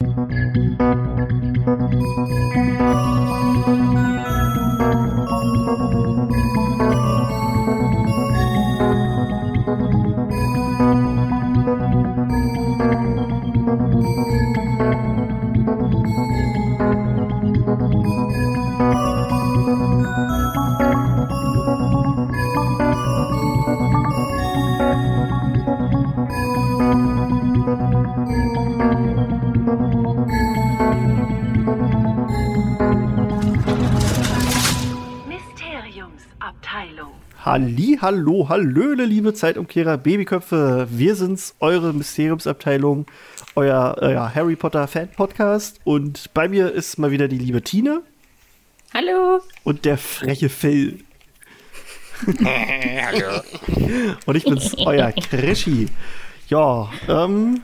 Mysteriumsabteilung. Halli, hallo, hallöle, liebe Zeitumkehrer, Babyköpfe. Wir sind's, eure Mysteriumsabteilung, euer, euer Harry Potter Fan Podcast. Und bei mir ist mal wieder die liebe Tine Hallo. und der freche Phil. Hallo. Und ich bin's, euer Krischi. Ja, ähm,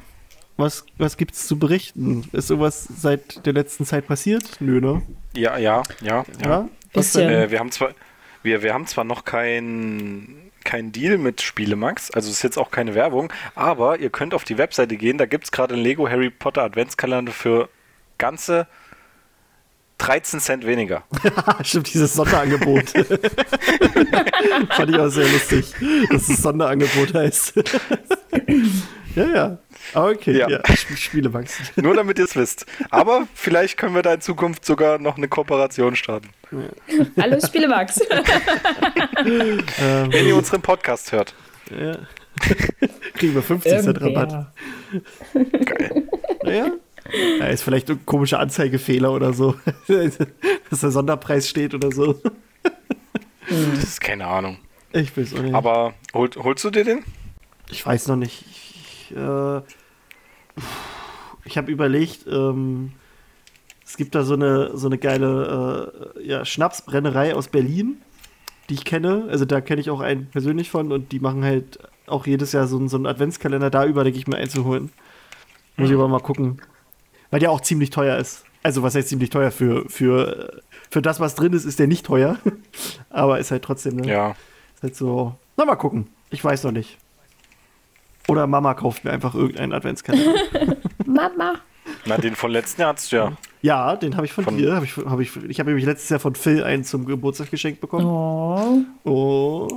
was, was gibt's zu berichten? Ist sowas seit der letzten Zeit passiert? Nö, ne? Ja, ja, ja, ja. Ja? Was Bisschen. denn? Äh, wir haben zwar, wir, wir haben zwar noch kein, kein Deal mit Spielemax, also ist jetzt auch keine Werbung, aber ihr könnt auf die Webseite gehen, da gibt es gerade einen Lego Harry Potter Adventskalender für ganze 13 Cent weniger. Stimmt, dieses Sonderangebot. Fand ich auch sehr lustig, dass es Sonderangebot heißt. ja, ja. Aber Okay, ja. Ja. Sp- Spielemax. Nur damit ihr es wisst. Aber vielleicht können wir da in Zukunft sogar noch eine Kooperation starten. Hallo Spielemax. Ähm, Wenn ihr unseren Podcast hört. ja. Kriegen wir 50 Cent Rabatt. Geil. Naja. Ja, ist vielleicht ein komischer Anzeigefehler oder so. dass der Sonderpreis steht oder so. Das ist keine Ahnung. Ich auch nicht. Aber holt, holst du dir den? Ich weiß noch nicht. Ich, äh, ich habe überlegt, ähm, es gibt da so eine, so eine geile äh, ja, Schnapsbrennerei aus Berlin, die ich kenne. Also da kenne ich auch einen persönlich von und die machen halt auch jedes Jahr so, einen- so einen Adventskalender da überlege ich mir einzuholen. Muss ich aber mal gucken. Weil der auch ziemlich teuer ist. Also was heißt ziemlich teuer? Für, für, für das, was drin ist, ist der nicht teuer. aber ist halt trotzdem, ne? Ja. Ist halt so. Na, mal gucken. Ich weiß noch nicht. Oder Mama kauft mir einfach irgendeinen Adventskalender. Mama. Na, den von letzten Jahr hattest du ja. ja, den habe ich von, Von- dir. Hab ich hab ich ich habe nämlich letztes Jahr von Phil einen zum Geburtstag geschenkt bekommen. Oh. Oh.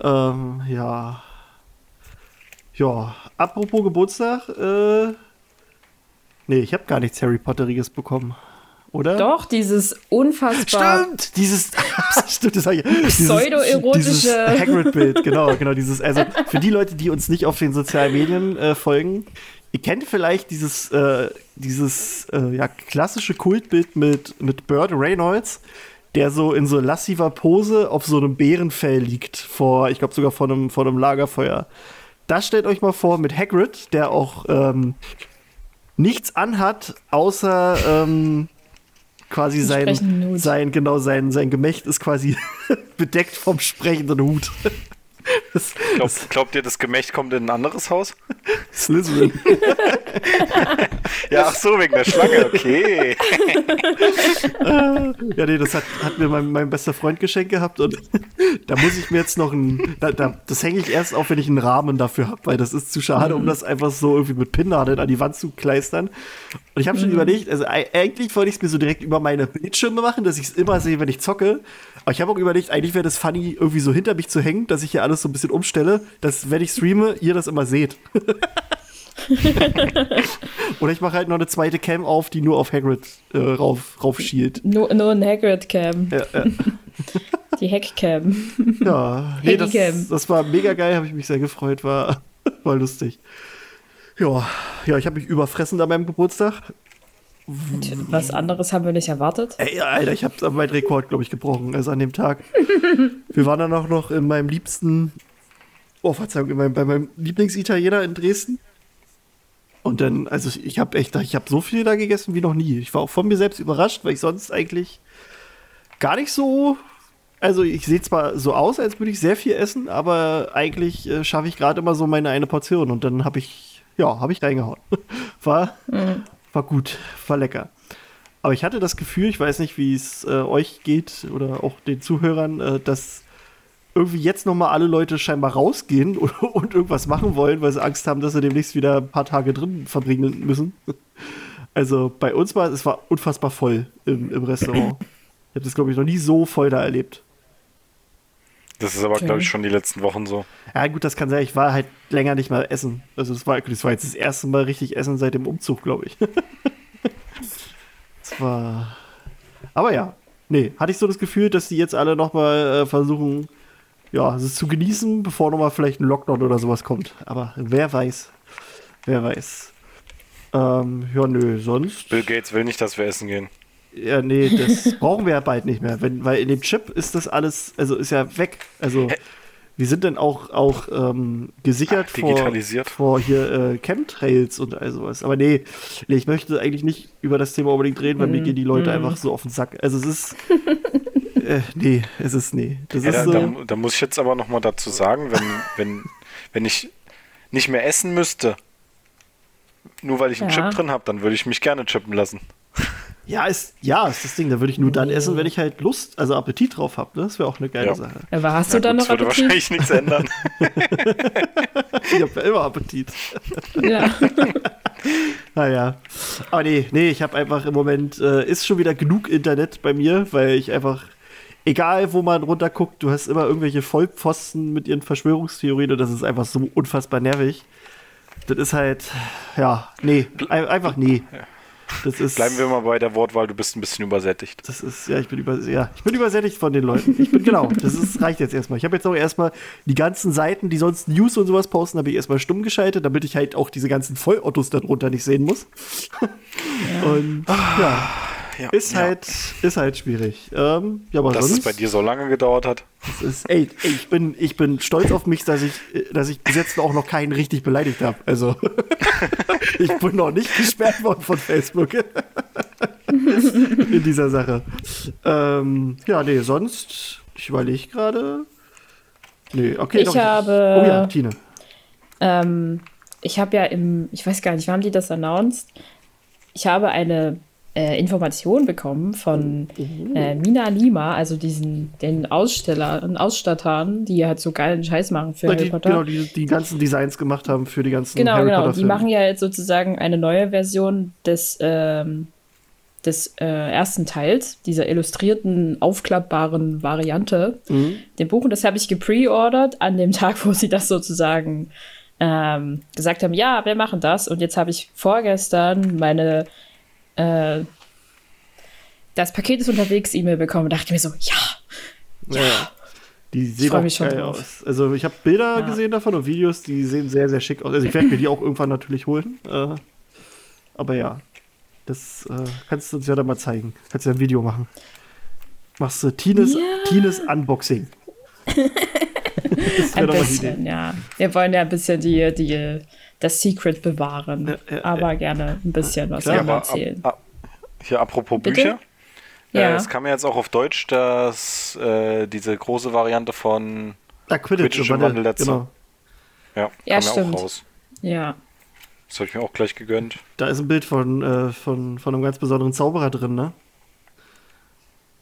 Ähm, ja. Ja. Apropos Geburtstag, äh. Nee, ich habe gar nichts Harry Potteriges bekommen. Oder? Doch, dieses unfassbar. Stimmt! Dieses. stimmt, das ich. Pseudo-erotische- Hagrid-Bild, genau, genau. Dieses, also für die Leute, die uns nicht auf den sozialen Medien äh, folgen, ihr kennt vielleicht dieses, äh, dieses äh, ja, klassische Kultbild mit, mit Burt Reynolds, der so in so lassiver Pose auf so einem Bärenfell liegt, vor, ich glaube sogar vor einem, vor einem Lagerfeuer. Das stellt euch mal vor mit Hagrid, der auch ähm, nichts anhat, außer ähm, quasi sein, sein, genau, sein, sein Gemächt ist quasi bedeckt vom sprechenden Hut. Das, Glaub, glaubt ihr, das Gemächt kommt in ein anderes Haus? Slytherin. Ja, ach so, wegen der Schlange, okay. Ja, nee, das hat, hat mir mein, mein bester Freund geschenkt gehabt und da muss ich mir jetzt noch ein. Da, da, das hänge ich erst auf, wenn ich einen Rahmen dafür habe, weil das ist zu schade, um das einfach so irgendwie mit Pinnadeln an die Wand zu kleistern. Und ich habe schon überlegt, also ei- eigentlich wollte ich es mir so direkt über meine Bildschirme machen, dass ich es immer sehe, wenn ich zocke. Aber ich habe auch überlegt, eigentlich wäre das funny, irgendwie so hinter mich zu hängen, dass ich hier alles so ein bisschen umstelle, dass, wenn ich streame, ihr das immer seht. Oder ich mache halt noch eine zweite Cam auf, die nur auf Hagrid äh, rauf, rauf schielt. Nur, nur ein Hagrid-Cam. Ja, ja. Die Hack-Cam. Ja, nee, das, das war mega geil, habe ich mich sehr gefreut, war, war lustig. Ja, ja, ich habe mich überfressen an meinem Geburtstag. Was anderes haben wir nicht erwartet. Ey, Alter, ich habe meinen Rekord, glaube ich, gebrochen, also an dem Tag. Wir waren dann auch noch in meinem liebsten, oh Verzeihung, in meinem, bei meinem Lieblingsitaliener in Dresden. Und dann, also ich habe echt, ich habe so viel da gegessen wie noch nie. Ich war auch von mir selbst überrascht, weil ich sonst eigentlich gar nicht so, also ich sehe zwar so aus, als würde ich sehr viel essen, aber eigentlich äh, schaffe ich gerade immer so meine eine Portion und dann habe ich, ja, habe ich reingehauen. War, war gut, war lecker. Aber ich hatte das Gefühl, ich weiß nicht, wie es äh, euch geht oder auch den Zuhörern, äh, dass irgendwie jetzt nochmal alle Leute scheinbar rausgehen und, und irgendwas machen wollen, weil sie Angst haben, dass sie demnächst wieder ein paar Tage drin verbringen müssen. Also bei uns war es war unfassbar voll im, im Restaurant. Ich habe das, glaube ich, noch nie so voll da erlebt. Das ist aber, Okay. glaube ich, schon die letzten Wochen so. Ja, gut, das kann sein. Ich war halt länger nicht mal essen. Also, das war, das war jetzt das erste Mal richtig essen seit dem Umzug, glaube ich. das war. Aber ja, nee, hatte ich so das Gefühl, dass die jetzt alle nochmal äh, versuchen, ja, es zu genießen, bevor nochmal vielleicht ein Lockdown oder sowas kommt. Aber wer weiß. Wer weiß. Ähm, ja, nö, sonst. Bill Gates will nicht, dass wir essen gehen. Ja, nee, das brauchen wir ja bald nicht mehr. Wenn, weil in dem Chip ist das alles, also ist ja weg. Also wir sind dann auch, auch ähm, gesichert Ach, digitalisiert. Vor, vor hier äh, Chemtrails und all sowas. Aber nee, nee, ich möchte eigentlich nicht über das Thema unbedingt reden, weil mir gehen die Leute einfach so auf den Sack. Also es ist. äh, nee, es ist nee. Das Ja, ist da, so. da, da muss ich jetzt aber noch mal dazu sagen, wenn, wenn, wenn ich nicht mehr essen müsste, nur weil ich einen Ja. Chip drin habe, dann würde ich mich gerne chippen lassen. Ja, ist, ja, ist das Ding. Da würde ich nur dann essen, wenn ich halt Lust, also Appetit drauf habe. Das wäre auch eine geile Ja. Sache. Aber hast Ja, du dann gut, noch das würde Appetit? wahrscheinlich nichts ändern. Ich habe ja immer Appetit. Ja. Naja. Aber nee, nee, ich habe einfach im Moment, äh, ist schon wieder genug Internet bei mir, weil ich einfach, egal wo man runterguckt, du hast immer irgendwelche Vollpfosten mit ihren Verschwörungstheorien und das ist einfach so unfassbar nervig. Das ist halt, ja, nee, ein, einfach nee. Das ist, Bleiben wir mal bei der Wortwahl, du bist ein bisschen übersättigt. das ist, ja, ich bin über, ja, ich bin übersättigt von den Leuten. Ich bin, genau, das ist, reicht jetzt erstmal. Ich habe jetzt auch erstmal die ganzen Seiten, die sonst News und sowas posten, habe ich erstmal stumm geschaltet, damit ich halt auch diese ganzen Vollottos darunter nicht sehen muss. Und ja, Ja, ist ja. halt, ist halt schwierig. Ähm, ja, aber Dass sonst es bei dir so lange gedauert hat. ist, ey, ey, ich bin, ich bin stolz auf mich, dass ich, dass ich bis jetzt auch noch keinen richtig beleidigt habe. Also ich bin noch nicht gesperrt worden von Facebook in dieser Sache. Ähm, ja, nee, sonst, ich überlege gerade. Nee, okay. Ich habe- Oh ja, Tine. Ähm, ich habe ja im, ich weiß gar nicht, wann haben die das announced? Ich habe eine äh, Information bekommen von äh, Mina Lima, also diesen, den Ausstellern, Ausstattern, die halt so geilen Scheiß machen für Harry Die, Potter. genau, die die ganzen Designs gemacht haben für die ganzen Genau, Harry genau. Potter Die Filme. machen ja jetzt sozusagen eine neue Version des, ähm, des äh, ersten Teils, dieser illustrierten, aufklappbaren Variante. Mhm. Den Buch, und das habe ich gepreordert an dem Tag, wo sie das sozusagen ähm, gesagt haben, ja, wir machen das. Und jetzt habe ich vorgestern meine äh, das Paket ist unterwegs E-Mail bekommen und dachte mir so, ja, Ja. ja. Die sehen auch mich geil aus. Also ich habe Bilder Ja. gesehen davon und Videos, die sehen sehr, sehr schick aus. Also ich werde mir die auch irgendwann natürlich holen. Äh, aber ja, das äh, kannst du uns ja dann mal zeigen. Kannst ja ein Video machen. Machst du Tines, Ja. Tines Unboxing. das ein bisschen, ja. Wir wollen ja ein bisschen die, die, das Secret bewahren, Ja, ja, aber gerne ein bisschen was Klar. davon aber ab, erzählen. ab, hier apropos Bitte? Bücher. Äh, Ja. es kam ja jetzt auch auf Deutsch, dass äh, diese große Variante von Ah, Quidditch, Quidditch und Wandel, Wandelletzte. genau. ja, Ja, kam stimmt. auch raus. Ja. Das habe ich mir auch gleich gegönnt. Da ist ein Bild von, äh, von, von einem ganz besonderen Zauberer drin, ne?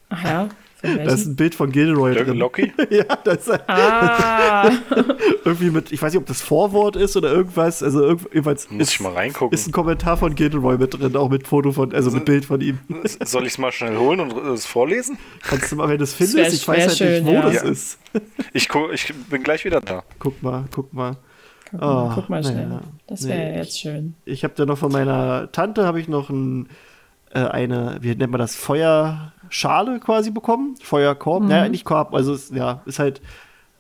Ach ja, Da ist ein Bild von Gilderoy Dirk drin. Locky? ja, da ist er Ah, irgendwie mit, ich weiß nicht, ob das Vorwort ist oder irgendwas. Also irgend- jedenfalls Muss ist, ich mal reingucken. ist ein Kommentar von Gilderoy mit drin, auch mit Foto von, also mit Bild von ihm. Soll ich es mal schnell holen und äh, es vorlesen? Kannst du mal, wenn du es wär- findest, ich weiß halt schön, nicht, wo ja. das Ja. ist. Ich, ich bin gleich wieder da. Guck mal, guck mal. guck Oh, mal, guck mal schnell. naja. Das wäre Nee. jetzt schön. Ich habe da noch von meiner Tante habe ich noch ein, äh, eine, wie nennt man das, Feuerschale quasi bekommen. Feuerkorb. Mhm. Naja, nicht Korb, also es, ja, ist halt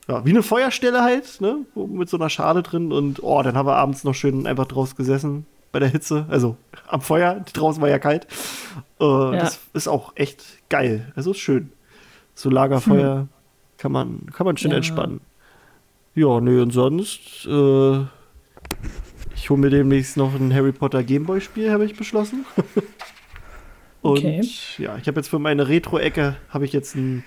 ja, wie eine Feuerstelle halt, ne? Mit so einer Schale drin und oh, dann haben wir abends noch schön einfach draus gesessen bei der Hitze. Also am Feuer, draußen war ja kalt. Äh, Das ist auch echt geil. Also ist schön. So Lagerfeuer kann man, kann man schön Ja. entspannen. Ja, nee, und sonst, äh, ich hole mir demnächst noch ein Harry Potter Gameboy-Spiel, habe ich beschlossen. und Okay. ja, ich habe jetzt für meine Retro-Ecke, habe ich jetzt einen,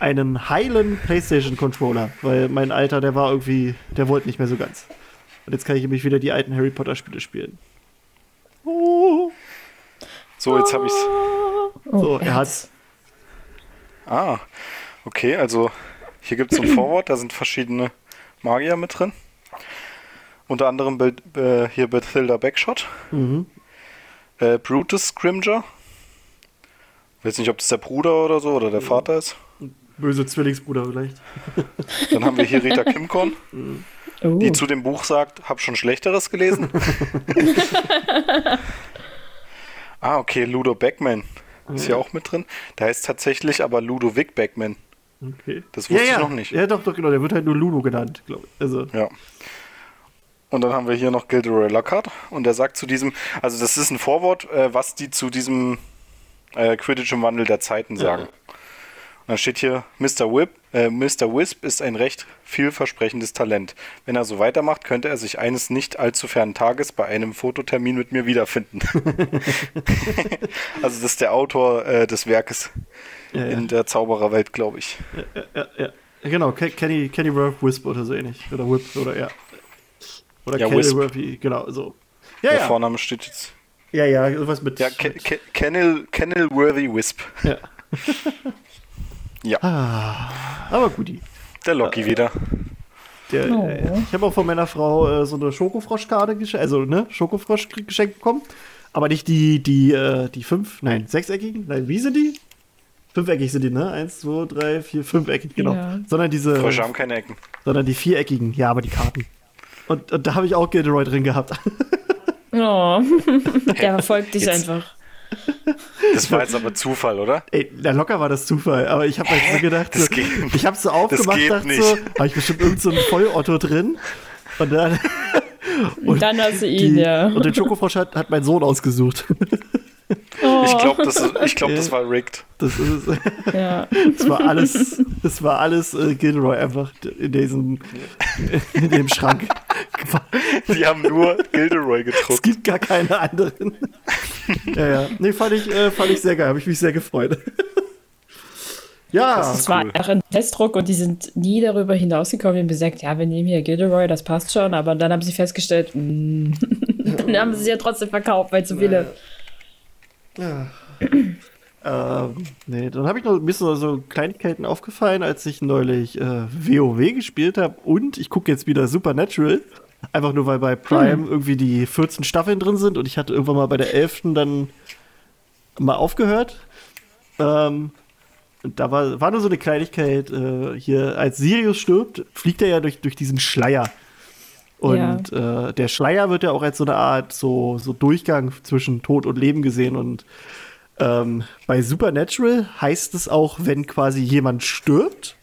einen heilen PlayStation-Controller, weil mein Alter, der war irgendwie, der wollte nicht mehr so ganz. Und jetzt kann ich nämlich wieder die alten Harry Potter-Spiele spielen. Oh, So, jetzt habe ich's. Oh, So, er hat's. Ah, okay, also hier gibt es ein Vorwort, da sind verschiedene Magier mit drin. Unter anderem äh, hier Bethilda Backshot. mhm. Äh, Brutus Scrimger. Weiß nicht, ob das der Bruder oder so oder der Vater ist. Böse Zwillingsbruder vielleicht. Dann haben wir hier Rita Kimkorn, Oh. die zu dem Buch sagt, hab schon Schlechteres gelesen. ah, okay, Ludo Beckman ist hier auch mit drin. Der heißt tatsächlich aber Ludovic Beckman. Okay. Das wusste ja, ja. ich noch nicht. Ja, doch, doch, genau. Der wird halt nur Ludo genannt, glaube ich. Also, Ja. Und dann haben wir hier noch Gilderoy Lockhart und der sagt zu diesem, also das ist ein Vorwort, äh, was die zu diesem äh, Quidditch im Wandel der Zeiten sagen. Und dann steht hier, Mr. Whip, äh, Mr. Wisp ist ein recht vielversprechendes Talent. Wenn er so weitermacht, könnte er sich eines nicht allzu fernen Tages bei einem Fototermin mit mir wiederfinden. also das ist der Autor äh, des Werkes ja, ja. in der Zaubererwelt, glaube ich. ja, ja. Genau, Ke- Kenny, Kenny Worth Wisp oder so ähnlich. Oder Whip oder ja. Oder Ja, Kenny Wisp. Worthy, genau, so. Ja, Der ja. Vorname steht jetzt. Ja, ja, irgendwas mit. Ja, Ke mit Ke Kennel, Kennelworthy Wisp. ja. Ja, Ah, aber guti. der Loki wieder. Der, Oh. äh, ich habe auch von meiner Frau äh, so eine Schokofroschkarte geschenkt, also ne, Schokofrosch geschenkt bekommen. Aber nicht die, die, äh, die fünf, nein, sechseckigen, nein, wie sind die? Fünfeckig sind die, ne? Eins, zwei, drei, vier, fünfeckig, genau. Ja. Sondern diese, Frösche haben keine Ecken. sondern die viereckigen, ja, aber die Karten. Und, und da habe ich auch Gilderoy drin gehabt. Oh. Der verfolgt dich Jetzt- einfach. Das war jetzt aber Zufall, oder? Ey, na locker war das Zufall, aber ich habe halt so gedacht, so, geht- ich habe so aufgemacht, dachte nicht. so, habe ich bestimmt irgend so Vollotto drin. Und dann, Und dann hast du ihn, die, ja. und den Schokofrosch hat, hat mein Sohn ausgesucht. Oh, Ich glaube, das, ich glaub, das war rigged. Das ist, Ja. das war alles, das war alles äh, Gilroy einfach in diesem, in dem Schrank. Die haben nur Gilderoy Es gedruckt. gibt gar keine anderen. ja, ja. Nee, fand ich, äh, fand ich sehr geil, habe ich mich sehr gefreut. ja, Das Es ist war cool. auch ein Testdruck und die sind nie darüber hinausgekommen. Die haben gesagt, ja, wir nehmen hier Gilderoy, das passt schon. Aber dann haben sie festgestellt, mm, dann haben sie sie ja trotzdem verkauft, weil zu viele. Ja. ähm, nee, dann habe ich noch ein bisschen so Kleinigkeiten aufgefallen, als ich neulich äh, WoW gespielt habe und ich gucke jetzt wieder Supernatural. Einfach nur, weil bei Prime irgendwie die 14 Staffeln drin sind und ich hatte irgendwann mal bei der 11. dann mal aufgehört. Ähm, und da war, war nur so eine Kleinigkeit, äh, hier, als Sirius stirbt, fliegt er ja durch, durch diesen Schleier. Und äh, der Schleier wird ja auch als so eine Art so, so Durchgang zwischen Tod und Leben gesehen. Und ähm, bei Supernatural heißt es auch, wenn quasi jemand stirbt,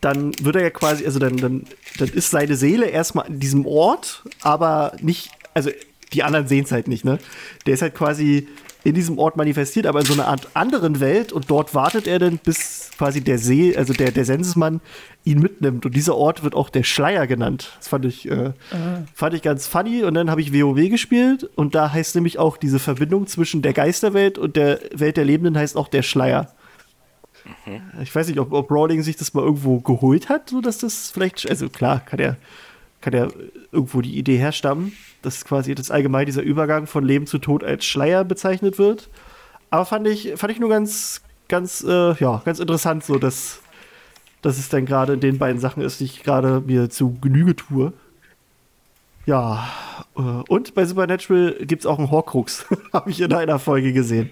dann wird er ja quasi, also dann, dann, dann ist seine Seele erstmal an diesem Ort, aber nicht, also die anderen sehen es halt nicht, ne? Der ist halt quasi in diesem Ort manifestiert, aber in so einer Art anderen Welt und dort wartet er dann, bis quasi der See, also der, der Sensesmann ihn mitnimmt. Und dieser Ort wird auch der Schleier genannt. Das fand ich, äh, fand ich ganz funny. Und dann habe ich WoW gespielt und da heißt nämlich auch diese Verbindung zwischen der Geisterwelt und der Welt der Lebenden heißt auch der Schleier. Ich weiß nicht, ob, ob Rowling sich das mal irgendwo geholt hat, so dass das vielleicht, also klar, kann ja, kann ja irgendwo die Idee herstammen, dass quasi das allgemein dieser Übergang von Leben zu Tod als Schleier bezeichnet wird. Aber fand ich, fand ich nur ganz, ganz, äh, ja, ganz interessant, so dass, dass es dann gerade in den beiden Sachen ist, die ich gerade mir zu Genüge tue. Ja, äh, und bei Supernatural gibt es auch einen Horcrux, habe ich in einer Folge gesehen.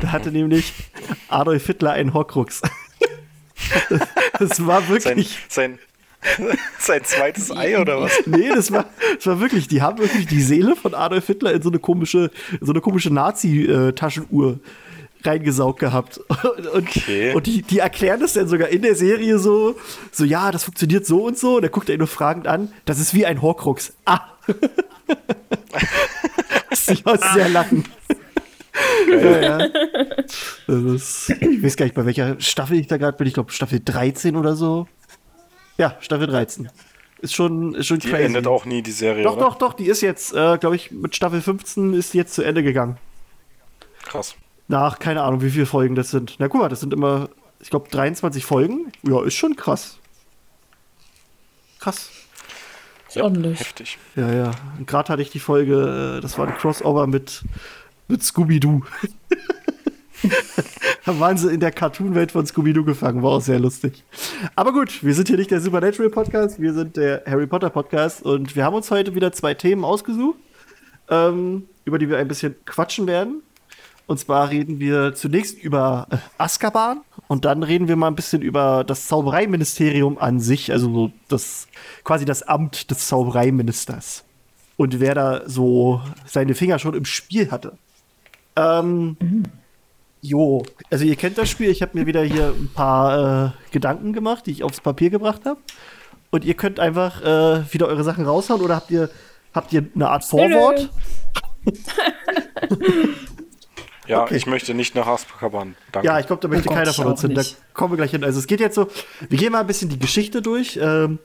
Da hatte nämlich Adolf Hitler einen Horcrux. Das war wirklich. sein, sein zweites Ei oder was? Nee, das war, das war wirklich, die haben wirklich die Seele von Adolf Hitler in so eine komische, so eine komische Nazi-Taschenuhr reingesaugt gehabt. Und, Okay. und die, die erklären das dann sogar in der Serie so, so, ja, das funktioniert so und so. Und er guckt er ihn nur fragend an, das ist wie ein Horcrux. Ah! Ich auch sehr lachen. Ja, ja. Das ist, ich weiß gar nicht, bei welcher Staffel ich da gerade bin. Ich glaube, Staffel 13 oder so. Ja, Staffel 13. Ist schon, ist schon Die crazy. endet auch nie, die Serie. Doch, oder? doch, doch, die ist jetzt, äh, glaube ich, mit Staffel 15 ist die jetzt zu Ende gegangen. Krass. Nach, keine Ahnung, wie viele Folgen das sind. Na guck mal, das sind immer, ich glaube, 23 Folgen. Ja, ist schon krass. Krass. Ist ordentlich. Heftig. Ja, ja. Und gerade hatte ich die Folge, äh, das war ein Crossover mit, mit Scooby-Doo. da waren sie in der Cartoon-Welt von Scooby-Doo gefangen, war auch sehr lustig. Aber gut, wir sind hier nicht der Supernatural-Podcast, wir sind der Harry Potter-Podcast und wir haben uns heute wieder zwei Themen ausgesucht, ähm, über die wir ein bisschen quatschen werden. Und zwar reden wir zunächst über äh, Azkaban und dann reden wir mal ein bisschen über das Zaubereiministerium an sich, also so das quasi das Amt des Zaubereiministers und wer da so seine Finger schon im Spiel hatte. Ähm, mhm. Jo, also ihr kennt das Spiel. Ich habe mir wieder hier ein paar äh, Gedanken gemacht, die ich aufs Papier gebracht habe. Und ihr könnt einfach äh, wieder eure Sachen raushauen oder habt ihr, habt ihr eine Art Vorwort? Ja, okay. ich möchte nicht nach Azkaban. Danke. Ja, ich glaube, da möchte oh keiner von uns hin. Da kommen wir gleich hin. Also es geht jetzt so, wir gehen mal ein bisschen die Geschichte durch. Ähm,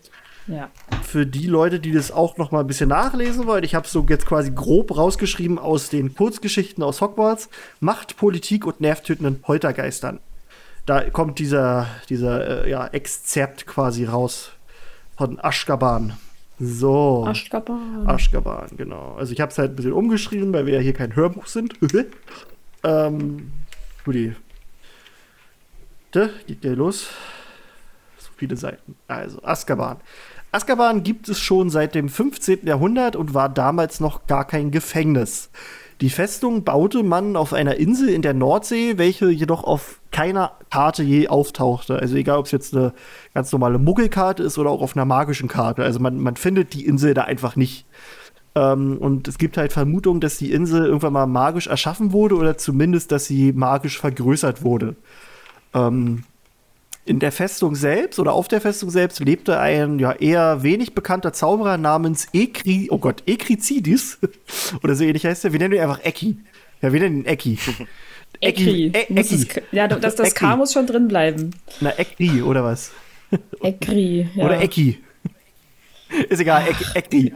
ja. Für die Leute, die das auch noch mal ein bisschen nachlesen wollen, ich habe so jetzt quasi grob rausgeschrieben aus den Kurzgeschichten aus Hogwarts, Macht, Politik und nervtötenden Poltergeistern. Da kommt dieser, dieser äh, ja, Exzerpt quasi raus von Aschgaban. So. Aschgaban. Aschgaban, genau. Also ich habe es halt ein bisschen umgeschrieben, weil wir ja hier kein Hörbuch sind. Ähm, Guti. Da geht der los. So viele Seiten. Also, Azkaban. Azkaban gibt es schon seit dem 15. Jahrhundert und war damals noch gar kein Gefängnis. Die Festung baute man auf einer Insel in der Nordsee, welche jedoch auf keiner Karte je auftauchte. Also egal, ob es jetzt eine ganz normale Muggelkarte ist oder auch auf einer magischen Karte. Also man, man findet die Insel da einfach nicht. Ähm, und es gibt halt Vermutungen, dass die Insel irgendwann mal magisch erschaffen wurde oder zumindest, dass sie magisch vergrößert wurde. Ähm, in der Festung selbst oder auf der Festung selbst lebte ein ja eher wenig bekannter Zauberer namens Ekri, oh Gott, Ekrizidis oder so ähnlich heißt er. Wir nennen ihn einfach Eki. Ja, wir nennen ihn Eki. Ekri. E Eki. Ja, das, das K muss schon drin bleiben. Na, Ekri oder was? Ekri. Ja. Oder Eki. Ist egal, Ecki,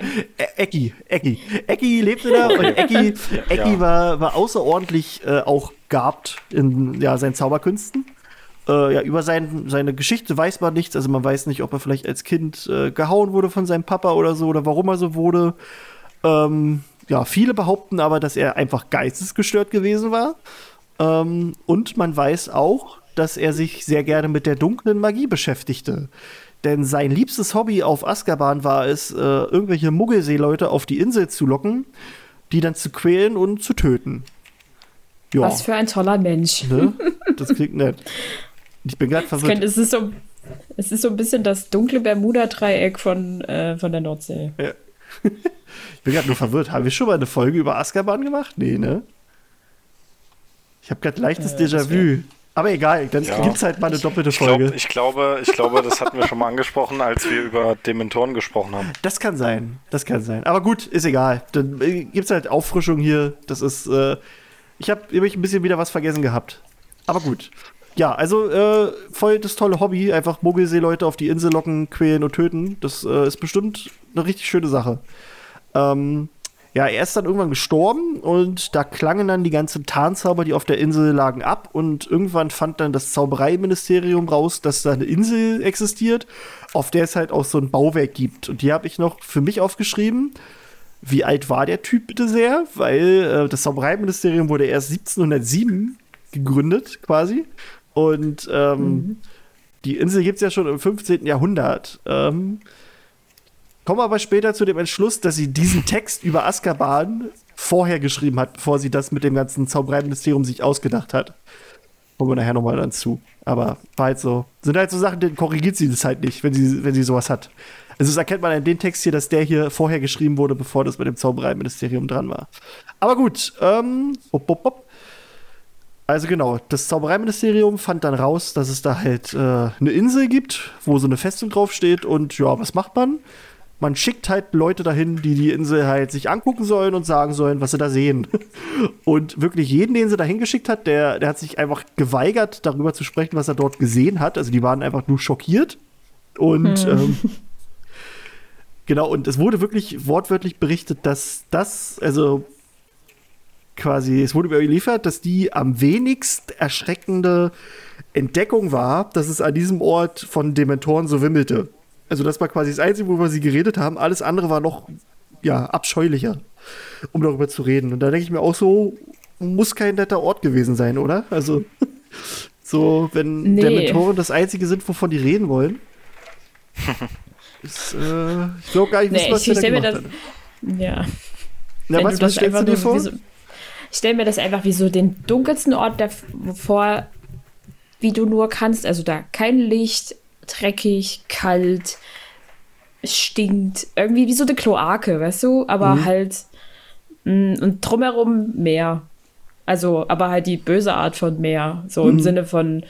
Ecki, Ecki. Ecki lebte da und Ecki, Ecki ja. war, war außerordentlich äh, auch gabt in ja, seinen Zauberkünsten. Äh, ja, über sein, seine Geschichte weiß man nichts. Also man weiß nicht, ob er vielleicht als Kind äh, gehauen wurde von seinem Papa oder so oder warum er so wurde. Ähm, ja, viele behaupten aber, dass er einfach geistesgestört gewesen war. Ähm, und man weiß auch, dass er sich sehr gerne mit der dunklen Magie beschäftigte. Denn sein liebstes Hobby auf Azkaban war es, äh, irgendwelche Muggelseeleute auf die Insel zu locken, die dann zu quälen und zu töten. Ja. Was für ein toller Mensch. Ne? Das klingt nett. Ich bin gerade verwirrt. Könnte, es, ist so, es ist so ein bisschen das dunkle Bermuda-Dreieck von, äh, von der Nordsee. Ja. ich bin gerade nur verwirrt. Haben wir schon mal eine Folge über Azkaban gemacht? Nee, ne? Ich habe gerade leichtes äh, Déjà-vu. Aber egal, dann ja. gibt es halt mal eine doppelte Folge. Ich, glaub, ich, glaube, ich glaube, das hatten wir schon mal angesprochen, als wir über Dementoren gesprochen haben. Das kann sein, das kann sein. Aber gut, ist egal. Dann äh, gibt es halt Auffrischung hier. Das ist, äh, ich habe nämlich ein bisschen wieder was vergessen gehabt. Aber gut. Ja, also äh, voll das tolle Hobby. Einfach Mogelseeleute auf die Insel locken, quälen und töten. Das äh, ist bestimmt eine richtig schöne Sache. Ähm, ja, er ist dann irgendwann gestorben und da klangen dann die ganzen Tarnzauber, die auf der Insel lagen, ab. Und irgendwann fand dann das Zaubereiministerium raus, dass da eine Insel existiert, auf der es halt auch so ein Bauwerk gibt. Und die habe ich noch für mich aufgeschrieben. Wie alt war der Typ bitte sehr? Weil äh, das Zaubereiministerium wurde erst 1707 gegründet, quasi. Und ähm, mhm. die Insel gibt es ja schon im 15. Jahrhundert. Ähm, Kommen aber später zu dem Entschluss, dass sie diesen Text über Azkaban vorher geschrieben hat, bevor sie das mit dem ganzen Zaubereiministerium sich ausgedacht hat. Kommen wir nachher nochmal dann zu. Aber war halt so. Sind halt so Sachen, dann korrigiert sie das halt nicht, wenn sie, wenn sie sowas hat. Also das erkennt man in dem Text hier, dass der hier vorher geschrieben wurde, bevor das mit dem Zaubereiministerium dran war. Aber gut, ähm, op, op, op. Also genau, das Zaubereiministerium fand dann raus, dass es da halt äh, eine Insel gibt, wo so eine Festung draufsteht und ja, was macht man? man schickt halt Leute dahin, die die Insel halt sich angucken sollen und sagen sollen, was sie da sehen. Und wirklich jeden, den sie dahin geschickt hat, der, der hat sich einfach geweigert, darüber zu sprechen, was er dort gesehen hat. Also die waren einfach nur schockiert. Und hm. ähm, genau, und es wurde wirklich wortwörtlich berichtet, dass das, also quasi, es wurde überliefert, dass die am wenigst erschreckende Entdeckung war, dass es an diesem Ort von Dementoren so wimmelte. Also das war quasi das Einzige, worüber sie geredet haben. Alles andere war noch, ja, abscheulicher, um darüber zu reden. Und da denke ich mir auch so, muss kein netter Ort gewesen sein, oder? Also, so, wenn nee. Dementoren das Einzige sind, wovon die reden wollen. ist, äh, ich glaube gar nicht, nee, was ich, ich mir das, Ja. Na, was, was stellst du dir vor? So, ich stelle mir das einfach wie so den dunkelsten Ort vor, wie du nur kannst. Also da kein Licht, dreckig, kalt, stinkt. Irgendwie wie so eine Kloake, weißt du? Aber mhm. halt. Mh, mm, und drumherum Meer. Also, aber halt die böse Art von Meer. So mhm. im Sinne von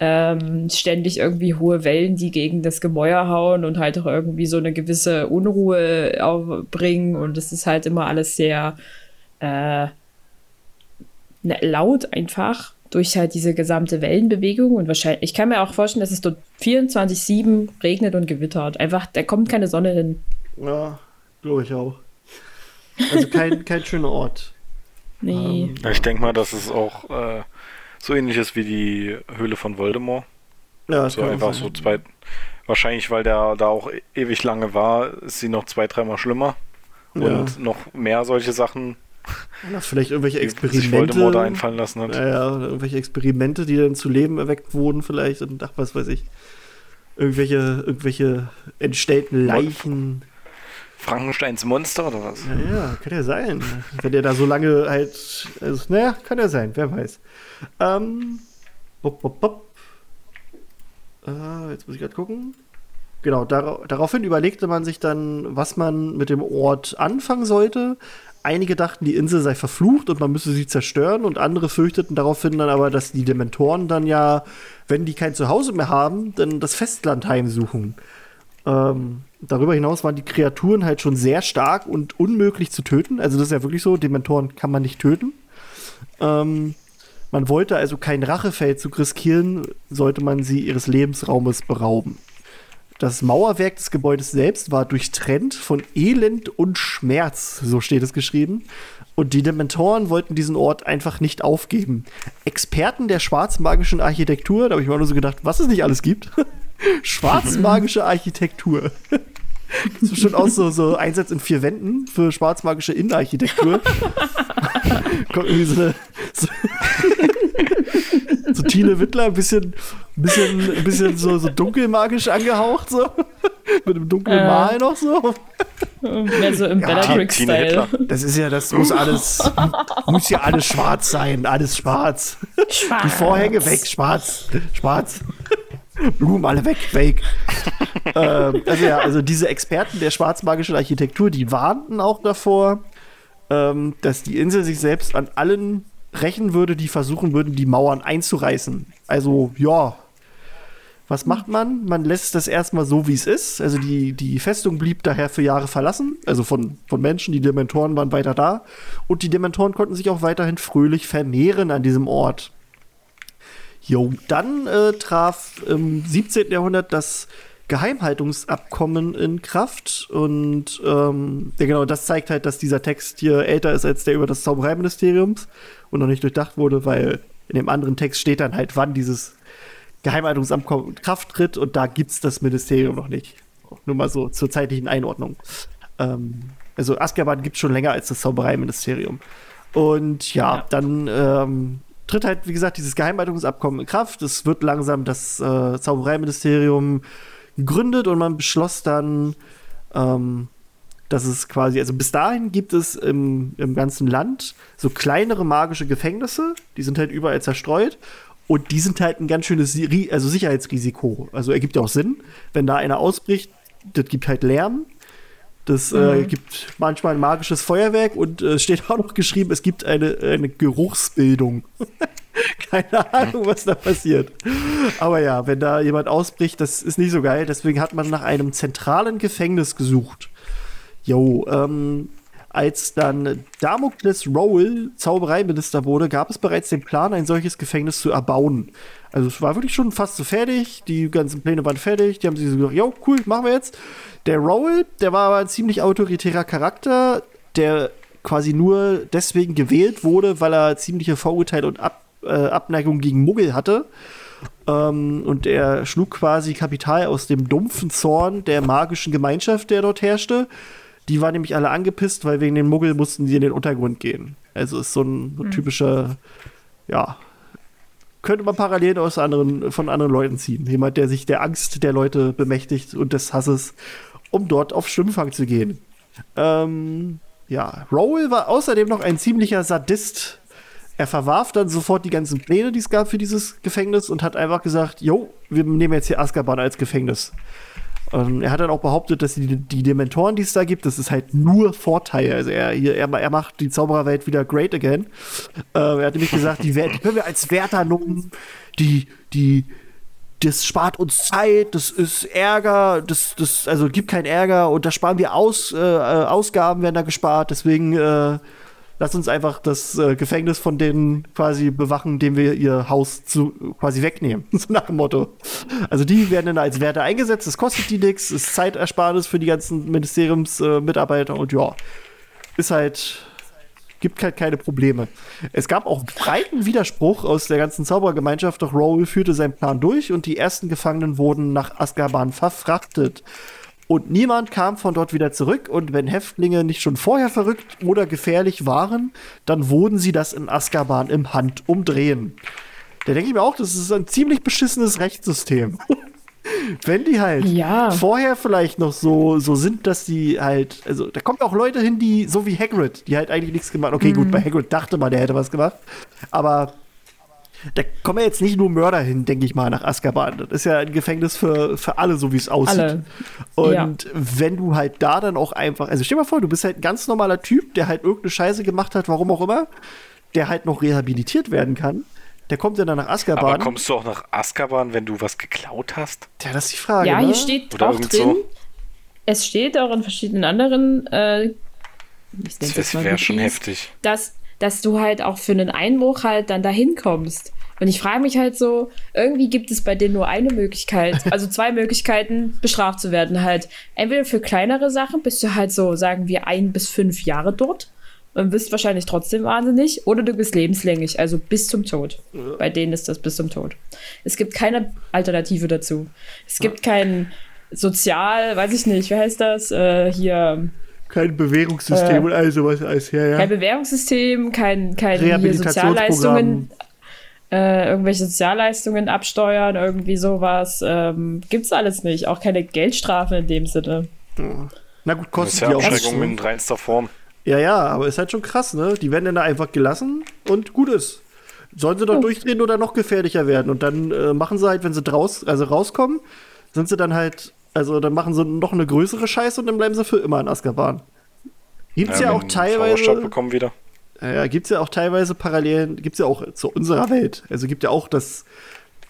ähm, ständig irgendwie hohe Wellen, die gegen das Gemäuer hauen und halt auch irgendwie so eine gewisse Unruhe aufbringen. Und es ist halt immer alles sehr äh, laut einfach durch halt diese gesamte Wellenbewegung und wahrscheinlich, ich kann mir auch vorstellen, dass es dort 24-7 regnet und gewittert. Einfach, da kommt keine Sonne hin. Ja, glaube ich auch. Also kein, kein schöner Ort. Nee. Ähm, ich denke mal, dass es auch äh, so ähnlich ist wie die Höhle von Voldemort. Ja, das so einfach so zwei. Wahrscheinlich, weil der da auch ewig lange war, ist sie noch zwei, dreimal schlimmer. Ja. Und noch mehr solche Sachen vielleicht irgendwelche Experimente. Voldemort einfallen lassen hat. Ja, ja, irgendwelche Experimente, die dann zu Leben erweckt wurden, vielleicht. Und ach, was weiß ich. Irgendwelche, irgendwelche entstellten Leichen. Frankensteins Monster oder was? Ja, ja, kann ja sein. Wenn der da so lange halt. Also, naja, kann ja sein, wer weiß. Ähm. Bop, bop, bop. Äh, jetzt muss ich gerade gucken. Genau, dar daraufhin überlegte man sich dann, was man mit dem Ort anfangen sollte. Einige dachten, die Insel sei verflucht und man müsse sie zerstören und andere fürchteten daraufhin dann aber, dass die Dementoren dann ja, wenn die kein Zuhause mehr haben, dann das Festland heimsuchen. Ähm, darüber hinaus waren die Kreaturen halt schon sehr stark und unmöglich zu töten. Also das ist ja wirklich so, Dementoren kann man nicht töten. Ähm, man wollte also kein Rachefeldzug riskieren, sollte man sie ihres Lebensraumes berauben. Das Mauerwerk des Gebäudes selbst war durchtrennt von Elend und Schmerz, so steht es geschrieben. Und die Dementoren wollten diesen Ort einfach nicht aufgeben. Experten der schwarzmagischen Architektur, da habe ich mir nur so gedacht, was es nicht alles gibt. Schwarzmagische Architektur. Das ist bestimmt auch so, so Einsatz in vier Wänden für schwarzmagische Innenarchitektur. Kommt irgendwie so eine. So, so Tine Wittler, ein bisschen, bisschen, bisschen so, so dunkelmagisch angehaucht, so. Mit einem dunklen äh. Mal noch so. Mehr so im ja, Bellatrix-Style. Das ist ja, das muss alles, muss ja alles schwarz sein, alles schwarz. schwarz. Die Vorhänge weg, schwarz, schwarz. Blumen alle weg, weg. ähm, also ja, also diese Experten der schwarzmagischen Architektur, die warnten auch davor, ähm, dass die Insel sich selbst an allen rächen würde, die versuchen würden, die Mauern einzureißen. Also ja, was macht man? Man lässt das erstmal so, wie es ist. Also die, die Festung blieb daher für Jahre verlassen, also von, von Menschen. Die Dementoren waren weiter da. Und die Dementoren konnten sich auch weiterhin fröhlich vermehren an diesem Ort. Jo, dann äh, traf im 17. Jahrhundert das Geheimhaltungsabkommen in Kraft und ähm, ja, genau, das zeigt halt, dass dieser Text hier älter ist als der über das Zaubereiministeriums und noch nicht durchdacht wurde, weil in dem anderen Text steht dann halt, wann dieses Geheimhaltungsabkommen in Kraft tritt und da gibt es das Ministerium noch nicht. Nur mal so zur zeitlichen Einordnung. Ähm, also Azkaban gibt es schon länger als das Zaubereiministerium. Und ja, ja. dann ähm, tritt halt, wie gesagt, dieses Geheimhaltungsabkommen in Kraft. Es wird langsam das äh, Zaubereiministerium gegründet und man beschloss dann, ähm, dass es quasi, also bis dahin gibt es im, im ganzen Land so kleinere magische Gefängnisse, die sind halt überall zerstreut. Und die sind halt ein ganz schönes also Sicherheitsrisiko. Also ergibt ja auch Sinn, wenn da einer ausbricht, das gibt halt Lärm. Das äh, mhm. äh, gibt manchmal ein magisches Feuerwerk und es äh, steht auch noch geschrieben, es gibt eine, eine Geruchsbildung. Keine Ahnung, was da passiert. Aber ja, wenn da jemand ausbricht, das ist nicht so geil. Deswegen hat man nach einem zentralen Gefängnis gesucht. Jo, ähm, als dann Damokles Rowell Zaubereiminister wurde, gab es bereits den Plan, ein solches Gefängnis zu erbauen. Also es war wirklich schon fast so fertig, die ganzen Pläne waren fertig, die haben sich so gedacht, jo, cool, machen wir jetzt. Der Rowell, der war aber ein ziemlich autoritärer Charakter, der quasi nur deswegen gewählt wurde, weil er ziemliche Vorurteile und Ab äh, Abneigung gegen Muggel hatte. Ähm, und er schlug quasi Kapital aus dem dumpfen Zorn der magischen Gemeinschaft, der dort herrschte. Die waren nämlich alle angepisst, weil wegen den Muggel mussten sie in den Untergrund gehen. Also ist so ein so mhm. typischer, ja, könnte man Parallelen aus anderen, von anderen Leuten ziehen. Jemand, der sich der Angst der Leute bemächtigt und des Hasses um dort auf Schwimmfang zu gehen. Ähm, ja, Rowell war außerdem noch ein ziemlicher Sadist. Er verwarf dann sofort die ganzen Pläne, die es gab für dieses Gefängnis und hat einfach gesagt, jo, wir nehmen jetzt hier Azkaban als Gefängnis. Ähm, er hat dann auch behauptet, dass die, die Dementoren, die es da gibt, das ist halt nur Vorteil. Also er, er, er macht die Zaubererwelt wieder great again. Äh, er hat nämlich gesagt, die, die können wir als Wärter nutzen, die, die, das spart uns Zeit, das ist Ärger, das, das, also gibt keinen Ärger und da sparen wir aus, äh, äh, Ausgaben werden da gespart, deswegen äh, lass uns einfach das äh, Gefängnis von denen quasi bewachen, dem wir ihr Haus zu, quasi wegnehmen. so nach dem Motto. Also die werden dann als Werte eingesetzt, das kostet die nichts, ist Zeitersparnis für die ganzen Ministeriumsmitarbeiter und ja, ist halt gibt halt keine Probleme. Es gab auch breiten Widerspruch aus der ganzen Zaubergemeinschaft, doch Rowell führte seinen Plan durch und die ersten Gefangenen wurden nach Azkaban verfrachtet. Und niemand kam von dort wieder zurück. Und wenn Häftlinge nicht schon vorher verrückt oder gefährlich waren, dann wurden sie das in Azkaban im Handumdrehen. Da denke ich mir auch, das ist ein ziemlich beschissenes Rechtssystem. wenn die halt Ja. vorher vielleicht noch so, so sind, dass die halt, also da kommen auch Leute hin, die, so wie Hagrid, die halt eigentlich nichts gemacht Okay, gut, bei Hagrid dachte man, der hätte was gemacht, aber da kommen ja jetzt nicht nur Mörder hin, denke ich mal, nach Azkaban. Das ist ja ein Gefängnis für, für alle, so wie es aussieht. Alle. Und Ja. wenn du halt da dann auch einfach, also stell dir mal vor, du bist halt ein ganz normaler Typ, der halt irgendeine Scheiße gemacht hat, warum auch immer, der halt noch rehabilitiert werden kann. Der kommt dann nach Azkaban. Aber kommst du auch nach Azkaban, wenn du was geklaut hast? ja, das ist die Frage. Ja, ne? hier steht Oder auch drin. so. Es steht auch in verschiedenen anderen. Äh, ich es Das mal wäre schon heftig. Dass, dass du halt auch für einen Einbruch halt dann dahin kommst. Und ich frage mich halt so, irgendwie gibt es bei denen nur eine Möglichkeit, also zwei Möglichkeiten, bestraft zu werden. Halt, entweder für kleinere Sachen bist du halt so, sagen wir, ein bis fünf Jahre dort und bist wahrscheinlich trotzdem wahnsinnig, oder du bist lebenslänglich, also bis zum Tod. Bei denen ist das bis zum Tod. Es gibt keine Alternative dazu. Es gibt kein Sozial, weiß ich nicht, wie heißt das? Äh, hier Kein Bewährungssystem Äh, und all sowas. Alles, ja, ja. kein Bewährungssystem, kein, kein. Sozialleistungen, äh, irgendwelche Sozialleistungen absteuern, irgendwie sowas. Ähm, gibt's alles nicht. Auch keine Geldstrafe in dem Sinne. Na gut, Das kostet ist ja die auch nichts, in reinster Form. Ja, ja, aber ist halt schon krass, ne? Die werden dann da einfach gelassen und gut ist. Sollen sie doch Oh. durchdrehen oder noch gefährlicher werden? Und dann äh, machen sie halt, wenn sie draus, also rauskommen, sind sie dann halt, also dann machen sie noch eine größere Scheiße und dann bleiben sie für immer in Azkaban. Gibt's ja, wenn auch teilweise. bekommen wieder. Ja, ja, gibt's ja auch teilweise Parallelen, gibt's ja auch zu unserer Welt. Also gibt ja auch, dass,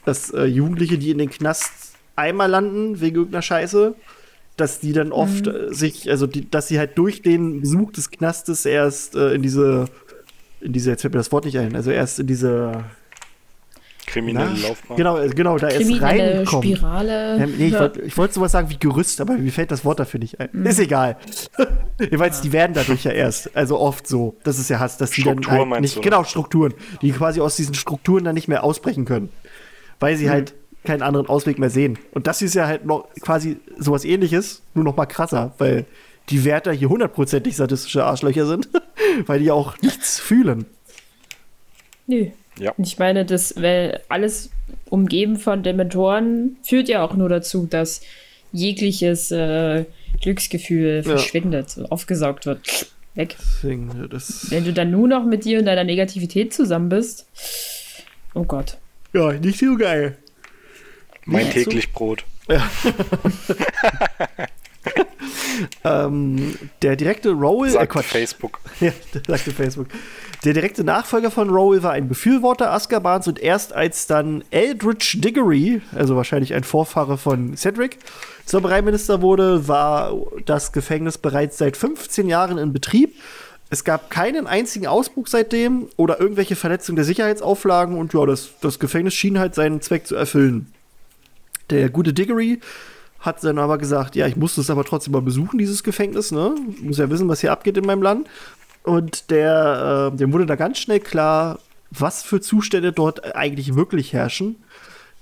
dass äh, Jugendliche, die in den Knast einmal landen wegen irgendeiner Scheiße, dass die dann oft äh, sich, also die, dass sie halt durch den Besuch des Knastes erst äh, in diese, in diese, jetzt fällt mir das Wort nicht ein, also erst in diese Kriminelle na, Laufbahn. Genau, äh, genau, da erst Kriminelle reinkommen. Spirale. Ähm, nee, ich Ja. wollte ich wollte sowas sagen wie Gerüst, aber mir fällt das Wort dafür nicht ein. Ist egal. Jeweils, die werden dadurch ja erst, also oft so. Das ist ja Hass, dass die dann Struktur halt meinst nicht, du? genau, Strukturen, die quasi aus diesen Strukturen dann nicht mehr ausbrechen können. Weil sie halt keinen anderen Ausweg mehr sehen. Und das ist ja halt noch quasi sowas ähnliches, nur noch mal krasser, weil die Wärter hier hundertprozentig sadistische Arschlöcher sind, weil die auch nichts fühlen. Nö. Ja. Ich meine, das, weil alles umgeben von Dementoren führt ja auch nur dazu, dass jegliches äh, Glücksgefühl verschwindet, aufgesaugt wird. Weg. Deswegen, das, Wenn du dann nur noch mit dir und deiner Negativität zusammen bist. Oh Gott. ja, nicht so geil. Mein Nicht so- täglich Brot. Ähm, der direkte Rowell, äh, Sagt Quatsch. Facebook. Ja, sagte Facebook. Der direkte Nachfolger von Rowell war ein Befürworter Azkabans und erst als dann Eldridge Diggory, also wahrscheinlich ein Vorfahre von Cedric, zur Premierminister wurde, war das Gefängnis bereits seit 15 Jahren in Betrieb. Es gab keinen einzigen Ausbruch seitdem oder irgendwelche Verletzungen der Sicherheitsauflagen und ja, das, das Gefängnis schien halt seinen Zweck zu erfüllen. Der gute Diggory hat dann aber gesagt, ja, ich muss das aber trotzdem mal besuchen, dieses Gefängnis, ne? Ich muss ja wissen, was hier abgeht in meinem Land. Und der, äh, dem wurde da ganz schnell klar, was für Zustände dort eigentlich wirklich herrschen.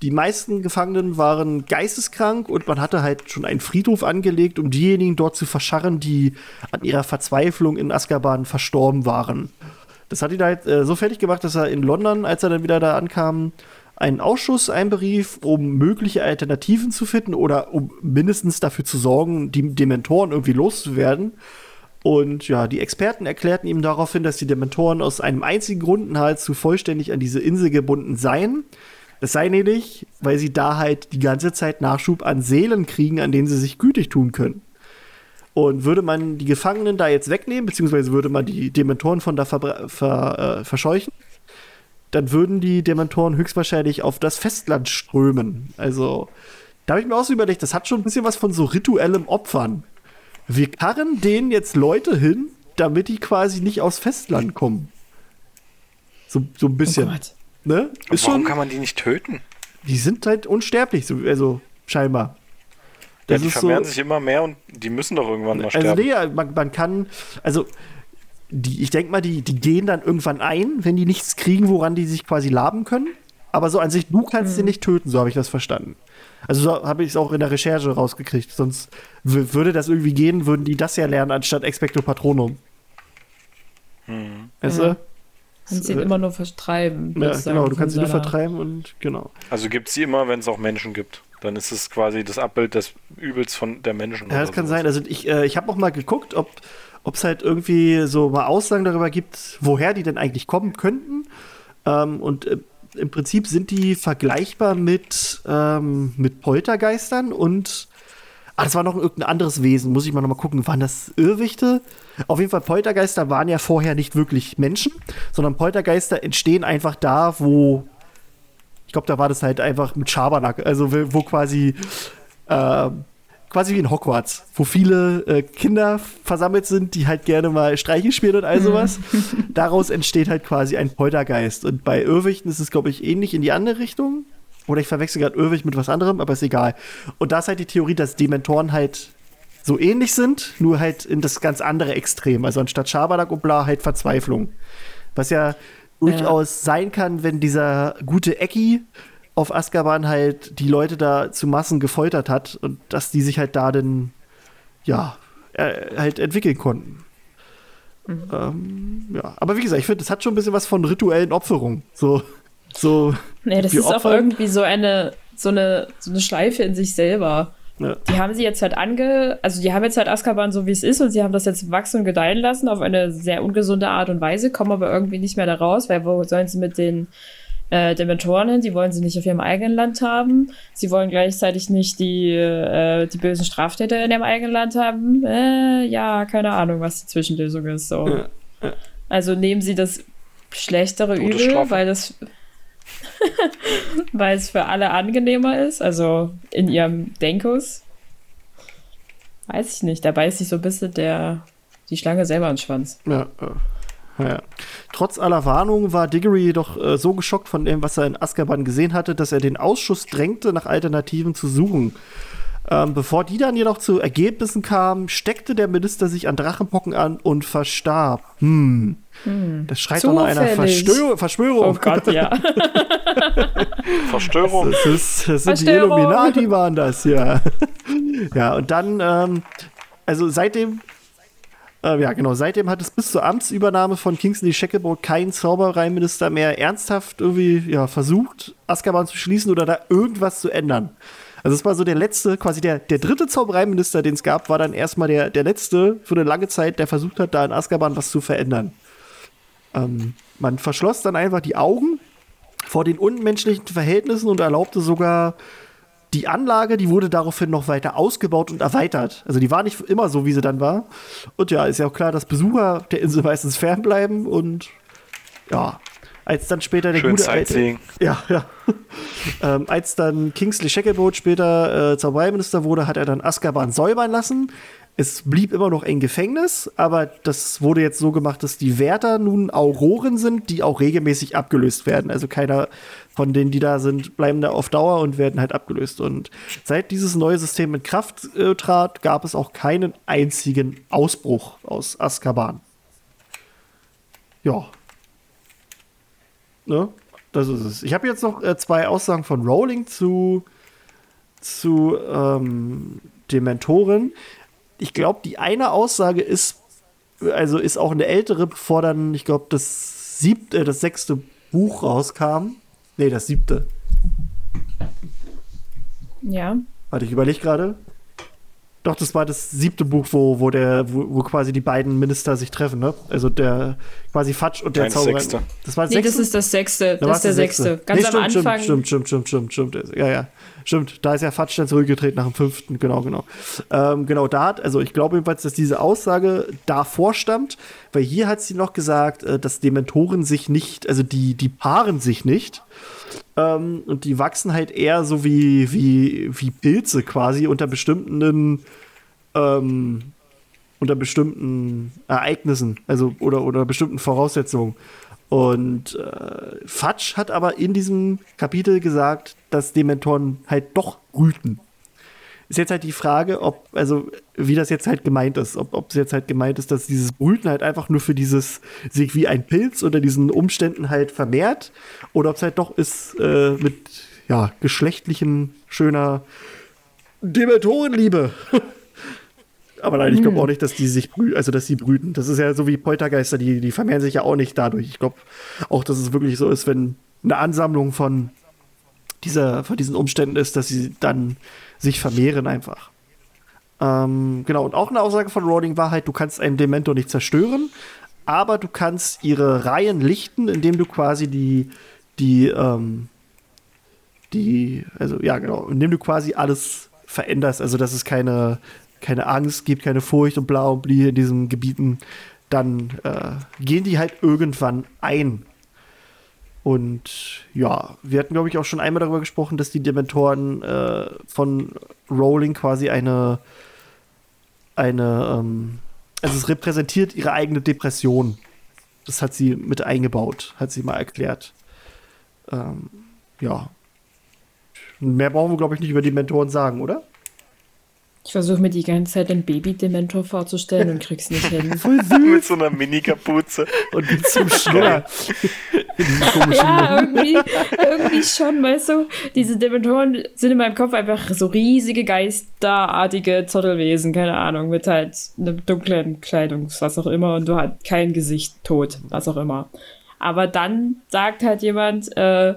Die meisten Gefangenen waren geisteskrank und man hatte halt schon einen Friedhof angelegt, um diejenigen dort zu verscharren, die an ihrer Verzweiflung in Azkaban verstorben waren. Das hat ihn halt äh, so fertig gemacht, dass er in London, als er dann wieder da ankam, einen Ausschuss einberief, um mögliche Alternativen zu finden oder um mindestens dafür zu sorgen, die Dementoren irgendwie loszuwerden. Und ja, die Experten erklärten ihm daraufhin, dass die Dementoren aus einem einzigen Grund nahezu vollständig an diese Insel gebunden seien. Das sei nämlich, weil sie da halt die ganze Zeit Nachschub an Seelen kriegen, an denen sie sich gütig tun können. Und würde man die Gefangenen da jetzt wegnehmen, beziehungsweise würde man die Dementoren von da ver äh, verscheuchen, dann würden die Dementoren höchstwahrscheinlich auf das Festland strömen. Also, da habe ich mir auch so überlegt, das hat schon ein bisschen was von so rituellem Opfern. Wir karren denen jetzt Leute hin, damit die quasi nicht aufs Festland kommen. So, so ein bisschen. Oh ne? Ist Warum schon, kann man die nicht töten? die sind halt unsterblich, so, also scheinbar. Ja, Das die ist so- vermehren sich immer mehr und die müssen doch irgendwann mal Also sterben. nee, ja, man, man kann, also die, ich denke mal, die, die gehen dann irgendwann ein, wenn die nichts kriegen, woran die sich quasi laben können. Aber so an sich, du kannst sie nicht töten, so habe ich das verstanden. Also so habe ich es auch in der Recherche rausgekriegt. Sonst würde das irgendwie gehen, würden die das ja lernen, anstatt Expecto Patronum. Hm. Weißt du? Kannst ihn äh, immer nur vertreiben. Ja, genau, du kannst sie nur vertreiben und genau. Also gibt es sie immer, wenn es auch Menschen gibt. Dann ist es quasi das Abbild des Übels von der Menschen. Ja, das kann sowas. sein. Also ich, äh, ich habe auch mal geguckt, ob es halt irgendwie so mal Aussagen darüber gibt, woher die denn eigentlich kommen könnten. Ähm, und äh, im Prinzip sind die vergleichbar mit, ähm, mit Poltergeistern und Ah, das war noch irgendein anderes Wesen, muss ich mal noch mal gucken. Waren das Irrwichte? Auf jeden Fall, Poltergeister waren ja vorher nicht wirklich Menschen, sondern Poltergeister entstehen einfach da, wo. Ich glaube, da war das halt einfach mit Schabernack, also wo wo quasi. Äh, quasi wie in Hogwarts, wo viele äh, Kinder versammelt sind, die halt gerne mal Streiche spielen und all sowas. Daraus entsteht halt quasi ein Poltergeist. Und bei Irrwichten ist es, glaube ich, ähnlich in die andere Richtung. Oder ich verwechsel gerade Irrwicht mit was anderem, aber ist egal. Und da ist halt die Theorie, dass Dementoren halt so ähnlich sind, nur halt in das ganz andere Extrem. Also anstatt Schabernack und bla halt Verzweiflung. Was ja durchaus sein kann, wenn dieser gute Ecki auf Azkaban halt die Leute da zu Massen gefoltert hat und dass die sich halt da dann, ja, äh, halt entwickeln konnten. Ähm, ja, aber wie gesagt, ich finde, das hat schon ein bisschen was von rituellen Opferungen. So, so, Nee, das ist auch irgendwie so eine, so eine, so eine Schleife in sich selber. ja. Die haben sie jetzt halt ange, also die haben jetzt halt Azkaban so wie es ist und sie haben das jetzt wachsen und gedeihen lassen auf eine sehr ungesunde Art und Weise, kommen aber irgendwie nicht mehr da raus, weil wo sollen sie mit den äh, Dementoren hin? Die wollen sie nicht auf ihrem eigenen Land haben. Sie wollen gleichzeitig nicht die, äh, die bösen Straftäter in ihrem eigenen Land haben. Äh, ja, keine Ahnung, was die Zwischenlösung ist. So. Ja, Also nehmen sie das schlechtere Übel, Todesstrafe. weil das weil es für alle angenehmer ist, also in ihrem Denkus. Weiß ich nicht. Da beißt sich so ein bisschen der, die Schlange selber ins Schwanz. Ja, äh, ja. Trotz aller Warnungen war Diggory jedoch äh, so geschockt von dem, was er in Azkaban gesehen hatte, dass er den Ausschuss drängte, nach Alternativen zu suchen. Ähm, bevor die dann jedoch zu Ergebnissen kamen, steckte der Minister sich an Drachenpocken an und verstarb. Hm. Das schreit doch nach einer. Verstö Verschwörung. Oh Gott, ja. Verstörung. Das, ist, das sind die Verstörung. Illuminati waren das, ja. ja, und dann, ähm, also seitdem, äh, ja genau, seitdem hat es bis zur Amtsübernahme von Kingsley Shacklebolt kein Zaubereiminister mehr ernsthaft irgendwie ja, versucht, Azkaban zu schließen oder da irgendwas zu ändern. Also es war so der letzte, quasi der, der dritte Zaubereiminister, den es gab, war dann erstmal der, der letzte für eine lange Zeit, der versucht hat, da in Azkaban was zu verändern. Ähm, man verschloss dann einfach die Augen vor den unmenschlichen Verhältnissen und erlaubte sogar die Anlage, die wurde daraufhin noch weiter ausgebaut und erweitert. Also die war nicht immer so, wie sie dann war. Und ja, ist ja auch klar, dass Besucher der Insel meistens fernbleiben und ja, als dann später der Schön gute alte, ja, ja. ähm, als dann Kingsley Shacklebolt später äh, Zaubereiminister wurde, hat er dann Azkaban säubern lassen. Es blieb immer noch ein Gefängnis, aber das wurde jetzt so gemacht, dass die Wärter nun Auroren sind, die auch regelmäßig abgelöst werden. Also keiner von denen, die da sind, bleiben da auf Dauer und werden halt abgelöst. Und seit dieses neue System in Kraft äh, trat, gab es auch keinen einzigen Ausbruch aus Azkaban. Ja. Ne? Das ist es. Ich habe jetzt noch äh, zwei Aussagen von Rowling zu, zu ähm, Dementoren. Ich glaube, die eine Aussage ist, also ist auch eine ältere, bevor dann, ich glaube, das siebte, äh, das sechste Buch rauskam. Nee, das siebte. Ja. Warte, ich überlege gerade. Doch, das war das siebte Buch, wo, wo, der, wo, wo quasi die beiden Minister sich treffen, ne? Also der quasi Fatsch und der das Zauberer. sechste. Das war das Nee, sechste? das ist das sechste. Da Das ist der sechste. Ganz nee, am stimmt, Anfang. Stimmt, stimmt, stimmt, stimmt, stimmt, stimmt. Ja, ja. Stimmt, da ist ja Fatsch dann zurückgetreten nach dem fünften, genau, genau. Ähm, genau, da hat, also ich glaube jedenfalls, dass diese Aussage davor stammt, weil hier hat sie noch gesagt, äh, dass Dementoren sich nicht, also die, die paaren sich nicht. Ähm, und die wachsen halt eher so wie, wie, wie Pilze quasi unter bestimmten ähm, unter bestimmten Ereignissen, also oder, oder bestimmten Voraussetzungen. Und äh, Fatsch hat aber in diesem Kapitel gesagt, dass Dementoren halt doch brüten. Ist jetzt halt die Frage, ob, also wie das jetzt halt gemeint ist, ob, ob es jetzt halt gemeint ist, dass dieses Brüten halt einfach nur für dieses sich wie ein Pilz unter diesen Umständen halt vermehrt, oder ob es halt doch ist äh, mit ja geschlechtlichen schöner Dementorenliebe. Aber nein, ich glaube auch nicht, dass die sich brüten, also dass sie brüten. Das ist ja so wie Poltergeister, die, die vermehren sich ja auch nicht dadurch. Ich glaube auch, dass es wirklich so ist, wenn eine Ansammlung von dieser, von diesen Umständen ist, dass sie dann sich vermehren einfach. Ähm, genau, und auch eine Aussage von Rowling war halt, du kannst einen Dementor nicht zerstören, aber du kannst ihre Reihen lichten, indem du quasi die, die, ähm, die, also ja genau, indem du quasi alles veränderst, also dass es keine, keine Angst gibt, keine Furcht und bla und blie in diesen Gebieten, dann äh, gehen die halt irgendwann ein. Und ja, wir hatten, glaube ich, auch schon einmal darüber gesprochen, dass die Dementoren äh, von Rowling quasi eine, eine, ähm, also es repräsentiert ihre eigene Depression. Das hat sie mit eingebaut, hat sie mal erklärt. Ähm, ja. Mehr brauchen wir, glaube ich, nicht über die Mentoren sagen, oder? Ich versuche mir die ganze Zeit den Baby-Dementor vorzustellen und krieg's nicht hin. Voll Mit so einer Mini-Kapuze. Und mit zum Schnuller. In diesem komischen Ja, irgendwie, irgendwie schon, weißt du? Diese Dementoren sind in meinem Kopf einfach so riesige, geisterartige Zottelwesen, keine Ahnung, mit halt einem dunklen Kleidung, was auch immer, und du hast kein Gesicht, tot, was auch immer. Aber dann sagt halt jemand, äh,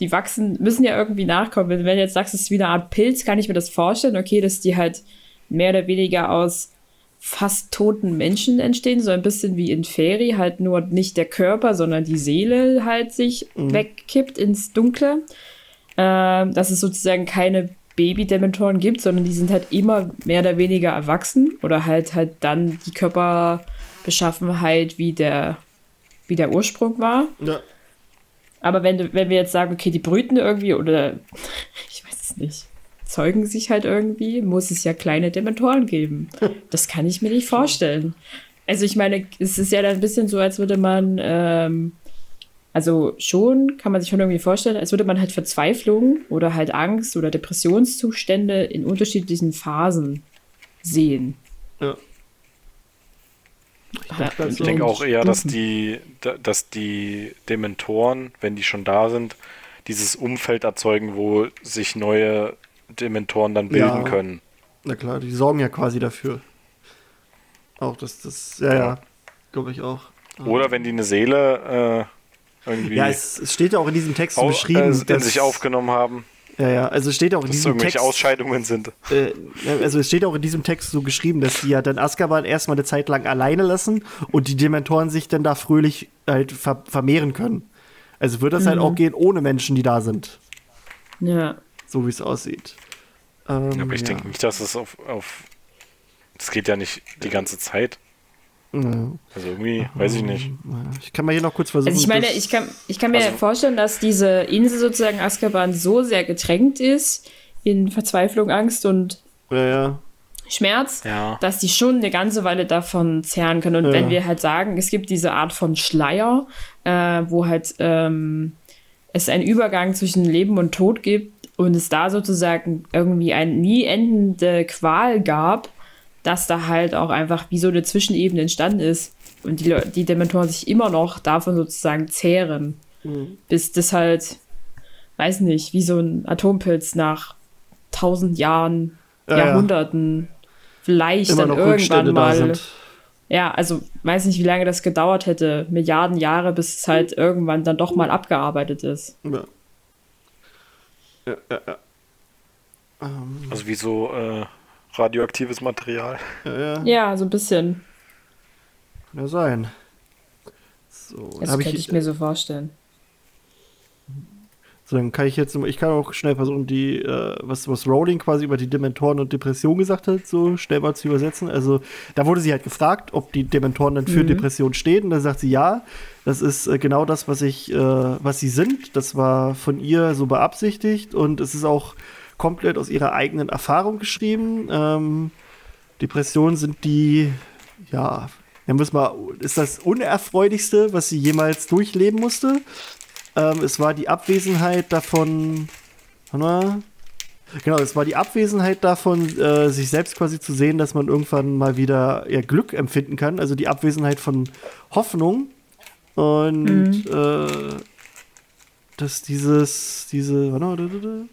die wachsen, müssen ja irgendwie nachkommen. Wenn du jetzt sagst, es ist wie eine Art Pilz, kann ich mir das vorstellen, okay, dass die halt mehr oder weniger aus fast toten Menschen entstehen, so ein bisschen wie in Fairy, halt nur nicht der Körper, sondern die Seele halt sich wegkippt ins Dunkle. Ähm, dass es sozusagen keine Baby-Dementoren gibt, sondern die sind halt immer mehr oder weniger erwachsen oder halt halt dann die Körperbeschaffenheit wie der, wie der Ursprung war. Ja. Aber wenn, wenn wir jetzt sagen, okay, die brüten irgendwie oder ich weiß es nicht, zeugen sich halt irgendwie, muss es ja kleine Dementoren geben. Das kann ich mir nicht vorstellen. Also ich meine, es ist ja dann ein bisschen so, als würde man, ähm, also schon, kann man sich schon irgendwie vorstellen, als würde man halt Verzweiflung oder halt Angst oder Depressionszustände in unterschiedlichen Phasen sehen. Ja. Ich so denke auch eher, dass die, da- dass die Dementoren, wenn die schon da sind, dieses Umfeld erzeugen, wo sich neue Dementoren dann bilden Ja. können. Na klar, die sorgen ja quasi dafür. Auch das, das, ja, ja, glaube ich auch. Oder wenn die eine Seele äh, irgendwie Ja, es, es steht ja auch in diesem Text beschrieben. äh, in dass- sich aufgenommen haben, Ja, ja, also es steht auch in diesem irgendwelche Text. Ausscheidungen sind. Äh, also es steht auch in diesem Text so geschrieben, dass die ja dann Azkaban erstmal eine Zeit lang alleine lassen und die Dementoren sich dann da fröhlich halt ver vermehren können. Also wird das halt auch gehen ohne Menschen, die da sind. Ja. So wie es aussieht. Ähm, Ja, aber ich denke nicht, dass es auf, auf. Das geht ja nicht die ganze Zeit. Ja. Also irgendwie, weiß ich nicht. Ich kann mal hier noch kurz versuchen. Also ich meine, ich kann, ich kann mir Also- vorstellen, dass diese Insel sozusagen Azkaban so sehr getränkt ist in Verzweiflung, Angst und Ja, ja. Schmerz, Ja. dass die schon eine ganze Weile davon zehren können. Und Ja. wenn wir halt sagen, es gibt diese Art von Schleier, äh, wo halt ähm, es einen Übergang zwischen Leben und Tod gibt und es da sozusagen irgendwie eine nie endende Qual gab, dass da halt auch einfach wie so eine Zwischenebene entstanden ist und die, Leu- die Dementoren sich immer noch davon sozusagen zehren, Mhm. bis das halt, weiß nicht, wie so ein Atompilz nach tausend Jahren, Ja, ja. Jahrhunderten vielleicht immer dann noch irgendwann da mal. sind. Ja, also weiß nicht, wie lange das gedauert hätte, Milliarden Jahre, bis es halt irgendwann dann doch mal abgearbeitet ist. Ja. Ja, ja, ja. Ähm, Also wie so äh, radioaktives Material. Ja, ja. Ja, so ein bisschen. Kann ja sein. So, Das habe könnte ich, ich mir so vorstellen. so, dann kann ich jetzt, ich kann auch schnell versuchen, die, äh, was, was Rowling quasi über die Dementoren und Depression gesagt hat, so schnell mal zu übersetzen. Also, da wurde sie halt gefragt, ob die Dementoren dann für Mhm. Depression stehen. Und dann sagt sie ja. Das ist äh, genau das, was ich, äh, was sie sind. Das war von ihr so beabsichtigt und es ist auch komplett aus ihrer eigenen Erfahrung geschrieben. Ähm, Depressionen sind die, ja, nennen wir es mal, ist das unerfreulichste, was sie jemals durchleben musste. Ähm, es war die Abwesenheit davon, mal. Genau, es war die Abwesenheit davon, äh, sich selbst quasi zu sehen, dass man irgendwann mal wieder eher Glück empfinden kann. Also die Abwesenheit von Hoffnung. Und äh, dass dieses, diese, warte mal.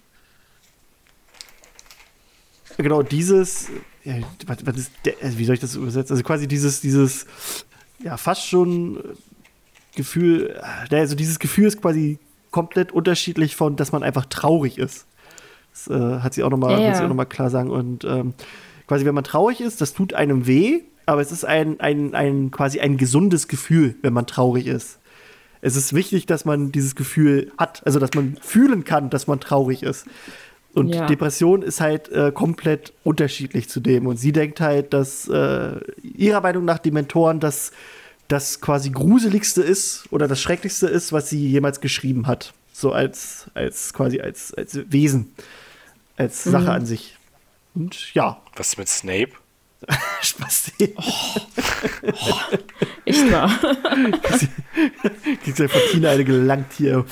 Genau, dieses, was, was ist der, also wie soll ich das übersetzen? Also quasi dieses, dieses, ja, fast schon äh, Gefühl, äh, also dieses Gefühl ist quasi komplett unterschiedlich von, dass man einfach traurig ist. Das äh, hat sie auch nochmal Ja, ja. noch mal klar sagen. Und ähm, quasi, wenn man traurig ist, das tut einem weh, aber es ist ein, ein, ein quasi ein gesundes Gefühl, wenn man traurig ist. Es ist wichtig, dass man dieses Gefühl hat, also dass man fühlen kann, dass man traurig ist. Und Ja. Depression ist halt äh, komplett unterschiedlich zu dem. Und sie denkt halt, dass äh, ihrer Meinung nach die Mentoren das, das quasi gruseligste ist oder das schrecklichste ist, was sie jemals geschrieben hat. So als, als quasi als, als Wesen, als Mhm. Sache an sich. Und ja, Was ist mit Snape? Spaß. Echt wahr. Kriegst du von Tina eine gelangt hier.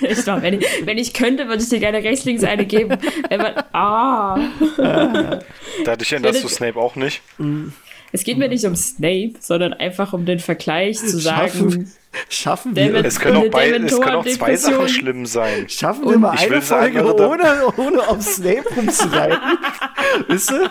Echt wahr. Wenn ich, wenn ich könnte, würde ich dir gerne rechts, links eine geben. Aber, ah. Dadurch änderst du Snape auch nicht. Es geht mir nicht um Snape, sondern einfach um den Vergleich zu sagen. Schaffen, wir wird- Es können auch, bei, es können auch zwei. Sachen schlimm sein. Schaffen wir mal Ich eine sagen, Folge, oder- ohne, ohne auf Snape rumzureiten? Wisst ihr?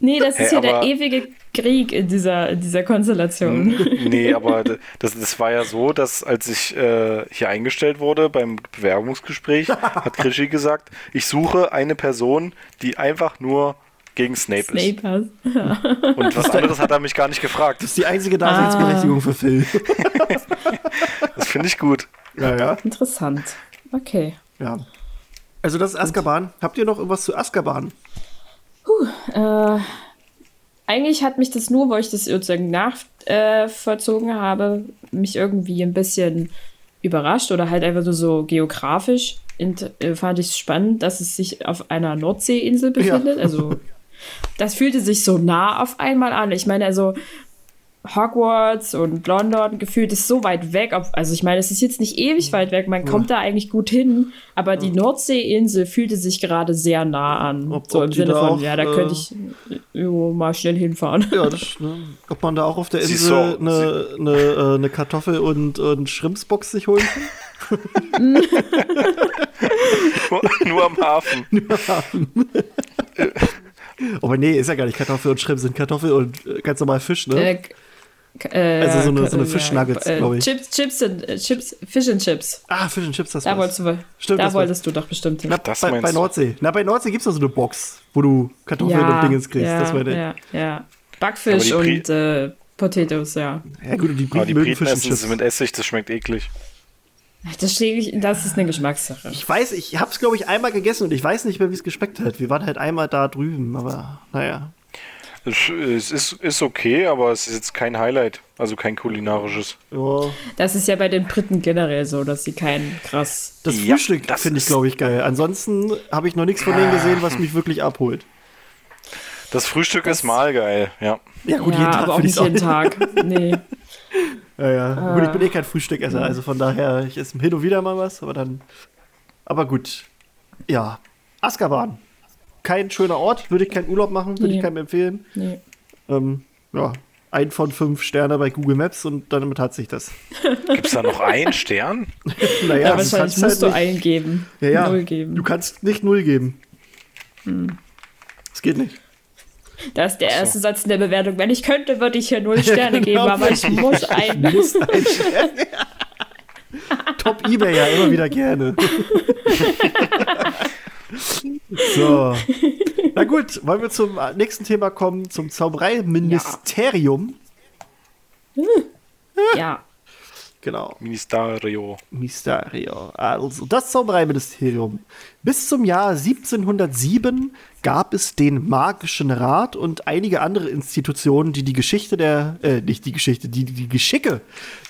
Nee, das ist Hä, ja der ewige Krieg in dieser, in dieser Konstellation. Nee, aber das, das war ja so, dass als ich äh, hier eingestellt wurde beim Bewerbungsgespräch, hat Krischi gesagt, ich suche eine Person, die einfach nur gegen Snape, Snape hast. ist. Und was anderes hat er mich gar nicht gefragt. Das ist die einzige Daseinsberechtigung für Phil. Das finde ich gut. Ja, ja. Interessant. Okay. ja. Also das ist Azkaban. Habt ihr noch irgendwas zu Azkaban? Äh, eigentlich hat mich das nur, wo ich das sozusagen nachvollzogen äh, habe, mich irgendwie ein bisschen überrascht oder halt einfach nur so geografisch int- äh, fand ich es spannend, dass es sich auf einer Nordseeinsel befindet. Also das fühlte sich so nah auf einmal an. Ich meine, also Hogwarts und London gefühlt ist so weit weg. Ob, also ich meine, es ist jetzt nicht ewig weit weg, man kommt da eigentlich gut hin, aber die Nordseeinsel fühlte sich gerade sehr nah an. Ob- so ob im Sinne da von, auch, ja, da könnte ich äh, irgendwo mal schnell hinfahren. Ja, das, ne? Ob man da auch auf der Insel so- eine, äh, eine Kartoffel und, und Schrimpsbox sich holen kann? Nur, nur am Hafen. Aber nee, ist ja gar nicht Kartoffel und Shrimp, sind Kartoffel und äh, ganz normal Fisch, ne? Äh, äh, Also so eine- ja, so eine Fischnuggets, äh, glaub ich. Chips, Chips, und, äh, Chips, Fish and Chips. ah, Fish and Chips, das Da war's. wolltest du, Stimmt, da wolltest du doch bestimmt hin. Na, Das bei, bei? Nordsee. Na, bei Nordsee gibt es doch so eine Box, wo du Kartoffeln und Dingens kriegst. ja, das meine ja, ja. Backfisch und äh, Potatoes, ja. Ja, gut, und die Briten die Briten Fish and essen Chips. sie mit Essig, das schmeckt eklig. Das, stehe ich, das ist eine Geschmackssache. Ich weiß, ich hab's, glaube ich, einmal gegessen und ich weiß nicht mehr, wie es geschmeckt hat. Wir waren halt einmal da drüben, aber naja. Es, ist, ist okay, aber es ist jetzt kein Highlight. Also kein kulinarisches. Ja. Das ist ja bei den Briten generell so, dass sie keinen krass. Das Ja, Frühstück das finde ich, glaube ich, geil. Ansonsten habe ich noch nichts von denen gesehen, was mich wirklich abholt. Das Frühstück ist mal geil, ja. Ja, gut, ja, jeden Tag aber auch nicht jeden Tag. Nee. Ja, ja. Ah. Gut, ich bin eh kein Frühstückesser, also von daher, ich esse hin und wieder mal was, aber dann. Aber gut. Ja. Azkaban. Kein schöner Ort, würde ich keinen Urlaub machen, würde Nee. ich keinem empfehlen. nee. Ähm, ja, ein von fünf Sterne bei Google Maps und damit hat sich das. Gibt es da noch einen Stern? Naja, Ja, du wahrscheinlich kannst musst du halt nicht, eingeben. ja, ja, Null geben. Du kannst nicht null geben. Hm. Das geht nicht. Das ist der Ach so. erste Satz in der Bewertung. Wenn ich könnte, würde ich hier null Sterne Genau. geben, aber ich muss ein. Muss ein Stern. Top Ebay ja immer wieder gerne. So. Na gut, wollen wir zum nächsten Thema kommen, zum Zaubereiministerium. Ja. Genau. Ministerio. Mysterio. Also das Zaubereiministerium. Bis zum Jahr 1707 gab es den Magischen Rat und einige andere Institutionen, die die Geschichte der, äh, nicht die Geschichte, die die Geschicke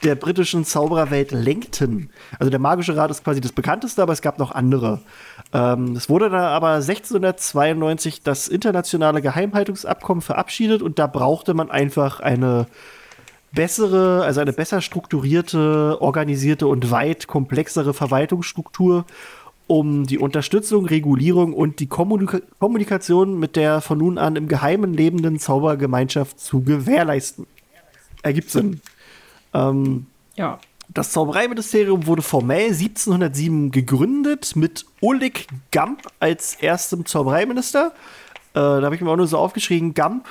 der britischen Zaubererwelt lenkten. Also der Magische Rat ist quasi das bekannteste, aber es gab noch andere. Ähm, es wurde dann aber 1692 das internationale Geheimhaltungsabkommen verabschiedet und da brauchte man einfach eine bessere, also eine besser strukturierte, organisierte und weit komplexere Verwaltungsstruktur, um die Unterstützung, Regulierung und die Kommunika Kommunikation mit der von nun an im Geheimen lebenden Zaubergemeinschaft zu gewährleisten. Ergibt Sinn. Ähm, Ja. das Zaubereiministerium wurde formell 1707 gegründet mit Oleg Gamp als erstem Zaubereiminister. Äh, da habe ich mir auch nur so aufgeschrieben, Gamp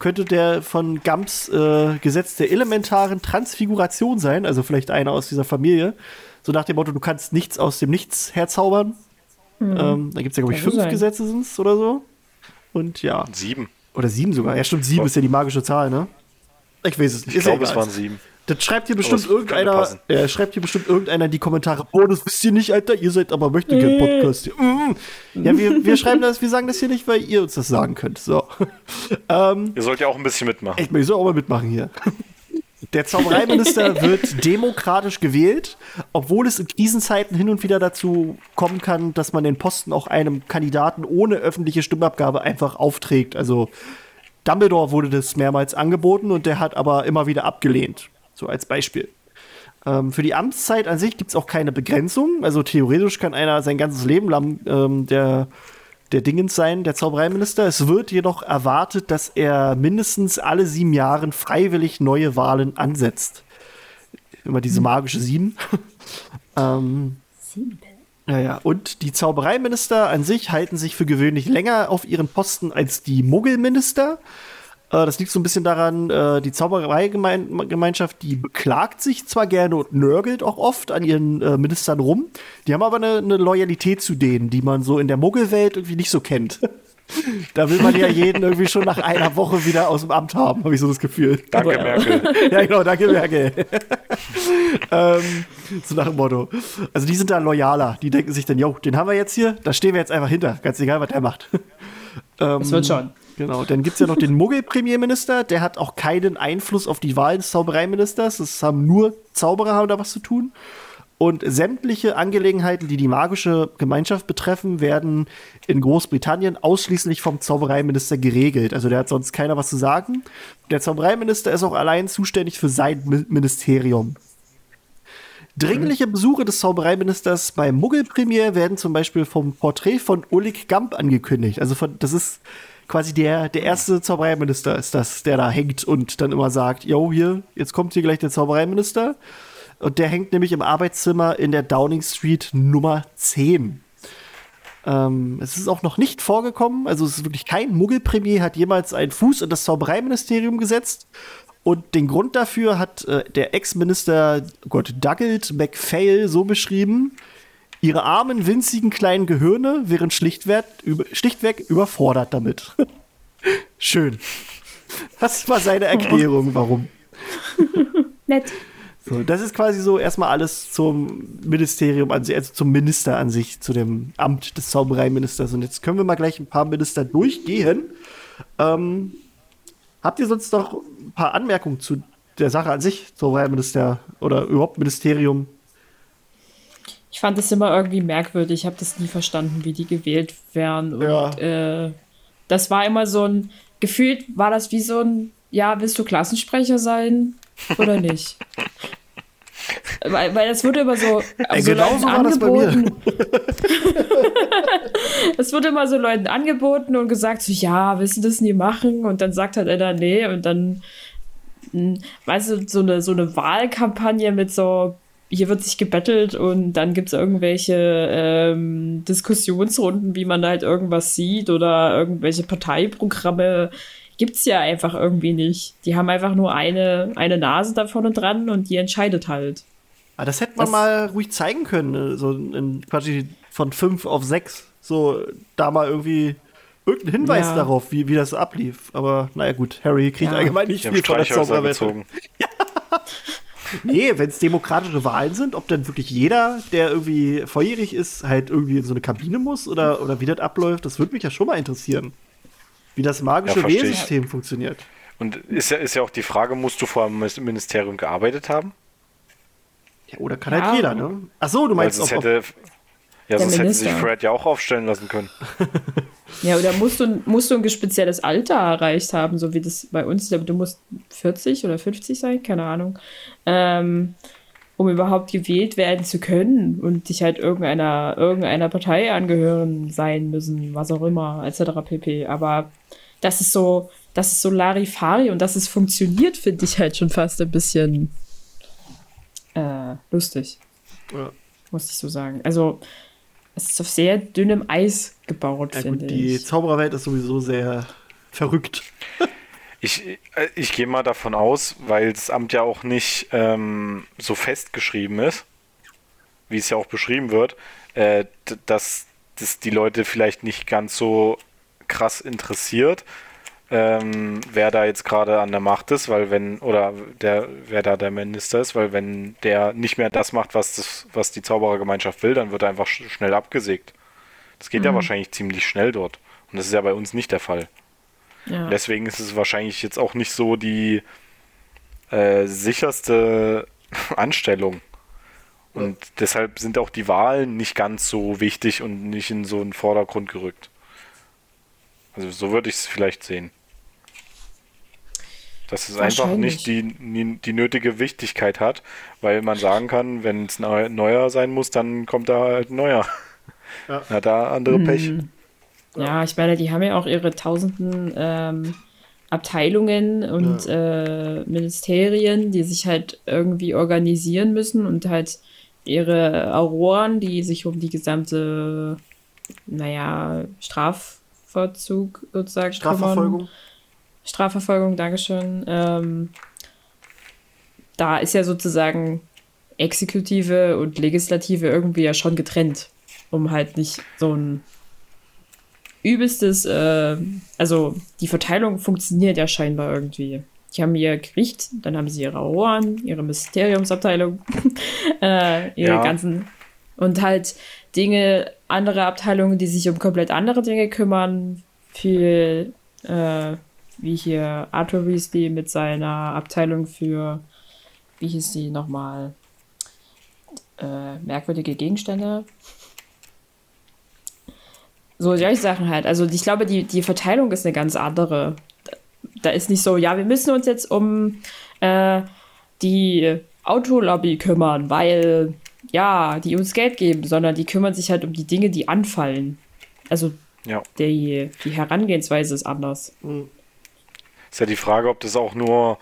könnte der von Gamps äh, Gesetz der elementaren Transfiguration sein, also vielleicht einer aus dieser Familie. So nach dem Motto, du kannst nichts aus dem Nichts herzaubern. Ähm, da gibt es ja, glaube ich, fünf sein. Gesetze sind's oder so. Und ja, Sieben. oder sieben sogar. Ja, stimmt, sieben ist ja die magische Zahl, ne? Ich weiß es nicht. Ich glaube, es waren sieben. Das schreibt hier bestimmt es könnte irgendeiner, äh, schreibt hier bestimmt irgendeiner in die Kommentare, boah, das wisst ihr nicht, Alter, ihr seid aber möchte kein Podcast. Mm. Ja, wir, wir schreiben das, wir sagen das hier nicht, weil ihr uns das sagen könnt. So. ähm, Ihr sollt ja auch ein bisschen mitmachen. mal, ich soll auch mal mitmachen hier. Der Zaubereiminister wird demokratisch gewählt, obwohl es in Krisenzeiten hin und wieder dazu kommen kann, dass man den Posten auch einem Kandidaten ohne öffentliche Stimmabgabe einfach aufträgt. Also Dumbledore wurde das mehrmals angeboten und der hat aber immer wieder abgelehnt. So als Beispiel. Ähm, für die Amtszeit an sich gibt es auch keine Begrenzung. Also theoretisch kann einer sein ganzes Leben lang ähm, der, der Dingens sein, der Zaubereiminister. Es wird jedoch erwartet, dass er mindestens alle sieben Jahren freiwillig neue Wahlen ansetzt. Immer diese magische Sieben. ähm, ja, ja. Und die Zaubereiminister an sich halten sich für gewöhnlich länger auf ihren Posten als die Muggelminister. Äh, das liegt so ein bisschen daran, äh, die Zaubereigemeinschaft, die beklagt sich zwar gerne und nörgelt auch oft an ihren äh, Ministern rum. Die haben aber eine, eine Loyalität zu denen, die man so in der Muggelwelt irgendwie nicht so kennt. Da will man ja jeden irgendwie schon nach einer Woche wieder aus dem Amt haben, habe ich so das Gefühl. Danke, Aber- Merkel. Ja, genau, danke, Merkel. ähm, so nach dem Motto. Also die sind da loyaler. Die denken sich dann, jo, den haben wir jetzt hier, da stehen wir jetzt einfach hinter. Ganz egal, was der macht. ähm, Das wird schon. Genau, dann gibt es ja noch den Muggel-Premierminister, der hat auch keinen Einfluss auf die Wahl des Zaubereiministers. Das haben nur Zauberer haben da was zu tun. Und sämtliche Angelegenheiten, die die magische Gemeinschaft betreffen, werden in Großbritannien ausschließlich vom Zaubereiminister geregelt. Also der hat sonst keiner was zu sagen. Der Zaubereiminister ist auch allein zuständig für sein Mi- Ministerium. Dringliche Besuche des Zaubereiministers beim Muggelpremier werden zum Beispiel vom Porträt von Oleg Gamp angekündigt. Also von, das ist quasi der, der erste Zaubereiminister ist das, der da hängt und dann immer sagt, yo, hier, jetzt kommt hier gleich der Zaubereiminister. Und der hängt nämlich im Arbeitszimmer in der Downing Street Nummer 10. Ähm, es ist auch noch nicht vorgekommen, also es ist wirklich kein Muggelpremier hat jemals einen Fuß in das Zaubereiministerium gesetzt. Und den Grund dafür hat äh, der Ex-Minister, Gott, Dougald MacPhail so beschrieben: Ihre armen, winzigen kleinen Gehirne wären schlichtweg, über, schlichtweg überfordert damit. Schön. Das war seine Erklärung, warum. Nett. So, das ist quasi so erstmal alles zum Ministerium an sich, also zum Minister an sich, zu dem Amt des Zaubereiministers. Und jetzt können wir mal gleich ein paar Minister durchgehen. Ähm, habt ihr sonst noch ein paar Anmerkungen zu der Sache an sich, Zaubereiminister oder überhaupt Ministerium? Ich fand es immer irgendwie merkwürdig. Ich habe das nie verstanden, wie die gewählt werden. Und Ja. äh, das war immer so ein, gefühlt war das wie so ein, ja, willst du Klassensprecher sein oder nicht? weil, weil das wurde immer so, Ey, so genau so war das bei mir. angeboten. Es wurde immer so Leuten angeboten und gesagt, so, ja, willst du das nie machen? Und dann sagt halt einer, nee. Und dann, mh, weißt du, so eine, so eine Wahlkampagne mit so, hier wird sich gebettelt und dann gibt es irgendwelche ähm, Diskussionsrunden, wie man halt irgendwas sieht oder irgendwelche Parteiprogramme. Gibt es ja einfach irgendwie nicht. Die haben einfach nur eine, eine Nase da vorne dran und die entscheidet halt. Ah, das hätte man Das- mal ruhig zeigen können, äh, so in quasi von fünf auf sechs. So da mal irgendwie irgendeinen Hinweis Ja. darauf, wie, wie das ablief. Aber naja, gut, Harry kriegt Ja. allgemein nicht viel von der Zauberwelt. Nee, wenn es demokratische Wahlen sind, ob dann wirklich jeder, der irgendwie volljährig ist, halt irgendwie in so eine Kabine muss oder, oder wie das abläuft, das würde mich ja schon mal interessieren. Wie das magische Ja. Wählsystem funktioniert. Und ist ja, ist ja auch die Frage, musst du vor dem Ministerium gearbeitet haben? Ja, oder kann Ja. halt jeder, ne? Ach so, du meinst, ob, hätte, ja, Der sonst hätte sich Minister. Fred ja auch aufstellen lassen können. Ja, oder musst du, musst du ein spezielles Alter erreicht haben, so wie das bei uns, ich glaube, du musst 40 oder 50 sein, keine Ahnung, ähm, um überhaupt gewählt werden zu können und dich halt irgendeiner, irgendeiner Partei angehören sein müssen, was auch immer, etc. pp. Aber das ist so, das ist so Larifari und dass es funktioniert, finde ich halt schon fast ein bisschen äh, lustig, Ja. muss ich so sagen. Also, es ist auf sehr dünnem Eis gebaut, ja, finde gut, die ich. Zaubererwelt ist sowieso sehr verrückt. Ich, äh, ich gehe mal davon aus, weil das Amt ja auch nicht ähm, so festgeschrieben ist, wie es ja auch beschrieben wird, äh, dass das die Leute vielleicht nicht ganz so krass interessiert, ähm, wer da jetzt gerade an der Macht ist, weil wenn, oder der, wer da der Minister ist, weil wenn der nicht mehr das macht, was, das, was die Zauberergemeinschaft will, dann wird er einfach sch schnell abgesägt. Das geht ja wahrscheinlich ziemlich schnell dort. Und das ist ja bei uns nicht der Fall. Ja. Deswegen ist es wahrscheinlich jetzt auch nicht so die äh, sicherste Anstellung. Und deshalb sind auch die Wahlen nicht ganz so wichtig und nicht in so einen Vordergrund gerückt. Also so würde ich es vielleicht sehen. Dass es einfach nicht die, die, die nötige Wichtigkeit hat, weil man sagen kann, wenn es neu, neuer sein muss, dann kommt da halt ein neuer. Ja. Na, da andere Pech. Ja, ich meine, die haben ja auch ihre tausenden ähm, Abteilungen und äh, Ministerien, die sich halt irgendwie organisieren müssen und halt ihre Auroren, die sich um die gesamte, naja, Strafvollzug sozusagen kümmern. Strafverfolgung. Strafverfolgung, Dankeschön. Ähm, da ist ja sozusagen Exekutive und Legislative irgendwie ja schon getrennt, um halt nicht so ein übelstes, äh, also die Verteilung funktioniert ja scheinbar irgendwie. Die haben ihr Gericht, dann haben sie ihre Auroren, ihre Ministeriumsabteilung, äh, ihre Ja. ganzen und halt Dinge, andere Abteilungen, die sich um komplett andere Dinge kümmern, viel äh, wie hier Arthur Weasley mit seiner Abteilung für, wie hieß die nochmal, äh, merkwürdige Gegenstände. So solche Sachen halt. Also ich glaube, die, die Verteilung ist eine ganz andere. Da ist nicht so, ja, wir müssen uns jetzt um äh, die Autolobby kümmern, weil, ja, die uns Geld geben, sondern die kümmern sich halt um die Dinge, die anfallen. Also Ja. die, die Herangehensweise ist anders. Ist ja die Frage, ob das auch nur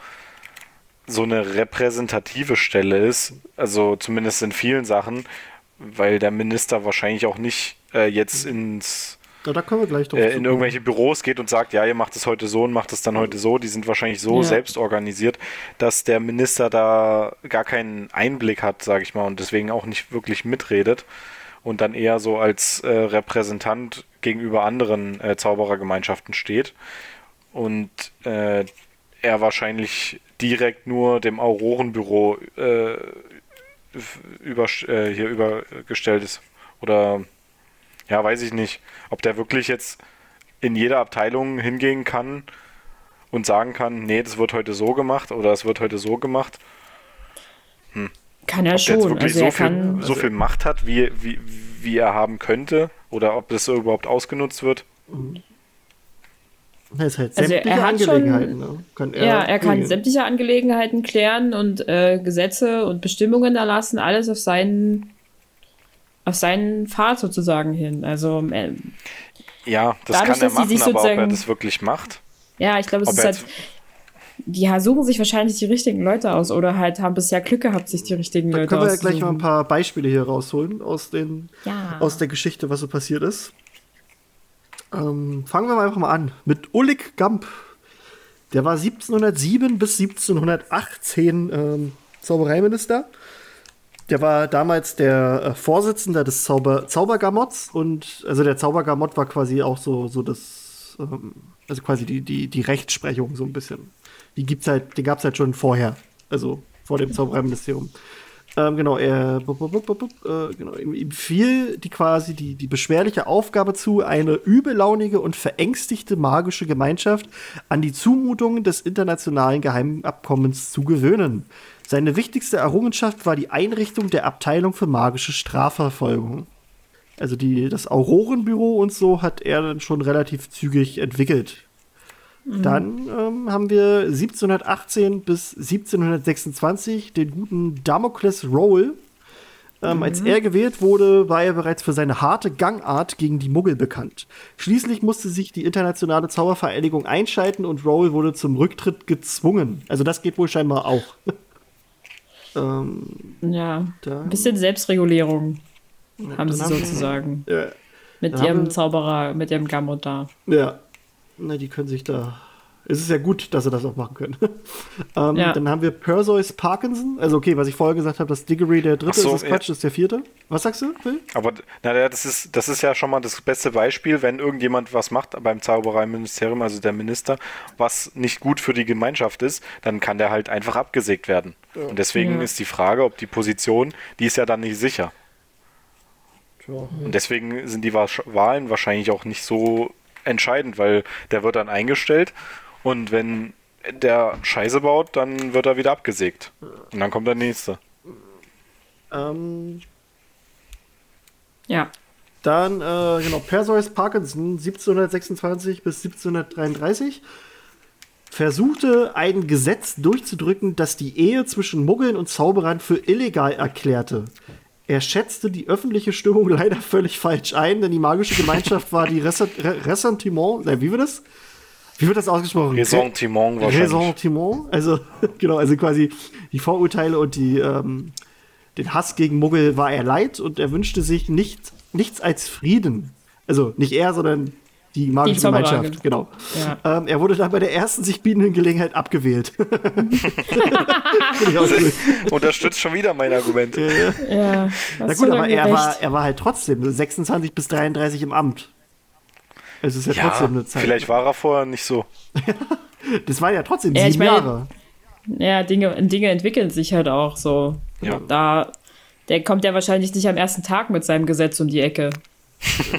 so eine repräsentative Stelle ist. Also zumindest in vielen Sachen, weil der Minister wahrscheinlich auch nicht äh, jetzt ins Ja, da kommen wir gleich drauf. äh, in irgendwelche Büros geht und sagt, ja, ihr macht es heute so und macht es dann heute so. Die sind wahrscheinlich so Ja. selbst organisiert, dass der Minister da gar keinen Einblick hat, sage ich mal, und deswegen auch nicht wirklich mitredet und dann eher so als äh, Repräsentant gegenüber anderen äh, Zauberergemeinschaften steht und äh, er wahrscheinlich direkt nur dem Aurorenbüro äh, über, äh, hier übergestellt ist. Oder ja, weiß ich nicht, ob der wirklich jetzt in jeder Abteilung hingehen kann und sagen kann, nee, das wird heute so gemacht oder es wird heute so gemacht. Kann er Ob der jetzt schon. wirklich Also so, er viel, kann. so viel Macht hat, wie, wie, wie er haben könnte oder ob das so überhaupt ausgenutzt wird. Das ist halt Also sämtliche er hat schon- Angelegenheiten. ne? Kann er Ja, er kann sämtliche Angelegenheiten klären und äh, Gesetze und Bestimmungen erlassen, alles auf seinen auf seinen Pfad sozusagen hin. Also äh, Ja, das Dadurch, kann er dass sie machen, sich aber ob er sozusagen- das wirklich macht. ja, ich glaube, es Ob ist halt, die suchen sich wahrscheinlich die richtigen Leute aus oder halt haben bisher Glück gehabt, sich die richtigen Da Leute können wir ja gleich mal ein auszusuchen. paar Beispiele hier rausholen aus, den, Ja. aus der Geschichte, was so passiert ist. Ähm, fangen wir mal einfach mal an mit Ulrich Gamp. Der war 1707 bis 1718 ähm, Zaubereiminister. Der war damals der äh, Vorsitzende des Zauber Zaubergamotts und also der Zaubergamott war quasi auch so, so das ähm, also quasi die, die, die Rechtsprechung so ein bisschen. Die gibt's halt, die gab es halt schon vorher, also vor dem Zaubereiministerium. Ähm, genau, er bup, bup, bup, äh, genau, ihm, ihm fiel die quasi die, die beschwerliche Aufgabe zu, eine übellaunige und verängstigte magische Gemeinschaft an die Zumutungen des internationalen Geheimabkommens zu gewöhnen. Seine wichtigste Errungenschaft war die Einrichtung der Abteilung für magische Strafverfolgung. Also die, das Aurorenbüro und so hat er dann schon relativ zügig entwickelt. Dann ähm, haben wir 1718 bis 1726 den guten Damocles Roll. Ähm, Als er gewählt wurde, war er bereits für seine harte Gangart gegen die Muggel bekannt. Schließlich musste sich die internationale Zaubervereinigung einschalten und Roll wurde zum Rücktritt gezwungen. Also das geht wohl scheinbar auch. ähm, Ja, Da- ein bisschen Selbstregulierung haben dann sie haben sozusagen. ja, Mit dann haben ihrem wir- Zauberer, mit ihrem Gamot da. Ja. Na, die können sich da. Es ist ja gut, dass sie das auch machen können. ähm, Ja. Dann haben wir Perseus Parkinson. Also, okay, was ich vorher gesagt habe, dass Diggory der dritte so, ist, das Quatsch, ja. ist der vierte. Was sagst du, Phil? Aber naja, das ist, das ist ja schon mal das beste Beispiel, wenn irgendjemand was macht beim Zaubereiministerium, also der Minister, was nicht gut für die Gemeinschaft ist, dann kann der halt einfach abgesägt werden. Und deswegen Ja. ist die Frage, ob die Position, die ist ja dann nicht sicher. Und deswegen sind die Wahlen wahrscheinlich auch nicht so entscheidend, weil der wird dann eingestellt und wenn der Scheiße baut, dann wird er wieder abgesägt. Und dann kommt der nächste. Ähm, Ja. dann, äh, genau, Perseus Parkinson, 1726 bis 1733, versuchte ein Gesetz durchzudrücken, das die Ehe zwischen Muggeln und Zauberern für illegal erklärte. Er schätzte die öffentliche Stimmung leider völlig falsch ein, denn die magische Gemeinschaft war die Ressentiment, wie wird das? Wie wird das ausgesprochen? Ressentiment wahrscheinlich. Ressentiment, also genau, also quasi die Vorurteile und die, ähm, den Hass gegen Muggel war er leid und er wünschte sich nicht, nichts als Frieden. Also nicht er, sondern die magische Zauberer, Gemeinschaft, genau. Ja. Ähm, er wurde dann bei der ersten sich bietenden Gelegenheit abgewählt. Unterstützt schon wieder mein Argument. Ja. Na gut, aber er war, er war halt trotzdem 26 bis 33 im Amt. Es ist ja, Ja, trotzdem eine Zeit. vielleicht war er vorher nicht so. Das war ja trotzdem Ja, ich sieben meine- Jahre. Ja, Dinge, Dinge entwickeln sich halt auch so. Ja. Da, der kommt ja wahrscheinlich nicht am ersten Tag mit seinem Gesetz um die Ecke.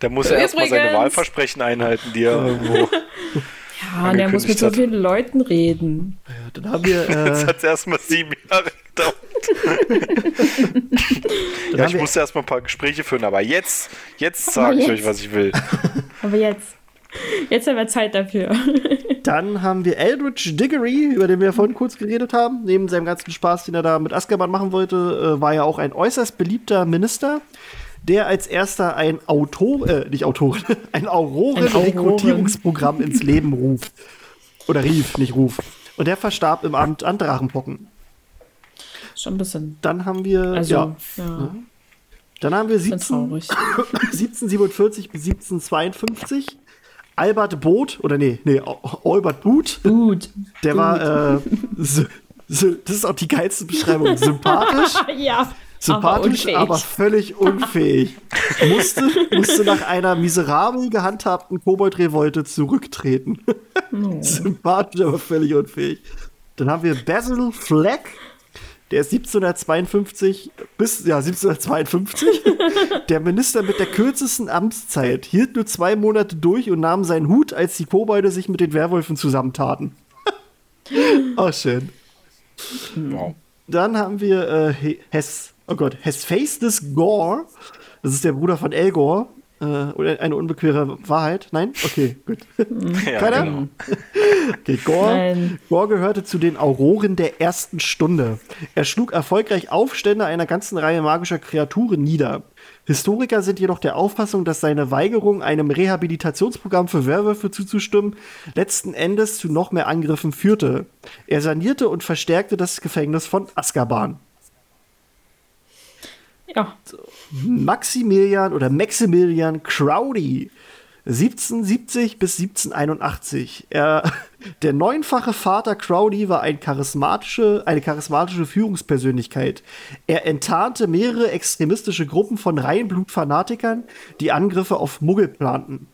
Da muss er erstmal seine. Wahlversprechen einhalten, die er irgendwo. Ja, und er muss mit so vielen Leuten reden. Dann haben wir, Das äh, hat erstmal sieben Jahre gedauert. ja, ich musste erstmal ein paar Gespräche führen, aber jetzt, jetzt sage ich jetzt? euch, was ich will. Aber jetzt. Jetzt haben wir Zeit dafür. Dann haben wir Eldridge Diggory, über den wir vorhin kurz geredet haben. Neben seinem ganzen Spaß, den er da mit Azkaban machen wollte, äh, war er auch ein äußerst beliebter Minister, der als erster ein Autor, äh, nicht Autor, ein Ein Auroren. Auroren-Rekrutierungsprogramm ins Leben ruft. Oder rief, nicht ruf. Und der verstarb im Amt an Schon ein bisschen. Dann haben wir, Also, ja, ja, dann haben wir bisschen 17, traurig. 1747 bis 1752 Albert Boot, oder nee, nee, Albert Boot, Gut. Der war, äh, das ist auch die geilste Beschreibung. Sympathisch, Ja. Sympathisch, unfähig. aber, völlig unfähig. musste, musste nach einer miserabel gehandhabten Kobold-Revolte zurücktreten. sympathisch, aber völlig unfähig. Dann haben wir Basil Fleck. Der ist 1752 bis, ja, 1752. der Minister mit der kürzesten Amtszeit hielt nur zwei Monate durch und nahm seinen Hut, als die Kobolde sich mit den Werwölfen zusammentaten. oh, schön. Wow. Dann haben wir äh, He- Hess, oh Gott, Hesphastus Gore. Das ist der Bruder von Elgor. Äh, oder eine unbequeme Wahrheit? Nein? Okay, gut. Ja, Keiner? genau. Okay, Gore, Nein. Gore gehörte zu den Auroren der ersten Stunde. Er schlug erfolgreich Aufstände einer ganzen Reihe magischer Kreaturen nieder. Historiker sind jedoch der Auffassung, dass seine Weigerung, einem Rehabilitationsprogramm für Werwölfe zuzustimmen, letzten Endes zu noch mehr Angriffen führte. Er sanierte und verstärkte das Gefängnis von Azkaban. Ja. Maximilian oder Maximilian Crowdy. 1770 bis 1781. Er, der neunfache Vater Crowdy war ein charismatische, eine charismatische Führungspersönlichkeit. Er enttarnte mehrere extremistische Gruppen von Reinblutfanatikern, die Angriffe auf Muggel planten.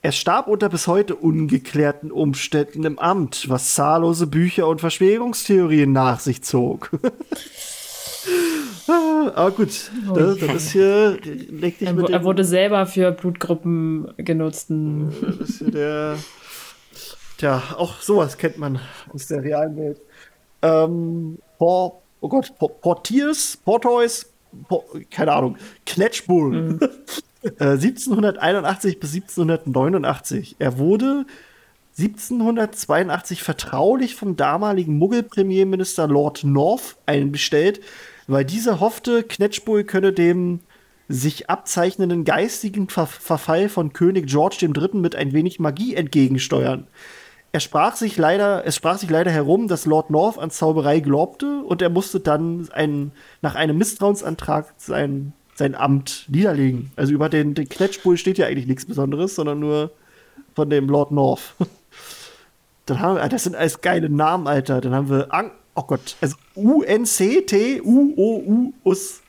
Er starb unter bis heute ungeklärten Umständen im Amt, was zahllose Bücher und Verschwörungstheorien nach sich zog. ah, aber gut, das, das ist hier. Leg dich Er, mit er wurde selber für Blutgruppen genutzten. das ist hier der. Tja, auch sowas kennt man aus der realen Welt. Ähm, Por, oh Gott, Por, Portiers, Portois, Por, keine Ahnung, Knetschbull. Äh, 1781 bis 1789. Er wurde 1782 vertraulich vom damaligen Muggel-Premierminister Lord North einbestellt, weil dieser hoffte, Knetschbull könne dem sich abzeichnenden geistigen Ver Verfall von König George III. mit ein wenig Magie entgegensteuern. Er sprach sich leider, es sprach sich leider herum, dass Lord North an Zauberei glaubte und er musste dann ein, nach einem Misstrauensantrag sein, sein Amt niederlegen. Also über den, den Knetschbull steht ja eigentlich nichts Besonderes, sondern nur von dem Lord North. Dann haben wir, das sind alles geile Namen, Alter. Dann haben wir, An oh Gott, also U-N-C-T-U-O-U-US.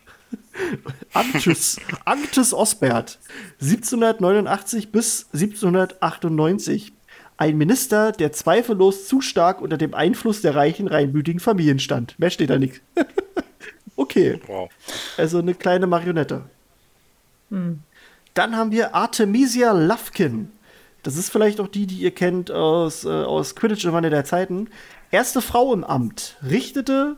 Anctus, Anctus Osbert, 1789 bis 1798. Ein Minister, der zweifellos zu stark unter dem Einfluss der reichen, reinblütigen Familien stand. Mehr steht da nicht. okay, Wow. also eine kleine Marionette. Dann haben wir Artemisia Lufkin. Das ist vielleicht auch die, die ihr kennt aus, äh, aus Quidditch im Wandel der Zeiten. Erste Frau im Amt, richtete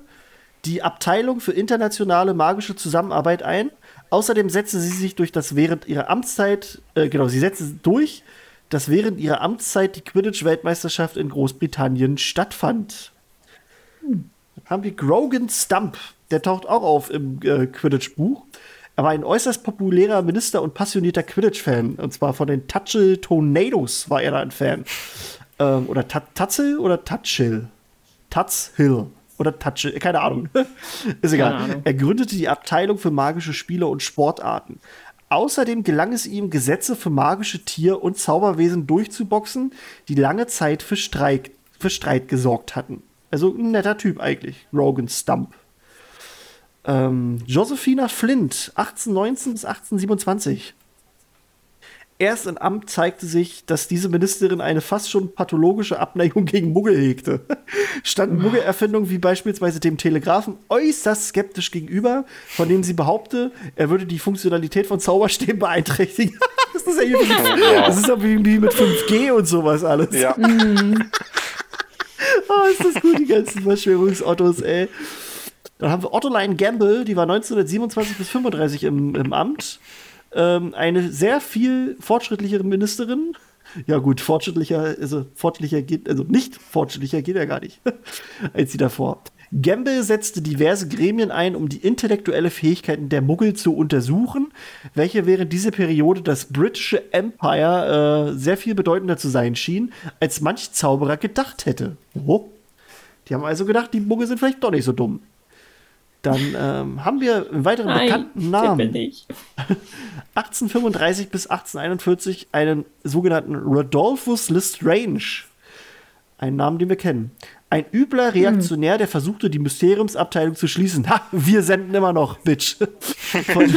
die Abteilung für internationale magische Zusammenarbeit ein. Außerdem setzte sie sich durch das während ihrer Amtszeit, äh, genau, sie setzte durch, dass während ihrer Amtszeit die Quidditch-Weltmeisterschaft in Großbritannien stattfand. Dann haben wir Grogan Stump. Der taucht auch auf im äh, Quidditch-Buch. Er war ein äußerst populärer Minister und passionierter Quidditch-Fan. Und zwar von den Tutchel Tornadoes war er da ein Fan. Ähm, oder Tat- Tatzel oder Tutchill? Tutzhill oder Tutchill, keine Ahnung. Ist egal. Ahnung. Er gründete die Abteilung für magische Spiele und Sportarten. Außerdem gelang es ihm, Gesetze für magische Tier- und Zauberwesen durchzuboxen, die lange Zeit für, Streik, für Streit gesorgt hatten. Also ein netter Typ eigentlich, Rogan Stump. Ähm, Josephina Flint, 1819 bis 1827. Erst im Amt zeigte sich, dass diese Ministerin eine fast schon pathologische Abneigung gegen Muggel hegte. Standen Muggel-Erfindungen wie beispielsweise dem Telegraphen äußerst skeptisch gegenüber, von dem sie behaupte, er würde die Funktionalität von Zauberstäben beeinträchtigen. das ist ja irgendwie, das ist ja wie wie mit 5G und sowas alles. Ja. Oh, ist das gut, die ganzen Verschwörungsottos, ey. Dann haben wir Ottoline Gamble, die war 1927 bis 35 im, im Amt. Ähm, eine sehr viel fortschrittlichere Ministerin. Ja, gut, fortschrittlicher, also fortschrittlicher geht, also nicht fortschrittlicher geht ja gar nicht, als sie davor. Gamble setzte diverse Gremien ein, um die intellektuelle Fähigkeiten der Muggel zu untersuchen, welche während dieser Periode das britische Empire äh, sehr viel bedeutender zu sein schien, als manch Zauberer gedacht hätte. Oh. Die haben also gedacht, die Muggel sind vielleicht doch nicht so dumm. Dann ähm, haben wir einen weiteren bekannten den Namen. bin ich. 1835 bis 1841 einen sogenannten Rodolphus Lestrange. Einen Namen, den wir kennen. Ein übler Reaktionär, der versuchte, die Mysteriumsabteilung zu schließen. Ha, wir senden immer noch, Bitch. Von,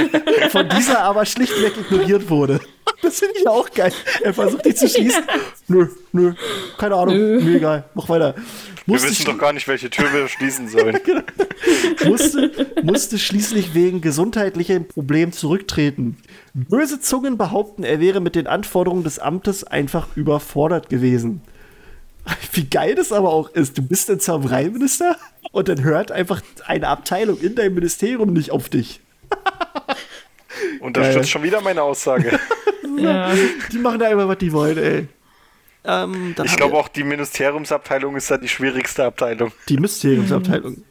von dieser aber schlichtweg ignoriert wurde. Das finde ich auch geil. Er versucht, die zu schließen. Nö, nö, keine Ahnung. Nö. Mir egal, mach weiter. Wir wissen doch gar nicht, welche Tür wir schließen sollen. musste, musste schließlich wegen gesundheitlichem Problem zurücktreten. Böse Zungen behaupten, er wäre mit den Anforderungen des Amtes einfach überfordert gewesen. Wie geil das aber auch ist. Du bist ein Zaubereiminister und dann hört einfach eine Abteilung in deinem Ministerium nicht auf dich. Unterstützt schon wieder meine Aussage. Ja. Die machen da einfach, was die wollen, ey. Ähm, dann Ich glaube auch, die Ministeriumsabteilung ist da die schwierigste Abteilung. die Mysteriumsabteilung.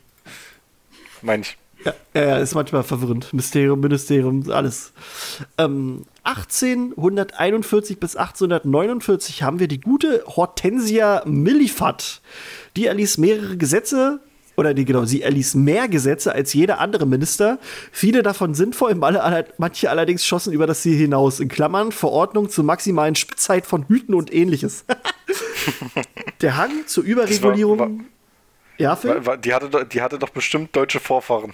Meine ich. Ja, ja, ja, ist manchmal verwirrend. Mysterium, Ministerium, alles. Ähm, 1841 bis 1849 haben wir die gute Hortensia Millifat. Die erließ mehrere Gesetze, oder die, genau, sie erließ mehr Gesetze als jeder andere Minister. Viele davon sinnvoll, manche allerdings schossen über das Ziel hinaus. In Klammern, Verordnung zur maximalen Spitzheit von Hüten und ähnliches. Der Hang zur Überregulierung. war- ja, Phil? Wa- wa- Die hatte, doch- die hatte doch bestimmt deutsche Vorfahren.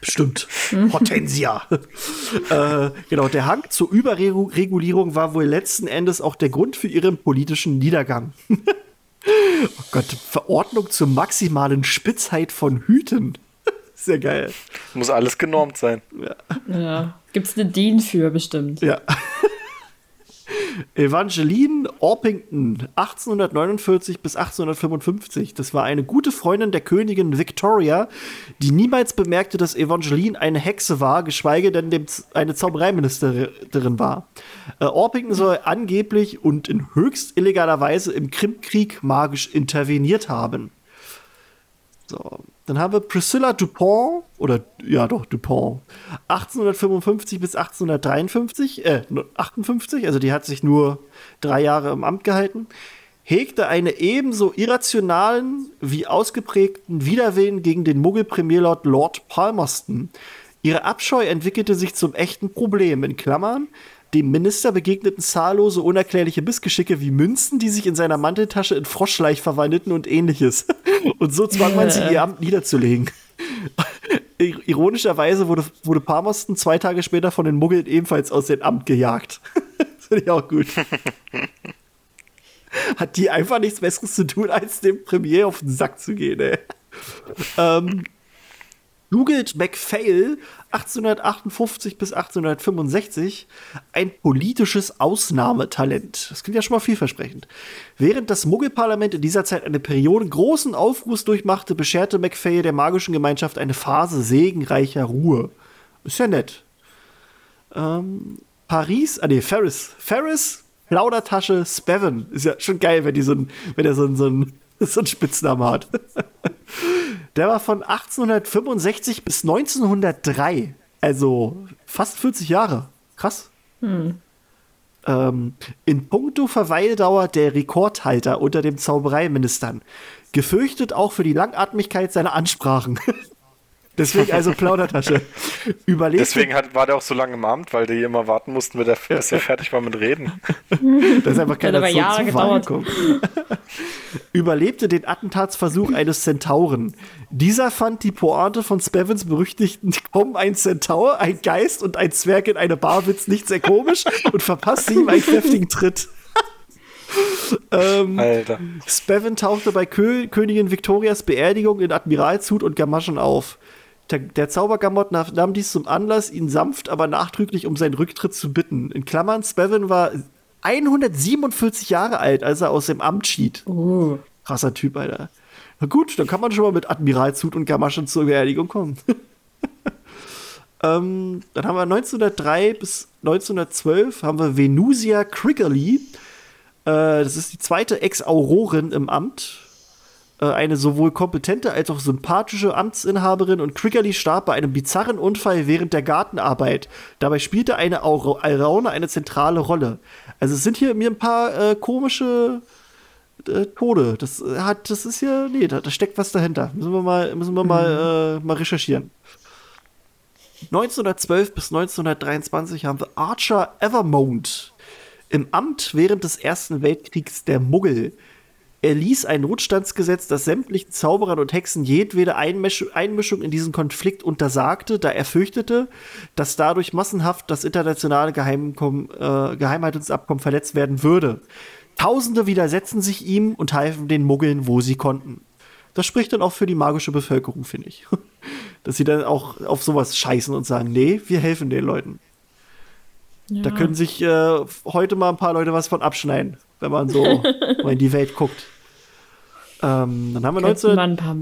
Bestimmt. Hortensia. äh, genau, der Hang zur Überregulierung war wohl letzten Endes auch der Grund für ihren politischen Niedergang. oh Gott, Verordnung zur maximalen Spitzheit von Hüten. Sehr geil. Muss alles genormt sein. Ja. ja. Gibt es eine DIN für bestimmt. Ja. Evangeline Orpington, 1849 bis 1855. Das war eine gute Freundin der Königin Victoria, die niemals bemerkte, dass Evangeline eine Hexe war, geschweige denn dem, eine Zaubereiministerin war. Äh, Orpington soll angeblich und in höchst illegaler Weise im Krimkrieg magisch interveniert haben. So. Dann haben wir Priscilla Dupont, oder ja doch, Dupont, 1855 bis 1853, äh, 58, also die hat sich nur drei Jahre im Amt gehalten, hegte eine ebenso irrationalen wie ausgeprägten Widerwillen gegen den Muggel-Premierlord Lord Palmerston. Ihre Abscheu entwickelte sich zum echten Problem, in Klammern, dem Minister begegneten zahllose unerklärliche Missgeschicke wie Münzen, die sich in seiner Manteltasche in Froschleich verwandelten und ähnliches. Und so zwang man sie, ihr Amt niederzulegen. Ironischerweise wurde, wurde Palmerston zwei Tage später von den Muggeln ebenfalls aus dem Amt gejagt. das finde ich auch gut. Hat die einfach nichts Besseres zu tun, als dem Premier auf den Sack zu gehen, ey. ähm, googelt MacPhail 1858 bis 1865 ein politisches Ausnahmetalent. Das klingt ja schon mal vielversprechend. Während das Muggelparlament in dieser Zeit eine Periode großen Aufruhrs durchmachte, bescherte MacPhail der magischen Gemeinschaft eine Phase segenreicher Ruhe. Ist ja nett. Ähm, Paris, ah nee, Ferris. Ferris, Plaudertasche, Spevin. Ist ja schon geil, wenn, die so ein, wenn er so, ein, so, ein, so einen Spitznamen hat. Der war von 1865 bis 1903. Also fast 40 Jahre. Krass. Hm. Ähm, in puncto Verweildauer der Rekordhalter unter den Zaubereiministern. Gefürchtet auch für die Langatmigkeit seiner Ansprachen. Deswegen also Plaudertasche. Überlebte, Deswegen hat, war der auch so lange im Amt, weil die immer warten mussten, bis er, bis er fertig war mit Reden. da ist einfach keiner zu, Jahre gedauert. Überlebte den Attentatsversuch eines Zentauren. Dieser fand die Pointe von Spavins berüchtigten Kommen ein Zentaur, ein Geist und ein Zwerg in eine Barwitz nicht sehr komisch und verpasste ihm einen kräftigen Tritt. ähm, Alter. Spavin tauchte bei Kö Königin Victorias Beerdigung in Admiralshut und Gamaschen auf. Der, der Zaubergamot nahm dies zum Anlass, ihn sanft, aber nachdrücklich um seinen Rücktritt zu bitten. In Klammern, Spevin war 147 Jahre alt, als er aus dem Amt schied. Oh. Krasser Typ, Alter. Na gut, dann kann man schon mal mit Admiralshut und Gamaschen zur Beerdigung kommen. ähm, dann haben wir 1903 bis 1912 haben wir Venusia Crickerly. Äh, das ist die zweite Ex-Aurorin im Amt eine sowohl kompetente als auch sympathische Amtsinhaberin und Crickerly starb bei einem bizarren Unfall während der Gartenarbeit. Dabei spielte eine Alraune eine zentrale Rolle. Also es sind hier mir ein paar äh, komische äh, Tode. Das hat, das ist hier, nee, da, da, steckt was dahinter. Müssen wir mal, müssen wir mhm. mal, äh, mal recherchieren. 1912 bis 1923 haben wir Archer Evermont im Amt während des Ersten Weltkriegs der Muggel. Er ließ ein Notstandsgesetz, das sämtlichen Zauberern und Hexen jedwede Einmischung, Einmischung in diesen Konflikt untersagte, da er fürchtete, dass dadurch massenhaft das internationale Geheimkom äh, Geheimhaltungsabkommen verletzt werden würde. Tausende widersetzen sich ihm und halfen den Muggeln, wo sie konnten. Das spricht dann auch für die magische Bevölkerung, finde ich. Dass sie dann auch auf sowas scheißen und sagen, nee, wir helfen den Leuten. Ja. Da können sich äh, heute mal ein paar Leute was von abschneiden, wenn man so mal in die Welt guckt. Ähm, dann haben wir 19... Man paar,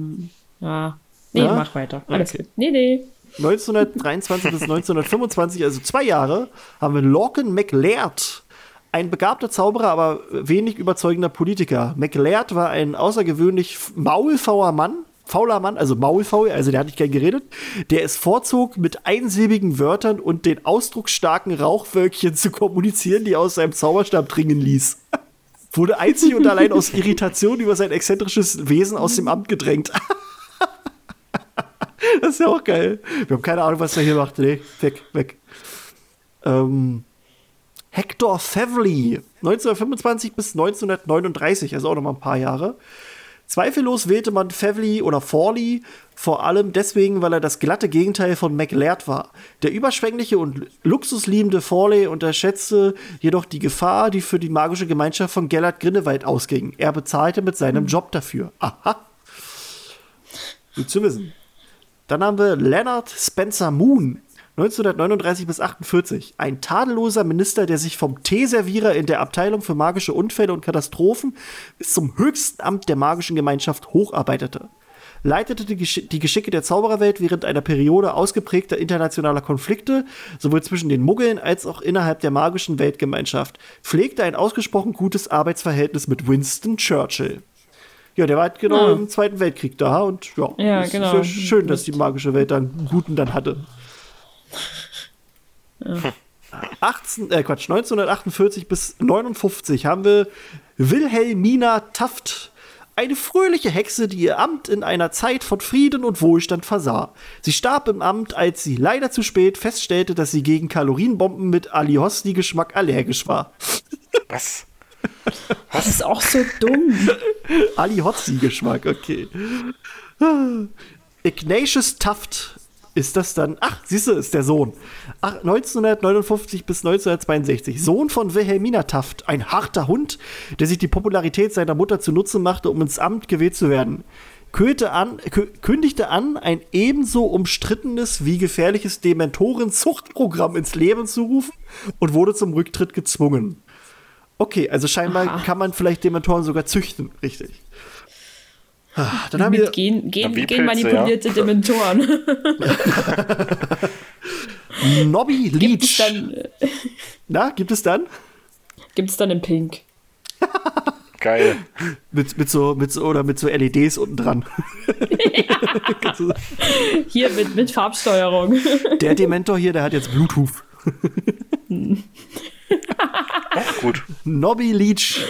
ja. Nee, ja? mach weiter. Alles okay. gut. Nee, nee. 1923 bis 1925, also zwei Jahre, haben wir Lorcan McLaird. Ein begabter Zauberer, aber wenig überzeugender Politiker. McLaird war ein außergewöhnlich maulfauer Mann, fauler Mann, also maulfaul, also der hat nicht gern geredet, der es vorzog, mit einsilbigen Wörtern und den ausdrucksstarken Rauchwölkchen zu kommunizieren, die aus seinem Zauberstab dringen ließ wurde einzig und allein aus Irritation über sein exzentrisches Wesen aus dem Amt gedrängt. das ist ja auch geil. Wir haben keine Ahnung, was er hier macht. Nee, weg, weg. Ähm, Hector Favely, 1925 bis 1939, also auch noch mal ein paar Jahre. Zweifellos wählte man Favley oder Forley vor allem deswegen, weil er das glatte Gegenteil von McLaird war. Der überschwängliche und luxusliebende Forley unterschätzte jedoch die Gefahr, die für die magische Gemeinschaft von Gellert Grinnewald ausging. Er bezahlte mit seinem Job dafür. Aha. Gut zu wissen. Dann haben wir Leonard Spencer Moon. 1939 bis 48. Ein tadelloser Minister, der sich vom Teeservierer in der Abteilung für magische Unfälle und Katastrophen bis zum höchsten Amt der magischen Gemeinschaft hocharbeitete. Leitete die, Gesch die Geschicke der Zaubererwelt während einer Periode ausgeprägter internationaler Konflikte, sowohl zwischen den Muggeln als auch innerhalb der magischen Weltgemeinschaft. Pflegte ein ausgesprochen gutes Arbeitsverhältnis mit Winston Churchill. Ja, der war halt genau Ah. im Zweiten Weltkrieg da und ja, Ja, es genau. ist ja schön, dass die magische Welt da einen guten dann hatte. 18, äh Quatsch, 1948 bis 59 haben wir Wilhelmina Taft, eine fröhliche Hexe, die ihr Amt in einer Zeit von Frieden und Wohlstand versah. Sie starb im Amt, als sie leider zu spät feststellte, dass sie gegen Kalorienbomben mit Alihosti-Geschmack allergisch war. Was? Das ist auch so dumm. Alihosti-Geschmack, okay. Ignatius Taft ist das dann. Ach, siehst du, ist der Sohn. Ach, 1959 bis 1962. Sohn von Wilhelmina Taft. Ein harter Hund, der sich die Popularität seiner Mutter zunutze machte, um ins Amt gewählt zu werden. Kündigte an, kü- kündigte an, ein ebenso umstrittenes wie gefährliches Dementoren-Zuchtprogramm ins Leben zu rufen und wurde zum Rücktritt gezwungen. Okay, also scheinbar Aha. kann man vielleicht Dementoren sogar züchten, richtig. Ah, Dann haben wir Mit gen, gen, Ja, wie genmanipulierte Dementoren. Nobby Gibt es Leach. dann, Na, gibt es dann? gibt's dann in Pink. Geil. Mit, mit so, mit so, oder mit so LEDs unten dran. Du- Hier mit, mit Farbsteuerung. der Dementor hier, der hat jetzt Bluetooth. Gut. Nobby Leach,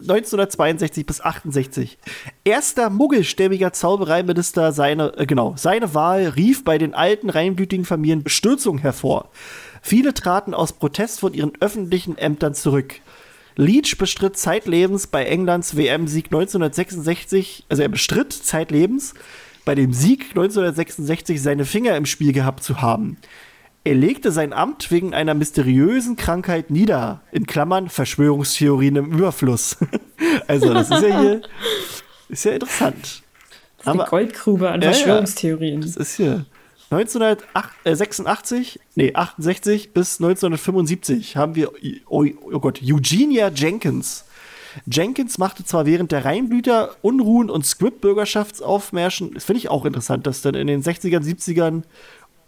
1962 bis 68. Erster muggelstämmiger Zaubereiminister, seine, äh, genau, seine Wahl rief bei den alten reinblütigen Familien Bestürzung hervor. Viele traten aus Protest von ihren öffentlichen Ämtern zurück. Leach bestritt zeitlebens bei Englands WM-Sieg 1966, also er bestritt zeitlebens bei dem Sieg 1966 seine Finger im Spiel gehabt zu haben. Er legte sein Amt wegen einer mysteriösen Krankheit nieder. In Klammern Verschwörungstheorien im Überfluss. also, das ist ja hier ist ja interessant. Die Goldgrube an Ja. Verschwörungstheorien. Das ist hier 1986, nee, 68 bis 1975 haben wir, oh, oh Gott, Eugenia Jenkins. Jenkins machte zwar während der Rheinblüter Unruhen und Squib-Bürgerschaftsaufmärschen, das finde ich auch interessant, dass dann in den 60ern, 70ern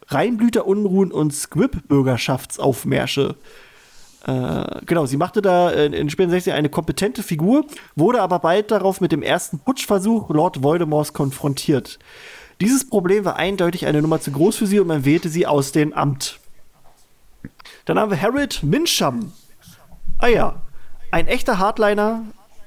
Rheinblüter Unruhen und Squib-Bürgerschaftsaufmärsche äh, genau, sie machte da in, in späten 60ern eine kompetente Figur, wurde aber bald darauf mit dem ersten Putschversuch Lord Voldemorts konfrontiert. Dieses Problem war eindeutig eine Nummer zu groß für sie und man wählte sie aus dem Amt. Dann haben wir Harold Minsham. Ah ja, ein echter Hardliner,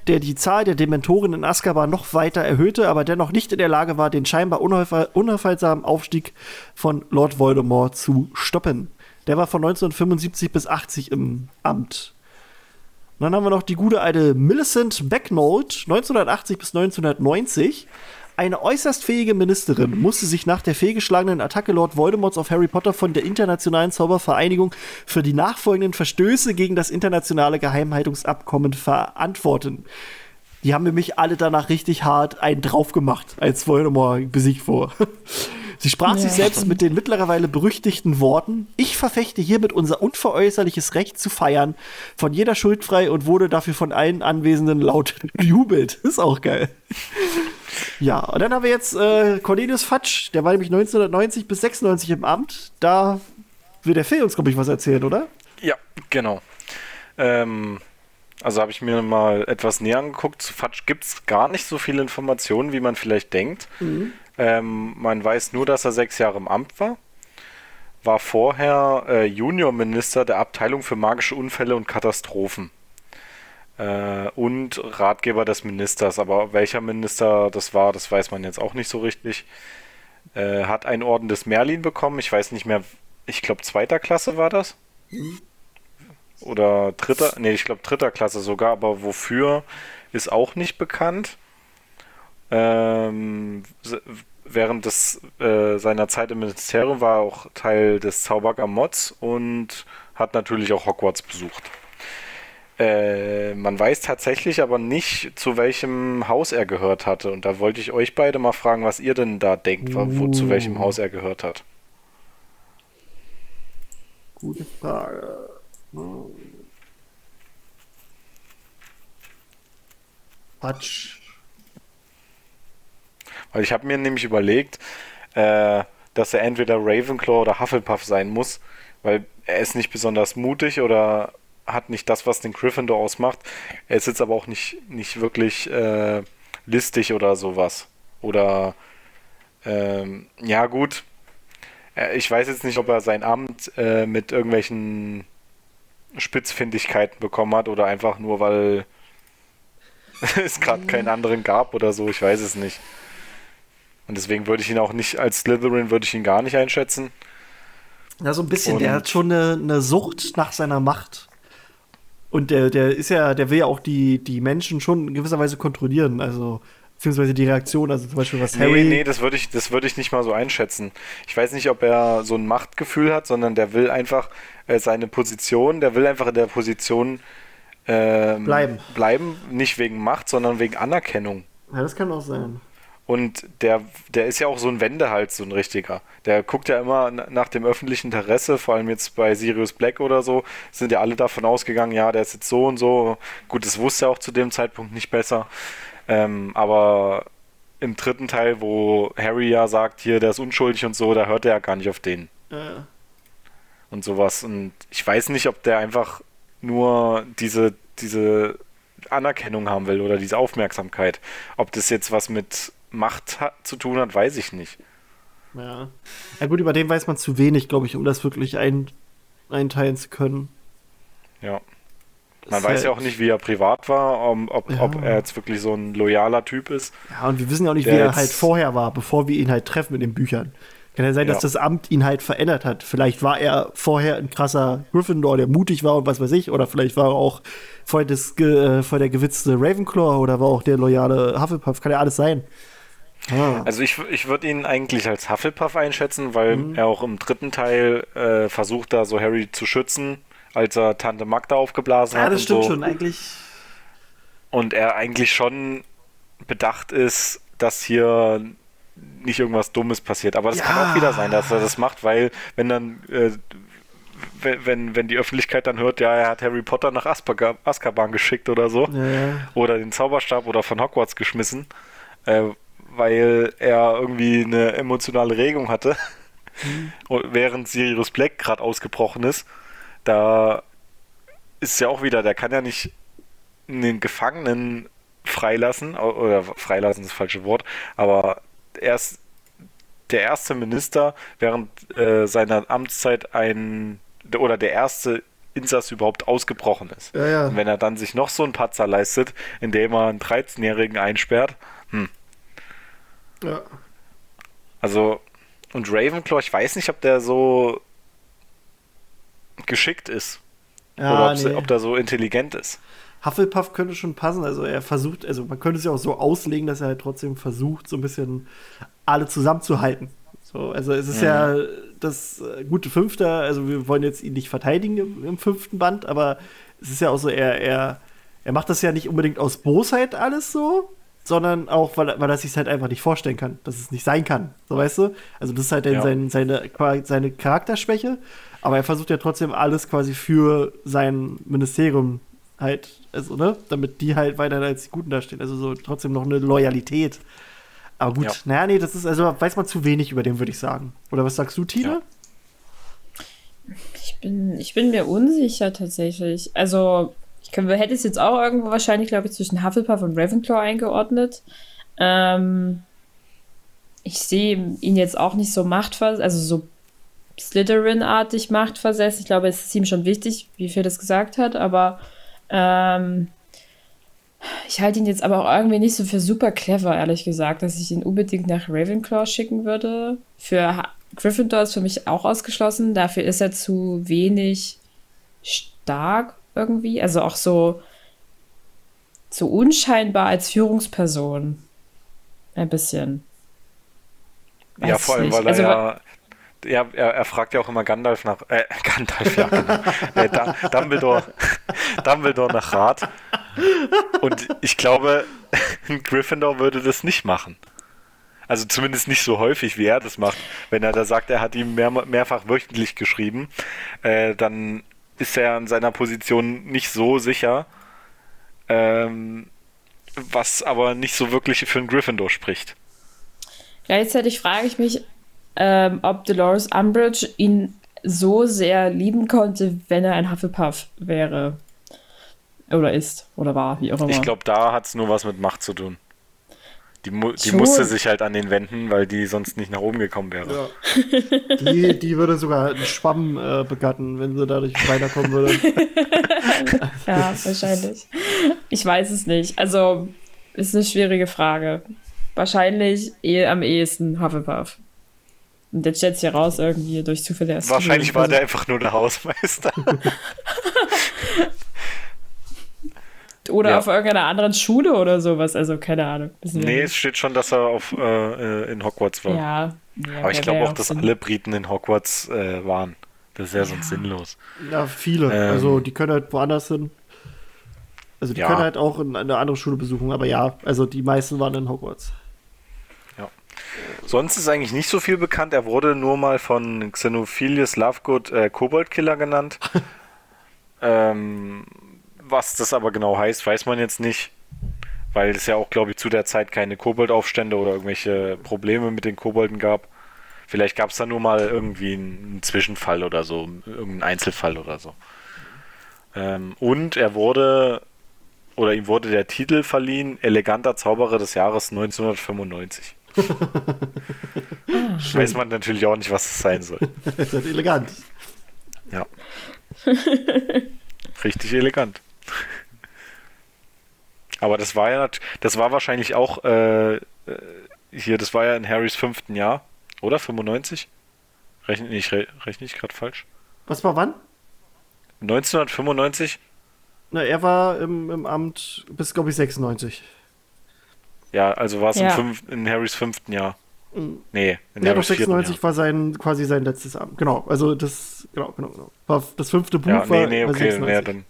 der die Zahl der Dementoren in Azkaban noch weiter erhöhte, aber dennoch nicht in der Lage war, den scheinbar unauf- unaufhaltsamen Aufstieg von Lord Voldemort zu stoppen. Der war von 1975 bis 80 im Amt. Und dann haben wir noch die gute alte Millicent Becknold, 1980 bis 1990. Eine äußerst fähige Ministerin musste sich nach der fehlgeschlagenen Attacke Lord Voldemorts auf Harry Potter von der Internationalen Zaubervereinigung für die nachfolgenden Verstöße gegen das internationale Geheimhaltungsabkommen verantworten. Die haben nämlich alle danach richtig hart einen drauf gemacht, als Voldemort besiegt wurde. Sie sprach Ja. sich selbst mit den mittlerweile berüchtigten Worten: Ich verfechte hiermit unser unveräußerliches Recht zu feiern, von jeder Schuld frei und wurde dafür von allen Anwesenden laut gejubelt. Ist auch geil. Ja, und dann haben wir jetzt äh, Cornelius Fatsch, der war nämlich 1990 bis 96 im Amt. Da will der Phil uns, glaube ich, was erzählen, oder? Ja, genau. Ähm, also habe ich mir mal etwas näher angeguckt. Zu Fatsch gibt es gar nicht so viele Informationen, wie man vielleicht denkt. Ähm, man weiß nur, dass er sechs Jahre im Amt war. War vorher äh, Juniorminister der Abteilung für magische Unfälle und Katastrophen. Äh, und Ratgeber des Ministers. Aber welcher Minister das war, das weiß man jetzt auch nicht so richtig. Äh, hat einen Orden des Merlin bekommen. Ich weiß nicht mehr, ich glaube zweiter Klasse war das. Oder dritter, nee, ich glaube dritter Klasse sogar, aber wofür ist auch nicht bekannt. Ähm, während des, äh, seiner Zeit im Ministerium war er auch Teil des Zaubergammots und hat natürlich auch Hogwarts besucht. Äh, man weiß tatsächlich aber nicht, zu welchem Haus er gehört hatte. Und da wollte ich euch beide mal fragen, was ihr denn da denkt, wo, zu welchem Haus er gehört hat. Gute Frage. Quatsch. Weil ich habe mir nämlich überlegt, äh, dass er entweder Ravenclaw oder Hufflepuff sein muss, weil er ist nicht besonders mutig oder hat nicht das, was den Gryffindor ausmacht. Er ist jetzt aber auch nicht, nicht wirklich äh, listig oder sowas. Oder ähm, ja gut, äh, ich weiß jetzt nicht, ob er sein Amt äh, mit irgendwelchen Spitzfindigkeiten bekommen hat oder einfach nur, weil es gerade keinen anderen gab oder so. Ich weiß es nicht. Und deswegen würde ich ihn auch nicht, als Slytherin würde ich ihn gar nicht einschätzen. Ja, so ein bisschen, Und der hat schon eine, eine Sucht nach seiner Macht. Und der, der ist ja, der will ja auch die, die Menschen schon in gewisser Weise kontrollieren. Also, beziehungsweise die Reaktion, also zum Beispiel was Harry. Nee, nee, das würde ich, das würde ich nicht mal so einschätzen. Ich weiß nicht, ob er so ein Machtgefühl hat, sondern der will einfach äh, seine Position, der will einfach in der Position ähm, bleiben. bleiben, nicht wegen Macht, sondern wegen Anerkennung. Ja, das kann auch sein. Und der, der ist ja auch so ein Wendehals, so ein richtiger. Der guckt ja immer nach dem öffentlichen Interesse, vor allem jetzt bei Sirius Black oder so, sind ja alle davon ausgegangen, ja, der ist jetzt so und so. Gut, das wusste er auch zu dem Zeitpunkt nicht besser. Ähm, aber im dritten Teil, wo Harry ja sagt, hier, der ist unschuldig und so, da hört er ja gar nicht auf den. Ja. Und sowas. Und ich weiß nicht, ob der einfach nur diese, diese Anerkennung haben will oder diese Aufmerksamkeit. Ob das jetzt was mit Macht hat, zu tun hat, weiß ich nicht. Ja. Ja gut, über den weiß man zu wenig, glaube ich, um das wirklich ein, einteilen zu können. Ja. Man weiß halt ja auch nicht, wie er privat war, um, ob, ja. ob er jetzt wirklich so ein loyaler Typ ist. Ja, und wir wissen ja auch nicht, wie er halt vorher war, bevor wir ihn halt treffen in den Büchern. Kann ja sein, dass das Amt ihn halt verändert hat. Vielleicht war er vorher ein krasser Gryffindor, der mutig war und was weiß ich. Oder vielleicht war er auch voll, das, äh, voll der gewitzte Ravenclaw oder war auch der loyale Hufflepuff. Kann ja alles sein. Ah. Also ich, ich würde ihn eigentlich als Hufflepuff einschätzen, weil mhm. er auch im dritten Teil äh, versucht, da so Harry zu schützen, als er Tante Magda aufgeblasen ja, hat. Ja, das stimmt so. schon, eigentlich. Und er eigentlich schon bedacht ist, dass hier nicht irgendwas Dummes passiert. Aber das ja. kann auch wieder sein, dass er das macht, weil wenn dann äh, wenn, wenn die Öffentlichkeit dann hört, ja, er hat Harry Potter nach Azkaban geschickt oder so. Ja. Oder den Zauberstab oder von Hogwarts geschmissen. Äh, weil er irgendwie eine emotionale Regung hatte, mhm. während Sirius Black gerade ausgebrochen ist. Da ist ja auch wieder, der kann ja nicht einen Gefangenen freilassen, oder freilassen ist das falsche Wort, aber er ist der erste Minister während äh, seiner Amtszeit ein, oder der erste Insass überhaupt ausgebrochen ist. Ja, ja. Und wenn er dann sich noch so einen Patzer leistet, indem er einen 13-Jährigen einsperrt, ja. Also, und Ravenclaw, ich weiß nicht, ob der so geschickt ist. Ja, oder nee. ob der so intelligent ist. Hufflepuff könnte schon passen. Also er versucht, also man könnte es ja auch so auslegen, dass er halt trotzdem versucht, so ein bisschen alle zusammenzuhalten. So, also es ist mhm. ja das äh, gute Fünfte, also wir wollen jetzt ihn nicht verteidigen im, im, fünften Band, aber es ist ja auch so, er, er, er macht das ja nicht unbedingt aus Bosheit alles so, sondern auch, weil, weil er sich halt einfach nicht vorstellen kann, dass es nicht sein kann. So weißt du? Also das ist halt ja. sein, seine, seine Charakterschwäche, aber er versucht ja trotzdem alles quasi für sein Ministerium halt, also, ne, damit die halt weiter als die Guten dastehen. Also so trotzdem noch eine Loyalität. Aber gut, ja. naja, nee, das ist, also weiß man zu wenig über den, würde ich sagen. Oder was sagst du, Tina? Ja. Ich bin, ich bin mir unsicher tatsächlich. Also, ich könnte, hätte es jetzt auch irgendwo wahrscheinlich, glaube ich, zwischen Hufflepuff und Ravenclaw eingeordnet. Ähm, ich sehe ihn jetzt auch nicht so machtversetzt, also so Slytherin-artig machtversetzt. Ich glaube, es ist ihm schon wichtig, wie viel das gesagt hat, aber ähm, ich halte ihn jetzt aber auch irgendwie nicht so für super clever, ehrlich gesagt, dass ich ihn unbedingt nach Ravenclaw schicken würde. Für Gryffindor ist für mich auch ausgeschlossen. Dafür ist er zu wenig stark irgendwie. Also auch so, so unscheinbar als Führungsperson. ein bisschen. Ja, Weiß vor allem, nicht. weil er Also, ja. Ja, er, er fragt ja auch immer Gandalf nach. Äh, Gandalf, ja, genau. äh, Dumbledore, Dumbledore nach Rat. Und ich glaube, Gryffindor würde das nicht machen. Also zumindest nicht so häufig, wie er das macht. Wenn er da sagt, er hat ihm mehr, mehrfach wöchentlich geschrieben, äh, dann ist er in seiner Position nicht so sicher. Ähm, was aber nicht so wirklich für einen Gryffindor spricht. Gleichzeitig frage ich mich, ähm, ob Dolores Umbridge ihn so sehr lieben konnte, wenn er ein Hufflepuff wäre. Oder ist. Oder war, wie auch immer. Ich glaube, da hat es nur was mit Macht zu tun. Die, mu die musste sich halt an den wenden, weil die sonst nicht nach oben gekommen wäre. Ja. Die, die würde sogar einen Schwamm äh, begatten, wenn sie dadurch weiterkommen würde. Ja, wahrscheinlich. Ich weiß es nicht. Also, ist eine schwierige Frage. Wahrscheinlich eh am ehesten Hufflepuff. Und jetzt stellt sich heraus, irgendwie durch Zufälle erst. Wahrscheinlich war der einfach nur der Hausmeister. Oder Ja. auf irgendeiner anderen Schule oder sowas. Also, keine Ahnung. Nee, es steht schon, dass er auf, äh, äh, in Hogwarts war. Ja. ja Aber ich glaube auch, dass Sinn. alle Briten in Hogwarts äh, waren. Das ist ja, sonst Ja. sinnlos. Ja, viele. Ähm. also die können halt woanders hin. Also die Ja. können halt auch in eine andere Schule besuchen, aber ja, also die meisten waren in Hogwarts. Sonst ist eigentlich nicht so viel bekannt. Er wurde nur mal von Xenophilius Lovegood äh, Koboldkiller genannt. ähm, was das aber genau heißt, weiß man jetzt nicht. Weil es ja auch, glaube ich, zu der Zeit keine Koboldaufstände oder irgendwelche Probleme mit den Kobolden gab. Vielleicht gab es da nur mal irgendwie einen Zwischenfall oder so, irgendeinen Einzelfall oder so. Ähm, und er wurde, oder ihm wurde der Titel verliehen, eleganter Zauberer des Jahres 1995. Weiß man natürlich auch nicht, was das sein soll. Das ist elegant. Ja. Richtig elegant. Aber das war ja, das war wahrscheinlich auch äh, äh, hier, das war ja in Harrys fünften Jahr, oder? 95? Rechne ich, re, rechne ich gerade falsch? Was war wann? 1995? Na, er war im, im Amt bis, glaube ich, 96. Ja, also war es Ja. im fünf, in Harrys fünften Jahr. Mhm. Nee, in Ja, doch Harrys vierten 96 Jahr. war sein quasi sein letztes Amt. Genau, also das, genau, genau, genau. War das fünfte Buch Ja, war, nee, nee, war okay, 96. nee, dann,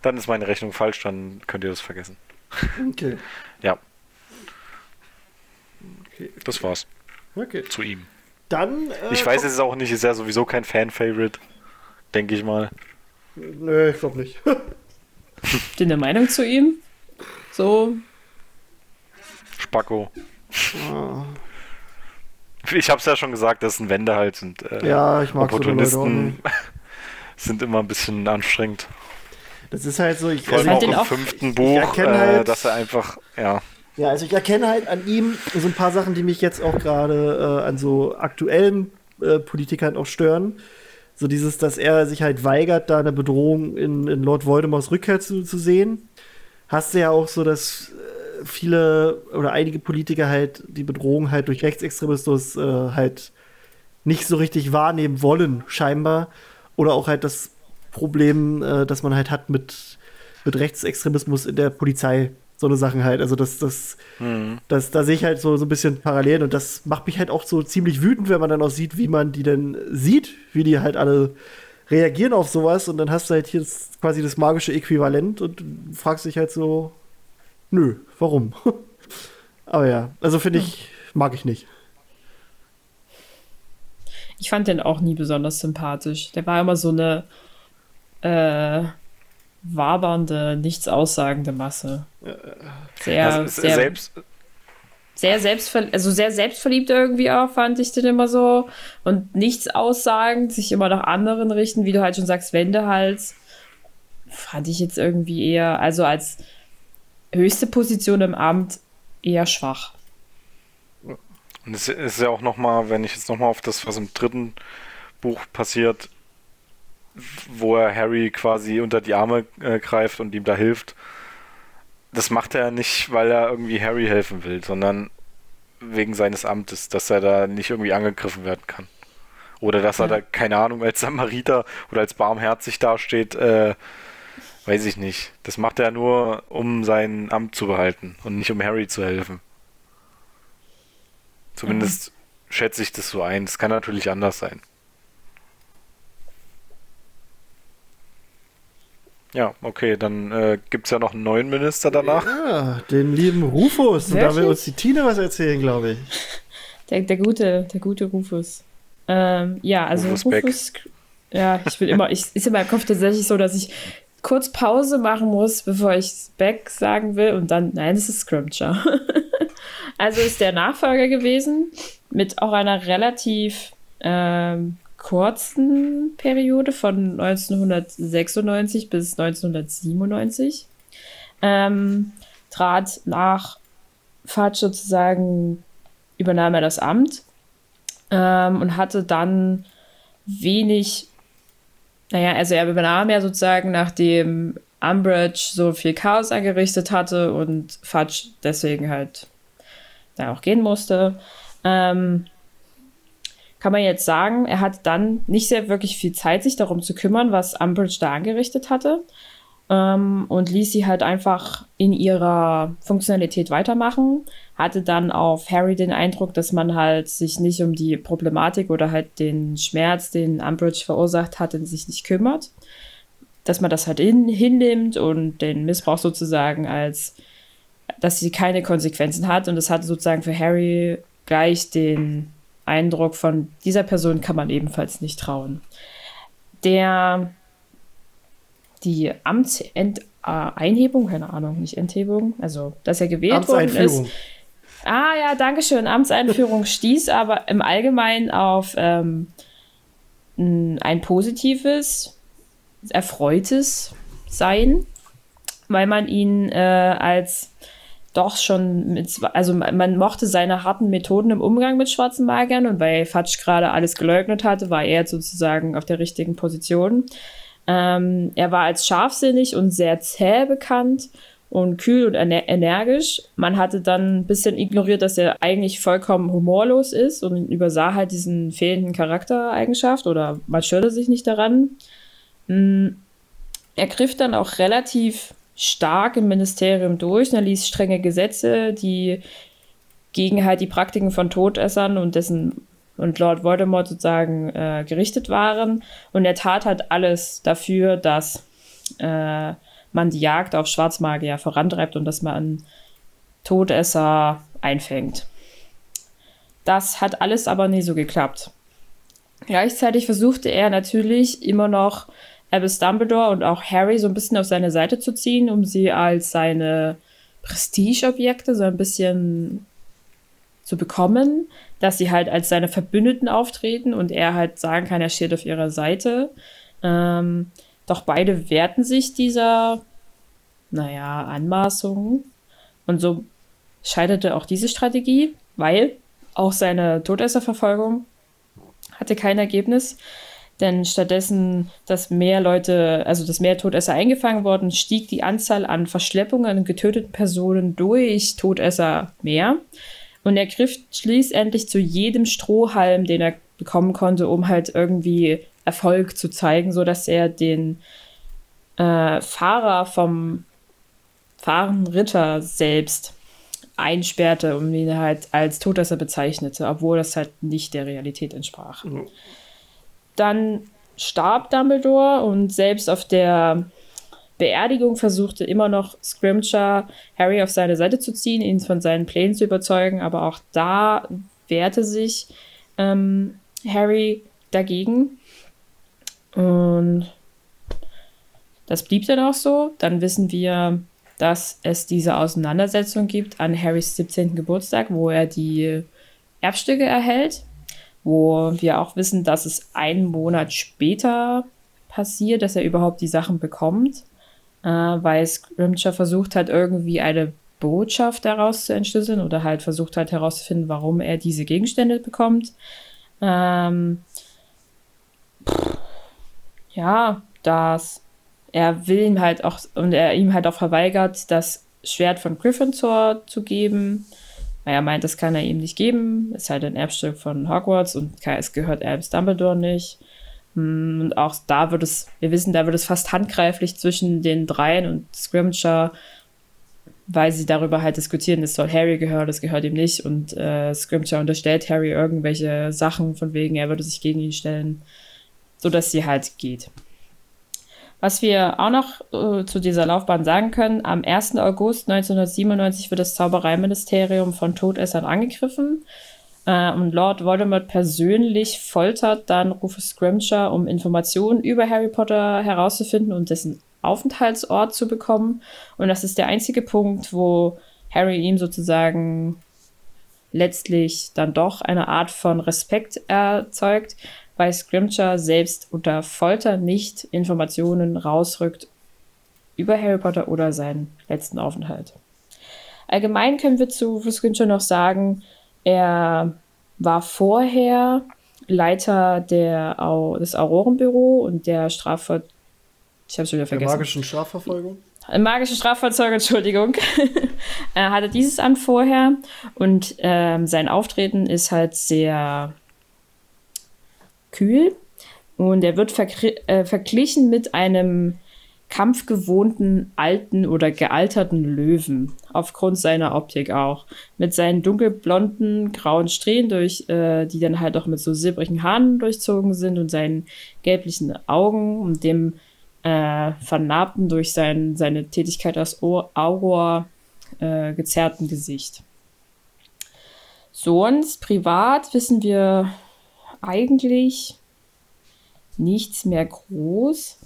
dann ist meine Rechnung falsch, dann könnt ihr das vergessen. Okay, Ja, okay, das war's okay. zu ihm. Dann, äh, Ich weiß es ist auch nicht, ist ja sowieso kein Fan-Favorite, denke ich mal. Nö, ich glaube nicht. Habt ihr eine Meinung zu ihm? So, Spacko. Ah, Ich habe es ja schon gesagt, das sind Wendehals und äh, ja, ich mag so Opportunisten nicht. sind immer ein bisschen anstrengend. Das ist halt so, ich, Vor allem fand auch im fünften Buch, äh, halt- dass er einfach, ja, Ja, also ich erkenne halt an ihm so ein paar Sachen, die mich jetzt auch gerade äh, an so aktuellen äh, Politikern auch stören. So dieses, dass er sich halt weigert, da eine Bedrohung in, in Lord Voldemorts Rückkehr zu, zu sehen. Hast du ja auch so, dass äh, viele oder einige Politiker halt die Bedrohung halt durch Rechtsextremismus äh, halt nicht so richtig wahrnehmen wollen, scheinbar. Oder auch halt das Problem, äh, das man halt hat mit, mit Rechtsextremismus in der Polizei. So eine Sachen halt. Also das, das, hm, das, da sehe ich halt so, so ein bisschen Parallelen und das macht mich halt auch so ziemlich wütend, wenn man dann auch sieht, wie man die denn sieht, wie die halt alle reagieren auf sowas und dann hast du halt hier das, quasi das magische Äquivalent und fragst dich halt so, nö, warum? Aber ja, also finde ich, mag ich nicht. ich fand den auch nie besonders sympathisch. Der war immer so eine äh, wabernde, nichts aussagende Masse. Sehr, also, sehr, selbst, sehr selbstverliebt, also sehr selbstverliebt irgendwie auch, fand ich den immer so. Und nichts aussagend, sich immer nach anderen richten, wie du halt schon sagst, Wendehals. Fand ich jetzt irgendwie eher, also als höchste Position im Amt eher schwach. und es ist ja auch nochmal, wenn ich jetzt nochmal auf das, was im dritten Buch passiert, wo er Harry quasi unter die Arme äh, greift und ihm da hilft, das macht er nicht, weil er irgendwie Harry helfen will, sondern wegen seines Amtes, dass er da nicht irgendwie angegriffen werden kann. Oder dass er Ja. da, keine Ahnung, als Samariter oder als barmherzig dasteht, äh, weiß ich nicht. Das macht er nur, um sein Amt zu behalten und nicht um Harry zu helfen. Zumindest mhm. schätze ich das so ein. Es kann natürlich anders sein. Ja, okay, dann äh, gibt es ja noch einen neuen Minister danach. Ja, den lieben Rufus. Und da will uns die Tine was erzählen, glaube ich. Der, der, gute, der gute Rufus. Ähm, ja, also Rufus, Rufus ja, ich will immer, ich ist in meinem Kopf tatsächlich so, dass ich kurz Pause machen muss, bevor ich Beck sagen will und dann, nein, es ist Scrimcher. also ist der Nachfolger gewesen mit auch einer relativ ähm, kurzen Periode von 1996 bis 1997. Ähm, trat nach Fatsch sozusagen, übernahm er das Amt ähm, und hatte dann wenig, naja, also er übernahm ja sozusagen, nachdem Umbridge so viel Chaos angerichtet hatte und Fudge deswegen halt da auch gehen musste. Ähm, kann man jetzt sagen, er hat dann nicht sehr wirklich viel Zeit, sich darum zu kümmern, was Umbridge da angerichtet hatte. Ähm, und ließ sie halt einfach in ihrer Funktionalität weitermachen. Hatte dann auf Harry den Eindruck, dass man halt sich nicht um die Problematik oder halt den Schmerz, den Umbridge verursacht hatte, sich nicht kümmert. Dass man das halt in, hinnimmt und den Missbrauch sozusagen als, dass sie keine Konsequenzen hat. Und das hatte sozusagen für Harry gleich den Eindruck von dieser Person kann man ebenfalls nicht trauen. Der die Amtseinhebung, keine Ahnung, nicht Enthebung, also dass er gewählt worden ist. Ah ja, danke schön. Amtseinführung stieß aber im Allgemeinen auf ähm, ein positives, erfreutes Sein, weil man ihn äh, als doch schon mit, also man mochte seine harten Methoden im Umgang mit schwarzen Magiern und weil Fatsch gerade alles geleugnet hatte, war er sozusagen auf der richtigen Position. Ähm, er war als scharfsinnig und sehr zäh bekannt und kühl und ener energisch. Man hatte dann ein bisschen ignoriert, dass er eigentlich vollkommen humorlos ist und übersah halt diesen fehlenden Charaktereigenschaft oder man störte sich nicht daran. Mhm. Er griff dann auch relativ stark im Ministerium durch. Er ließ strenge Gesetze, die gegen halt die Praktiken von Todessern und dessen und Lord Voldemort sozusagen äh, gerichtet waren. Und er tat halt alles dafür, dass äh, man die Jagd auf Schwarzmagier vorantreibt und dass man Todesser einfängt. Das hat alles aber nie so geklappt. Gleichzeitig versuchte er natürlich immer noch Albus Dumbledore und auch Harry so ein bisschen auf seine Seite zu ziehen, um sie als seine Prestigeobjekte so ein bisschen zu bekommen, dass sie halt als seine Verbündeten auftreten und er halt sagen kann, er steht auf ihrer Seite. Ähm, doch beide wehrten sich dieser, naja, Anmaßungen. Und so scheiterte auch diese Strategie, weil auch seine Todesserverfolgung hatte kein Ergebnis. Denn stattdessen, dass mehr Leute, also dass mehr Todesser eingefangen wurden, stieg die Anzahl an Verschleppungen und getöteten Personen durch Todesser mehr. Und er griff schließlich zu jedem Strohhalm, den er bekommen konnte, um halt irgendwie Erfolg zu zeigen, sodass er den äh, Fahrer vom fahrenden Ritter selbst einsperrte und ihn halt als Todesser bezeichnete, obwohl das halt nicht der Realität entsprach. Dann starb Dumbledore und selbst auf der Beerdigung versuchte immer noch Scrimcher Harry auf seine Seite zu ziehen, ihn von seinen Plänen zu überzeugen, aber auch da wehrte sich ähm, Harry dagegen. Und das blieb dann auch so. Dann wissen wir, dass es diese Auseinandersetzung gibt an Harrys 17. Geburtstag, wo er die Erbstücke erhält wo wir auch wissen, dass es einen Monat später passiert, dass er überhaupt die Sachen bekommt, äh, weil Scrimcher versucht hat, irgendwie eine Botschaft daraus zu entschlüsseln oder halt versucht hat herauszufinden, warum er diese Gegenstände bekommt. Ähm, ja, dass er will ihm halt auch und er ihm halt auch verweigert, das Schwert von Gryffindor zu geben weil er meint, das kann er ihm nicht geben. Ist halt ein Erbstück von Hogwarts und es gehört Albus Dumbledore nicht. Hm, und auch da wird es, wir wissen, da wird es fast handgreiflich zwischen den dreien und Scrimcher weil sie darüber halt diskutieren, das soll Harry gehören, das gehört ihm nicht. Und äh, Scrimshaw unterstellt Harry irgendwelche Sachen, von wegen, er würde sich gegen ihn stellen, sodass sie halt geht. Was wir auch noch äh, zu dieser Laufbahn sagen können, am 1. August 1997 wird das Zaubereiministerium von Todessern angegriffen äh, und Lord Voldemort persönlich foltert dann Rufus Scrimshaw, um Informationen über Harry Potter herauszufinden und dessen Aufenthaltsort zu bekommen. Und das ist der einzige Punkt, wo Harry ihm sozusagen letztlich dann doch eine Art von Respekt erzeugt, weil Scrimshaw selbst unter Folter nicht Informationen rausrückt über Harry Potter oder seinen letzten Aufenthalt. Allgemein können wir zu Scrimshaw noch sagen, er war vorher Leiter der, des Aurorenbüro und der Strafver ich habe schon wieder vergessen. Der magischen Strafverfolgung? Magische Strafverfolgung, Entschuldigung. er hatte dieses Amt vorher und ähm, sein Auftreten ist halt sehr kühl und er wird äh, verglichen mit einem kampfgewohnten alten oder gealterten Löwen, aufgrund seiner Optik auch. Mit seinen dunkelblonden, grauen Strähnen, durch, äh, die dann halt auch mit so silbrigen Haaren durchzogen sind und seinen gelblichen Augen und dem äh, vernarbten durch sein, seine Tätigkeit als Auror äh, gezerrten Gesicht. Sonst privat wissen wir eigentlich nichts mehr groß,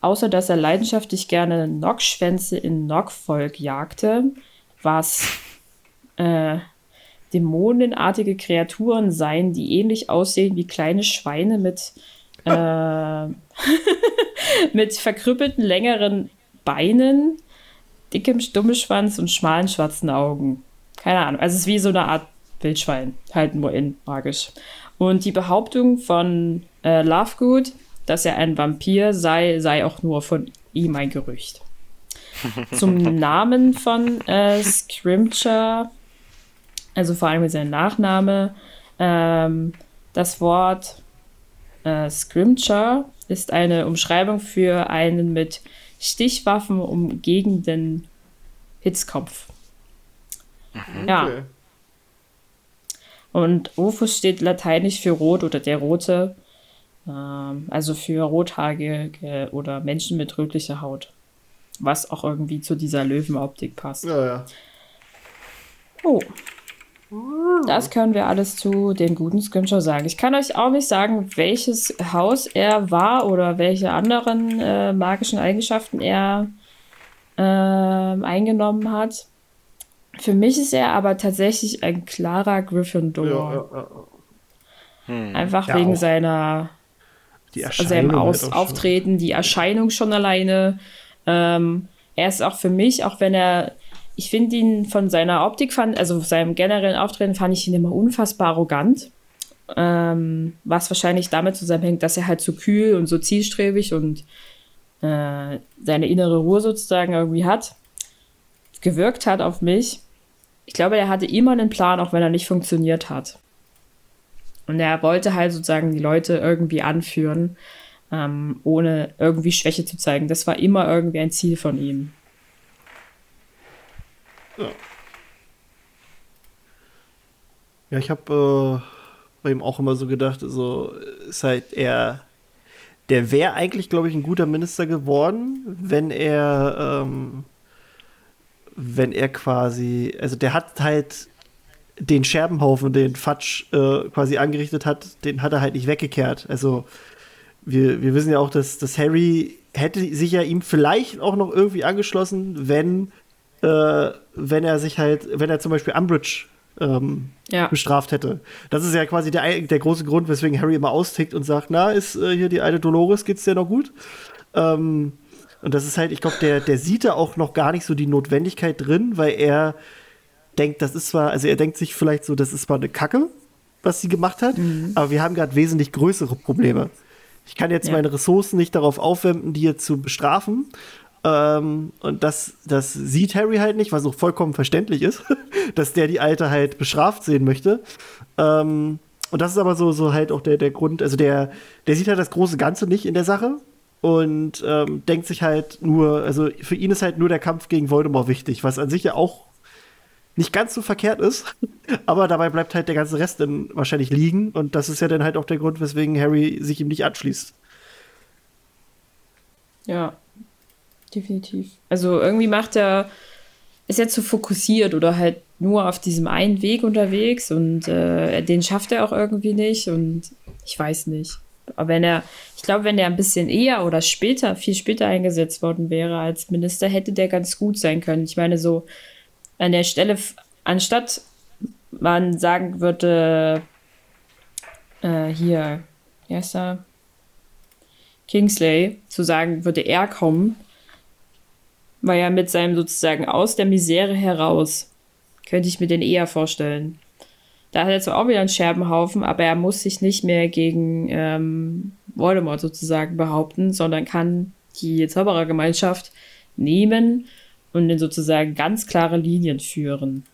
außer dass er leidenschaftlich gerne Nockschwänze in Nockvolk jagte, was äh, dämonenartige Kreaturen seien, die ähnlich aussehen wie kleine Schweine mit äh, mit verkrüppelten, längeren Beinen, dickem Stummelschwanz und schmalen schwarzen Augen. Keine Ahnung. Also es ist wie so eine Art Wildschwein, halt nur in magisch. Und die Behauptung von äh, Lovegood, dass er ein Vampir sei, sei auch nur von ihm ein Gerücht. Zum Namen von äh, Scrimcher, also vor allem seinem Nachname, ähm, das Wort äh, Scrimcher ist eine Umschreibung für einen mit Stichwaffen umgegenden Hitzkopf. Mhm. Ja. Okay. Und Rufus steht lateinisch für rot oder der rote, ähm, also für rothaarige oder Menschen mit rötlicher Haut. Was auch irgendwie zu dieser Löwenoptik passt. Ja, ja. Oh. Das können wir alles zu den guten Scrimshaw sagen. Ich kann euch auch nicht sagen, welches Haus er war oder welche anderen äh, magischen Eigenschaften er äh, eingenommen hat. Für mich ist er aber tatsächlich ein klarer Gryffindor. Ja, ja, ja. Hm. Einfach wegen seiner seinem Aus halt Auftreten, die Erscheinung schon alleine. Ähm, er ist auch für mich, auch wenn er ich finde ihn von seiner Optik, fand, also seinem generellen Auftreten, fand ich ihn immer unfassbar arrogant. Ähm, was wahrscheinlich damit zusammenhängt, dass er halt so kühl und so zielstrebig und äh, seine innere Ruhe sozusagen irgendwie hat, gewirkt hat auf mich. Ich glaube, er hatte immer einen Plan, auch wenn er nicht funktioniert hat. Und er wollte halt sozusagen die Leute irgendwie anführen, ähm, ohne irgendwie Schwäche zu zeigen. Das war immer irgendwie ein Ziel von ihm. Ja. Ja, ich habe äh, bei ihm auch immer so gedacht, so ist halt er, der wäre eigentlich, glaube ich, ein guter Minister geworden, wenn er, ähm, wenn er quasi, also der hat halt den Scherbenhaufen, den Fatsch äh, quasi angerichtet hat, den hat er halt nicht weggekehrt. Also wir, wir wissen ja auch, dass, dass Harry hätte sich ja ihm vielleicht auch noch irgendwie angeschlossen, wenn äh, wenn er sich halt, wenn er zum Beispiel Umbridge ähm, ja. bestraft hätte. Das ist ja quasi der, der große Grund, weswegen Harry immer austickt und sagt, na, ist äh, hier die alte Dolores, geht's dir noch gut? Ähm, und das ist halt, ich glaube, der, der sieht da auch noch gar nicht so die Notwendigkeit drin, weil er denkt, das ist zwar, also er denkt sich vielleicht so, das ist zwar eine Kacke, was sie gemacht hat, mhm. aber wir haben gerade wesentlich größere Probleme. Ich kann jetzt ja. meine Ressourcen nicht darauf aufwenden, die jetzt zu bestrafen. Ähm, und das, das sieht Harry halt nicht, was auch vollkommen verständlich ist, dass der die Alte halt bestraft sehen möchte. Ähm, und das ist aber so, so halt auch der, der Grund, also der, der sieht halt das große Ganze nicht in der Sache. Und ähm, denkt sich halt nur, also für ihn ist halt nur der Kampf gegen Voldemort wichtig, was an sich ja auch nicht ganz so verkehrt ist, aber dabei bleibt halt der ganze Rest dann wahrscheinlich liegen und das ist ja dann halt auch der Grund, weswegen Harry sich ihm nicht anschließt. Ja, definitiv. Also irgendwie macht er, ist er zu fokussiert oder halt nur auf diesem einen Weg unterwegs und äh, den schafft er auch irgendwie nicht und ich weiß nicht. Aber wenn er, ich glaube, wenn er ein bisschen eher oder später, viel später eingesetzt worden wäre als Minister, hätte der ganz gut sein können. Ich meine, so an der Stelle, anstatt man sagen würde, äh, hier, wie heißt er? Kingsley, zu sagen, würde er kommen, war ja mit seinem sozusagen aus der Misere heraus. Könnte ich mir den eher vorstellen. Da hat er zwar auch wieder einen Scherbenhaufen, aber er muss sich nicht mehr gegen ähm, Voldemort sozusagen behaupten, sondern kann die Zauberergemeinschaft nehmen und in sozusagen ganz klare Linien führen.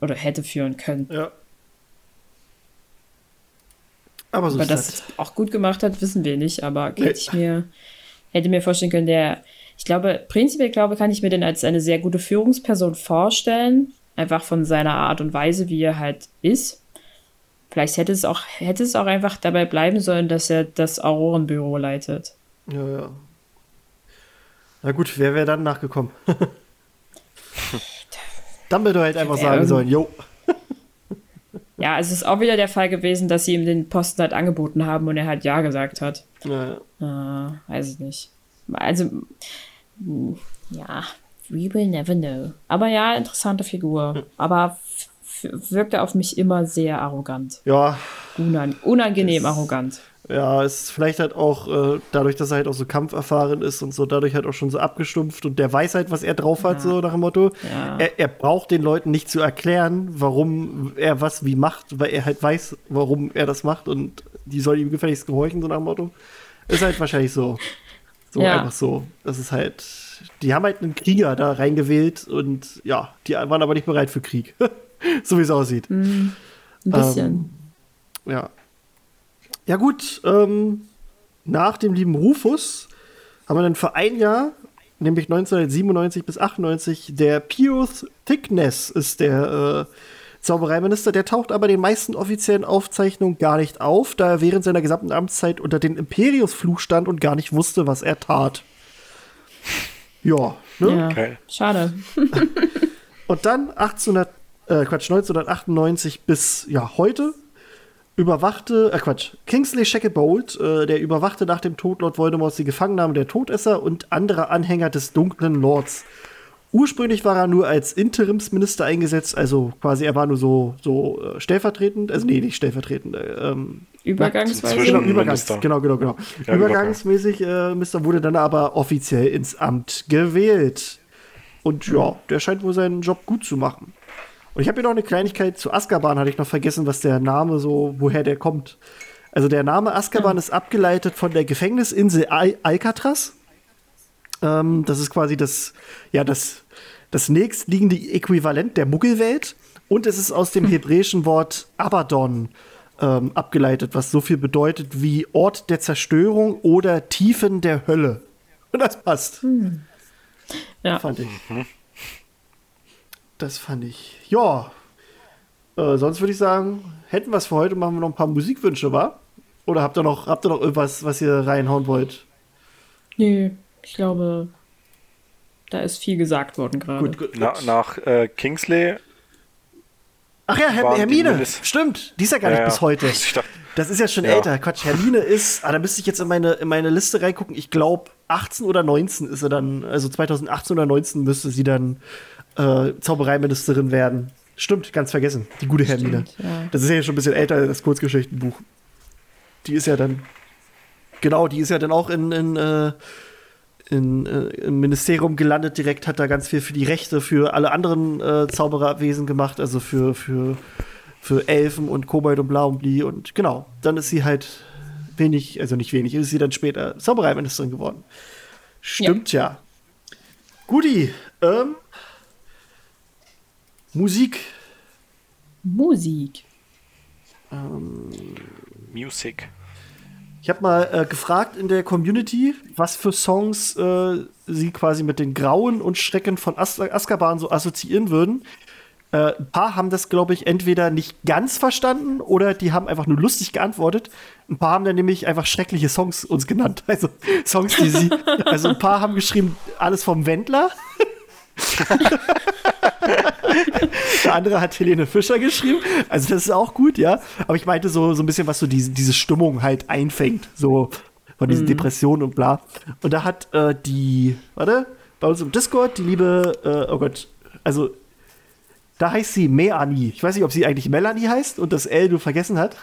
Oder hätte führen können. Ja. Aber so Aber dass es auch gut gemacht hat, wissen wir nicht. Aber hätte ich mir, hätte mir vorstellen können, der, ich glaube, prinzipiell glaube, kann ich mir den als eine sehr gute Führungsperson vorstellen. Einfach von seiner Art und Weise, wie er halt ist. Vielleicht hätte es auch, hätte es auch einfach dabei bleiben sollen, dass er das Aurorenbüro leitet. Ja, ja. Na gut, wer wäre dann nachgekommen? Dumbledore hätte einfach sagen sollen, jo. Ja, es ist auch wieder der Fall gewesen, dass sie ihm den Posten halt angeboten haben und er halt Ja gesagt hat. Ja, ja. Äh, weiß ich nicht. Also, ja, we will never know. Aber ja, interessante Figur. Aber wirkte auf mich immer sehr arrogant. Ja. Unan unangenehm arrogant. Ja, ist vielleicht halt auch äh, dadurch, dass er halt auch so kampferfahren ist und so, dadurch halt auch schon so abgestumpft und der weiß halt, was er drauf hat, ja. so nach dem Motto. Ja. Er, er, braucht den Leuten nicht zu erklären, warum er was wie macht, weil er halt weiß, warum er das macht und die sollen ihm gefälligst gehorchen, so nach dem Motto. Ist halt wahrscheinlich so. So ja. einfach so. Das ist halt. Die haben halt einen Krieger da reingewählt und ja, die waren aber nicht bereit für Krieg. so wie es aussieht. Mm, ein bisschen. Ähm, ja. Ja, gut. Ähm, nach dem lieben Rufus haben wir dann für ein Jahr, nämlich 1997 bis 98, der Pius Thickness ist der äh, Zaubereiminister. Der taucht aber den meisten offiziellen Aufzeichnungen gar nicht auf, da er während seiner gesamten Amtszeit unter den Imperiusfluch stand und gar nicht wusste, was er tat. Ja, ne? Ja, okay. schade. und dann 1800, äh, Quatsch, 1998 bis ja, heute überwachte, äh Quatsch, Kingsley Shacklebolt, äh, der überwachte nach dem Tod Lord Voldemorts die Gefangennahme der Todesser und anderer Anhänger des dunklen Lords. Ursprünglich war er nur als Interimsminister eingesetzt, also quasi er war nur so, so äh, stellvertretend, also nee, nicht stellvertretend, äh, ähm, Übergangsweise. Genau, Übergangs, genau, genau, genau. Ja, Übergangsmäßig äh, Mister wurde dann aber offiziell ins Amt gewählt. Und ja, der scheint wohl seinen Job gut zu machen. Und ich habe hier noch eine Kleinigkeit zu Azkaban, hatte ich noch vergessen, was der Name so, woher der kommt. Also der Name Azkaban mhm. ist abgeleitet von der Gefängnisinsel Al Alcatraz. Ähm, das ist quasi das, ja, das, das nächstliegende Äquivalent der Muggelwelt. Und es ist aus dem hebräischen Wort Abaddon ähm, abgeleitet, was so viel bedeutet wie Ort der Zerstörung oder Tiefen der Hölle. Und das passt. Hm. Ja. Fand ich. Mhm. Das fand ich. Ja. Äh, sonst würde ich sagen, hätten wir es für heute, machen wir noch ein paar Musikwünsche, wa? Oder habt ihr noch, habt ihr noch irgendwas, was ihr reinhauen wollt? Nee, ich glaube, da ist viel gesagt worden gerade. Gut, gut, gut. Na, nach äh, Kingsley. Ach ja, Her Hermine, die stimmt. Die ist ja gar nicht ja, bis heute. Das ist ja schon ja. älter. Quatsch, Hermine ist, ah, da müsste ich jetzt in meine, in meine Liste reingucken. Ich glaube, 18 oder 19 ist sie dann, also 2018 oder 19 müsste sie dann äh, Zaubereiministerin werden. Stimmt, ganz vergessen. Die gute Hermine. Stimmt, ja. Das ist ja schon ein bisschen älter, das Kurzgeschichtenbuch. Die ist ja dann, genau, die ist ja dann auch in, in, äh, in äh, im Ministerium gelandet direkt, hat da ganz viel für die Rechte für alle anderen äh, Zaubererwesen gemacht, also für, für, für Elfen und Kobold und Blaumbli und genau, dann ist sie halt wenig, also nicht wenig, ist sie dann später Zaubereiministerin geworden. Stimmt ja. ja. Guti, ähm, Musik. Musik. Ähm, Music. Ich habe mal äh, gefragt in der Community, was für Songs äh, sie quasi mit den Grauen und Schrecken von As Azkaban so assoziieren würden. Äh, ein paar haben das, glaube ich, entweder nicht ganz verstanden oder die haben einfach nur lustig geantwortet. Ein paar haben dann nämlich einfach schreckliche Songs uns genannt. Also Songs, die sie. Also ein paar haben geschrieben, alles vom Wendler. Der andere hat Helene Fischer geschrieben. Also das ist auch gut, ja. Aber ich meinte so, so ein bisschen, was so diese, diese Stimmung halt einfängt. So von diesen mhm. Depressionen und bla. Und da hat äh, die, warte, bei uns im Discord, die liebe, äh, oh Gott, also da heißt sie Meani. Ich weiß nicht, ob sie eigentlich Melanie heißt und das L du vergessen hat.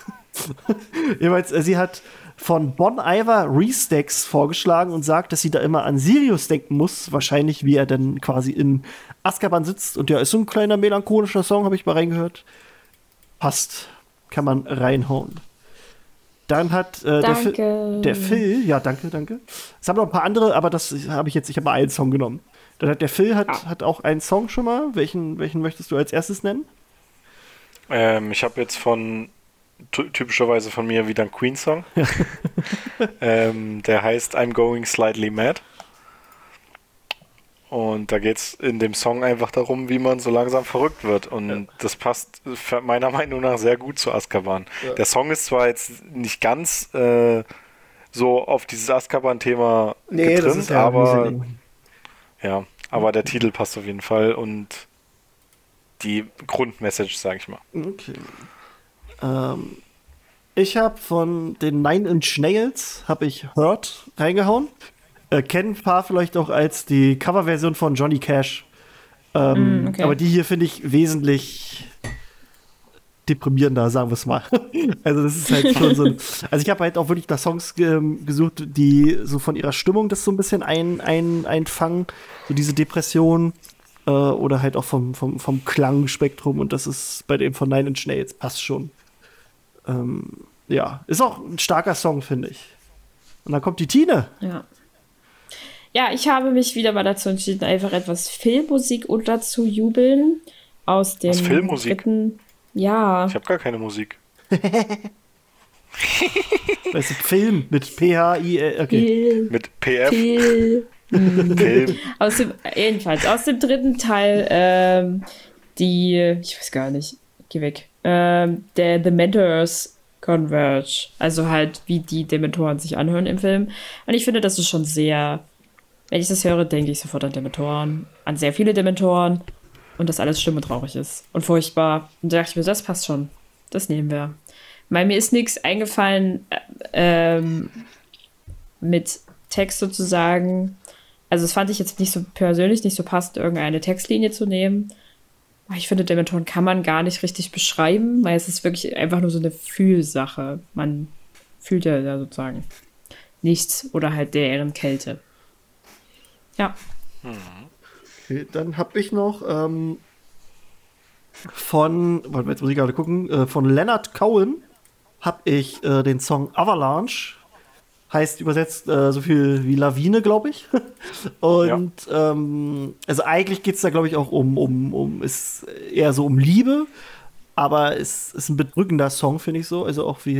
Jedenfalls, äh, sie hat von Bon Iver Restacks vorgeschlagen und sagt, dass sie da immer an Sirius denken muss. Wahrscheinlich, wie er dann quasi in Azkaban sitzt. Und ja, ist so ein kleiner melancholischer Song, habe ich mal reingehört. Passt. Kann man reinhauen. Dann hat äh, der, Phil, der, Phil, ja, danke, danke. Es haben noch ein paar andere, aber das habe ich jetzt, ich habe mal einen Song genommen. Dann hat der Phil hat, ah. hat auch einen Song schon mal. Welchen, welchen möchtest du als erstes nennen? Ähm, ich habe jetzt von typischerweise von mir wieder ein Queen-Song. ähm, der heißt I'm Going Slightly Mad. Und da geht es in dem Song einfach darum, wie man so langsam verrückt wird. Und ja. das passt meiner Meinung nach sehr gut zu Azkaban. Ja. Der Song ist zwar jetzt nicht ganz äh, so auf dieses Azkaban-Thema nee, getrimmt, ja aber ja, aber der Titel passt auf jeden Fall und die Grundmessage, sag ich mal. Okay. Ähm, ich habe von den Nine Inch Nails habe ich Hurt reingehauen. Äh, kennen ein paar vielleicht auch als die Coverversion von Johnny Cash. Ähm, mm, okay. Aber die hier finde ich wesentlich deprimierender, sagen wir es mal. also das ist halt schon so ein, Also ich habe halt auch wirklich nach Songs ähm, gesucht, die so von ihrer Stimmung das so ein bisschen ein, ein, einfangen. So diese Depression äh, oder halt auch vom, vom, vom Klangspektrum und das ist bei dem von Nine Inch Nails passt schon. Ähm, ja, ist auch ein starker Song, finde ich. Und dann kommt die Tine. Ja. Ja, ich habe mich wieder mal dazu entschieden, einfach etwas Filmmusik unterzujubeln. Aus dem Was, Filmmusik? dritten. Ja. Ich habe gar keine Musik. das ist Film mit P-H-I-L. Okay. Mit PF. Film. aus dem, jedenfalls, aus dem dritten Teil, ähm, die, ich weiß gar nicht, geh weg ähm, der Dementors Converge. Also halt, wie die Dementoren sich anhören im Film. Und ich finde, das ist schon sehr. Wenn ich das höre, denke ich sofort an Dementoren, an sehr viele Dementoren und dass alles schlimm und traurig ist und furchtbar. Und da dachte ich mir, das passt schon. Das nehmen wir. Weil mir ist nichts eingefallen äh, ähm, mit Text sozusagen. Also, das fand ich jetzt nicht so persönlich nicht so passend, irgendeine Textlinie zu nehmen. Ich finde, Dementoren kann man gar nicht richtig beschreiben, weil es ist wirklich einfach nur so eine Fühlsache. Man fühlt ja, ja sozusagen nichts oder halt deren Kälte. Ja. Okay, dann habe ich noch ähm, von, warte, jetzt muss ich gerade gucken, äh, von Leonard Cohen habe ich äh, den Song Avalanche heißt übersetzt äh, so viel wie Lawine, glaube ich. Und ja. ähm, also eigentlich geht es da, glaube ich, auch um, um, um, ist eher so um Liebe, aber es ist ein bedrückender Song, finde ich so. Also auch wie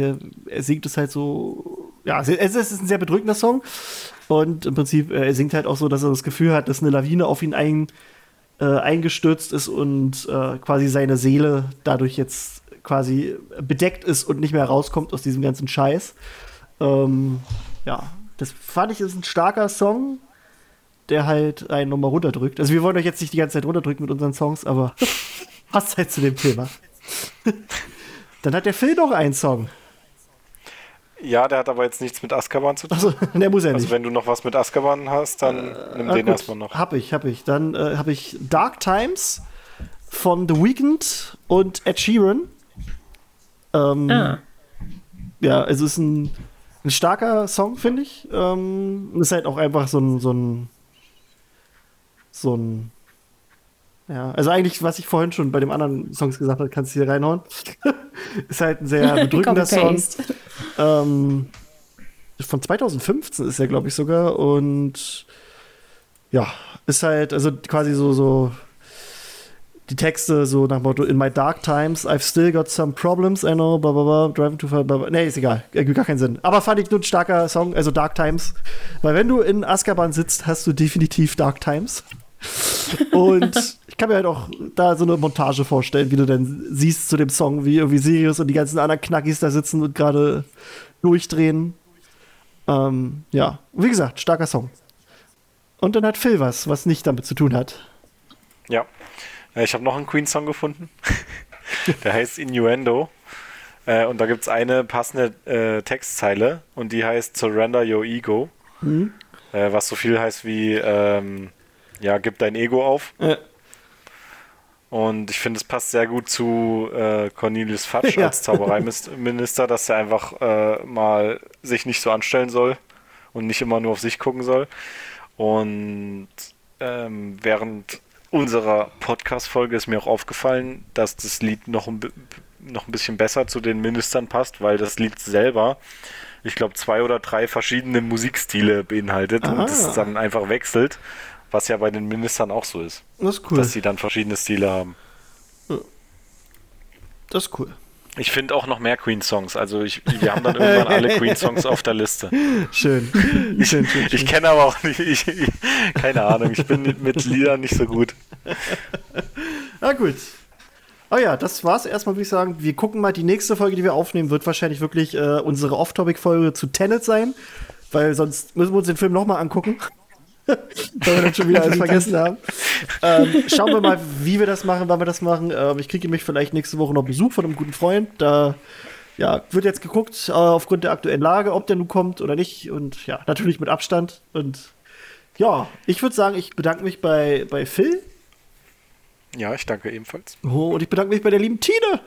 er singt es halt so, ja, es ist ein sehr bedrückender Song. Und im Prinzip, äh, er singt halt auch so, dass er das Gefühl hat, dass eine Lawine auf ihn ein, äh, eingestürzt ist und äh, quasi seine Seele dadurch jetzt quasi bedeckt ist und nicht mehr rauskommt aus diesem ganzen Scheiß. Ähm, ja, das fand ich ist ein starker Song, der halt einen nochmal runterdrückt. Also wir wollen euch jetzt nicht die ganze Zeit runterdrücken mit unseren Songs, aber passt halt zu dem Thema. Dann hat der Phil noch einen Song. Ja, der hat aber jetzt nichts mit Azkaban zu tun. Also, der muss ja also nicht. Also wenn du noch was mit Azkaban hast, dann äh, nimm den gut. erstmal noch. Hab ich, hab ich. Dann äh, habe ich Dark Times von The Weeknd und Ed Sheeran. Ähm, ah. Ja, also es ist ein ein starker Song, finde ich. Ähm, ist halt auch einfach so ein, so ein, so ein, ja, also eigentlich, was ich vorhin schon bei dem anderen Songs gesagt habe, kannst du hier reinhauen. ist halt ein sehr bedrückender Song. Ähm, von 2015 ist er, glaube ich, sogar. Und ja, ist halt, also quasi so, so die Texte so nach Motto, in my dark times, I've still got some problems, I know, blah, blah, blah, driving too far, blah, blah. Nee, ist egal, ergibt gar keinen Sinn. Aber fand ich nur ein starker Song, also Dark Times. Weil wenn du in Azkaban sitzt, hast du definitiv Dark Times. Und ich kann mir halt auch da so eine Montage vorstellen, wie du dann siehst zu dem Song, wie irgendwie Sirius und die ganzen anderen Knackis da sitzen und gerade durchdrehen. Ähm, ja, wie gesagt, starker Song. Und dann hat Phil was, was nicht damit zu tun hat. Ja. Äh, Ich habe noch einen Queen-Song gefunden. Der heißt Innuendo. Äh, und da gibt es eine passende äh, Textzeile und die heißt Surrender Your Ego. Äh, was so viel heißt wie, ähm, ja, gib dein Ego auf. Äh, Und ich finde, es passt sehr gut zu äh, Cornelius Fatsch Ja. als Zaubereiminister, dass er einfach äh, mal sich nicht so anstellen soll und nicht immer nur auf sich gucken soll. Und ähm, während unserer Podcast-Folge ist mir auch aufgefallen, dass das Lied noch ein, noch ein bisschen besser zu den Ministern passt, weil das Lied selber, ich glaube, zwei oder drei verschiedene Musikstile beinhaltet Ah. und es dann einfach wechselt, was ja bei den Ministern auch so ist das ist cool. dass sie dann verschiedene Stile haben. Das ist cool. Ich finde auch noch mehr Queen-Songs. Also ich, wir haben dann irgendwann alle Queen-Songs auf der Liste. Schön. schön, schön, schön. Ich kenne aber auch nicht, ich, ich, keine Ahnung, ich bin mit, mit Liedern nicht so gut. Na gut. Oh ja, das war's erstmal, würde ich sagen. Wir gucken mal, die nächste Folge, die wir aufnehmen, wird wahrscheinlich wirklich äh, unsere Off-Topic-Folge zu Tenet sein. Weil sonst müssen wir uns den Film nochmal angucken. Weil wir dann schon wieder alles vergessen haben. Ähm, schauen wir mal, wie wir das machen, wann wir das machen. Ähm, ich kriege mich vielleicht nächste Woche noch Besuch von einem guten Freund. Da ja, wird jetzt geguckt, äh, aufgrund der aktuellen Lage, ob der nun kommt oder nicht. Und ja, natürlich mit Abstand. Und ja, ich würde sagen, ich bedanke mich bei, bei Phil. Ja, ich danke ebenfalls. Oh, und ich bedanke mich bei der lieben Tine.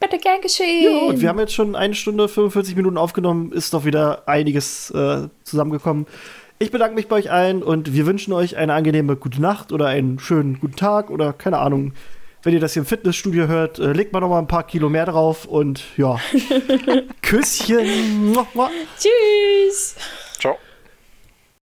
Bitte gern geschehen. Ja, und wir haben jetzt schon eine Stunde 45 Minuten aufgenommen, ist doch wieder einiges äh, zusammengekommen. Ich bedanke mich bei euch allen und wir wünschen euch eine angenehme gute Nacht oder einen schönen guten Tag oder keine Ahnung. Wenn ihr das hier im Fitnessstudio hört, äh, legt mal noch mal ein paar Kilo mehr drauf und ja. Küsschen. Tschüss. Ciao.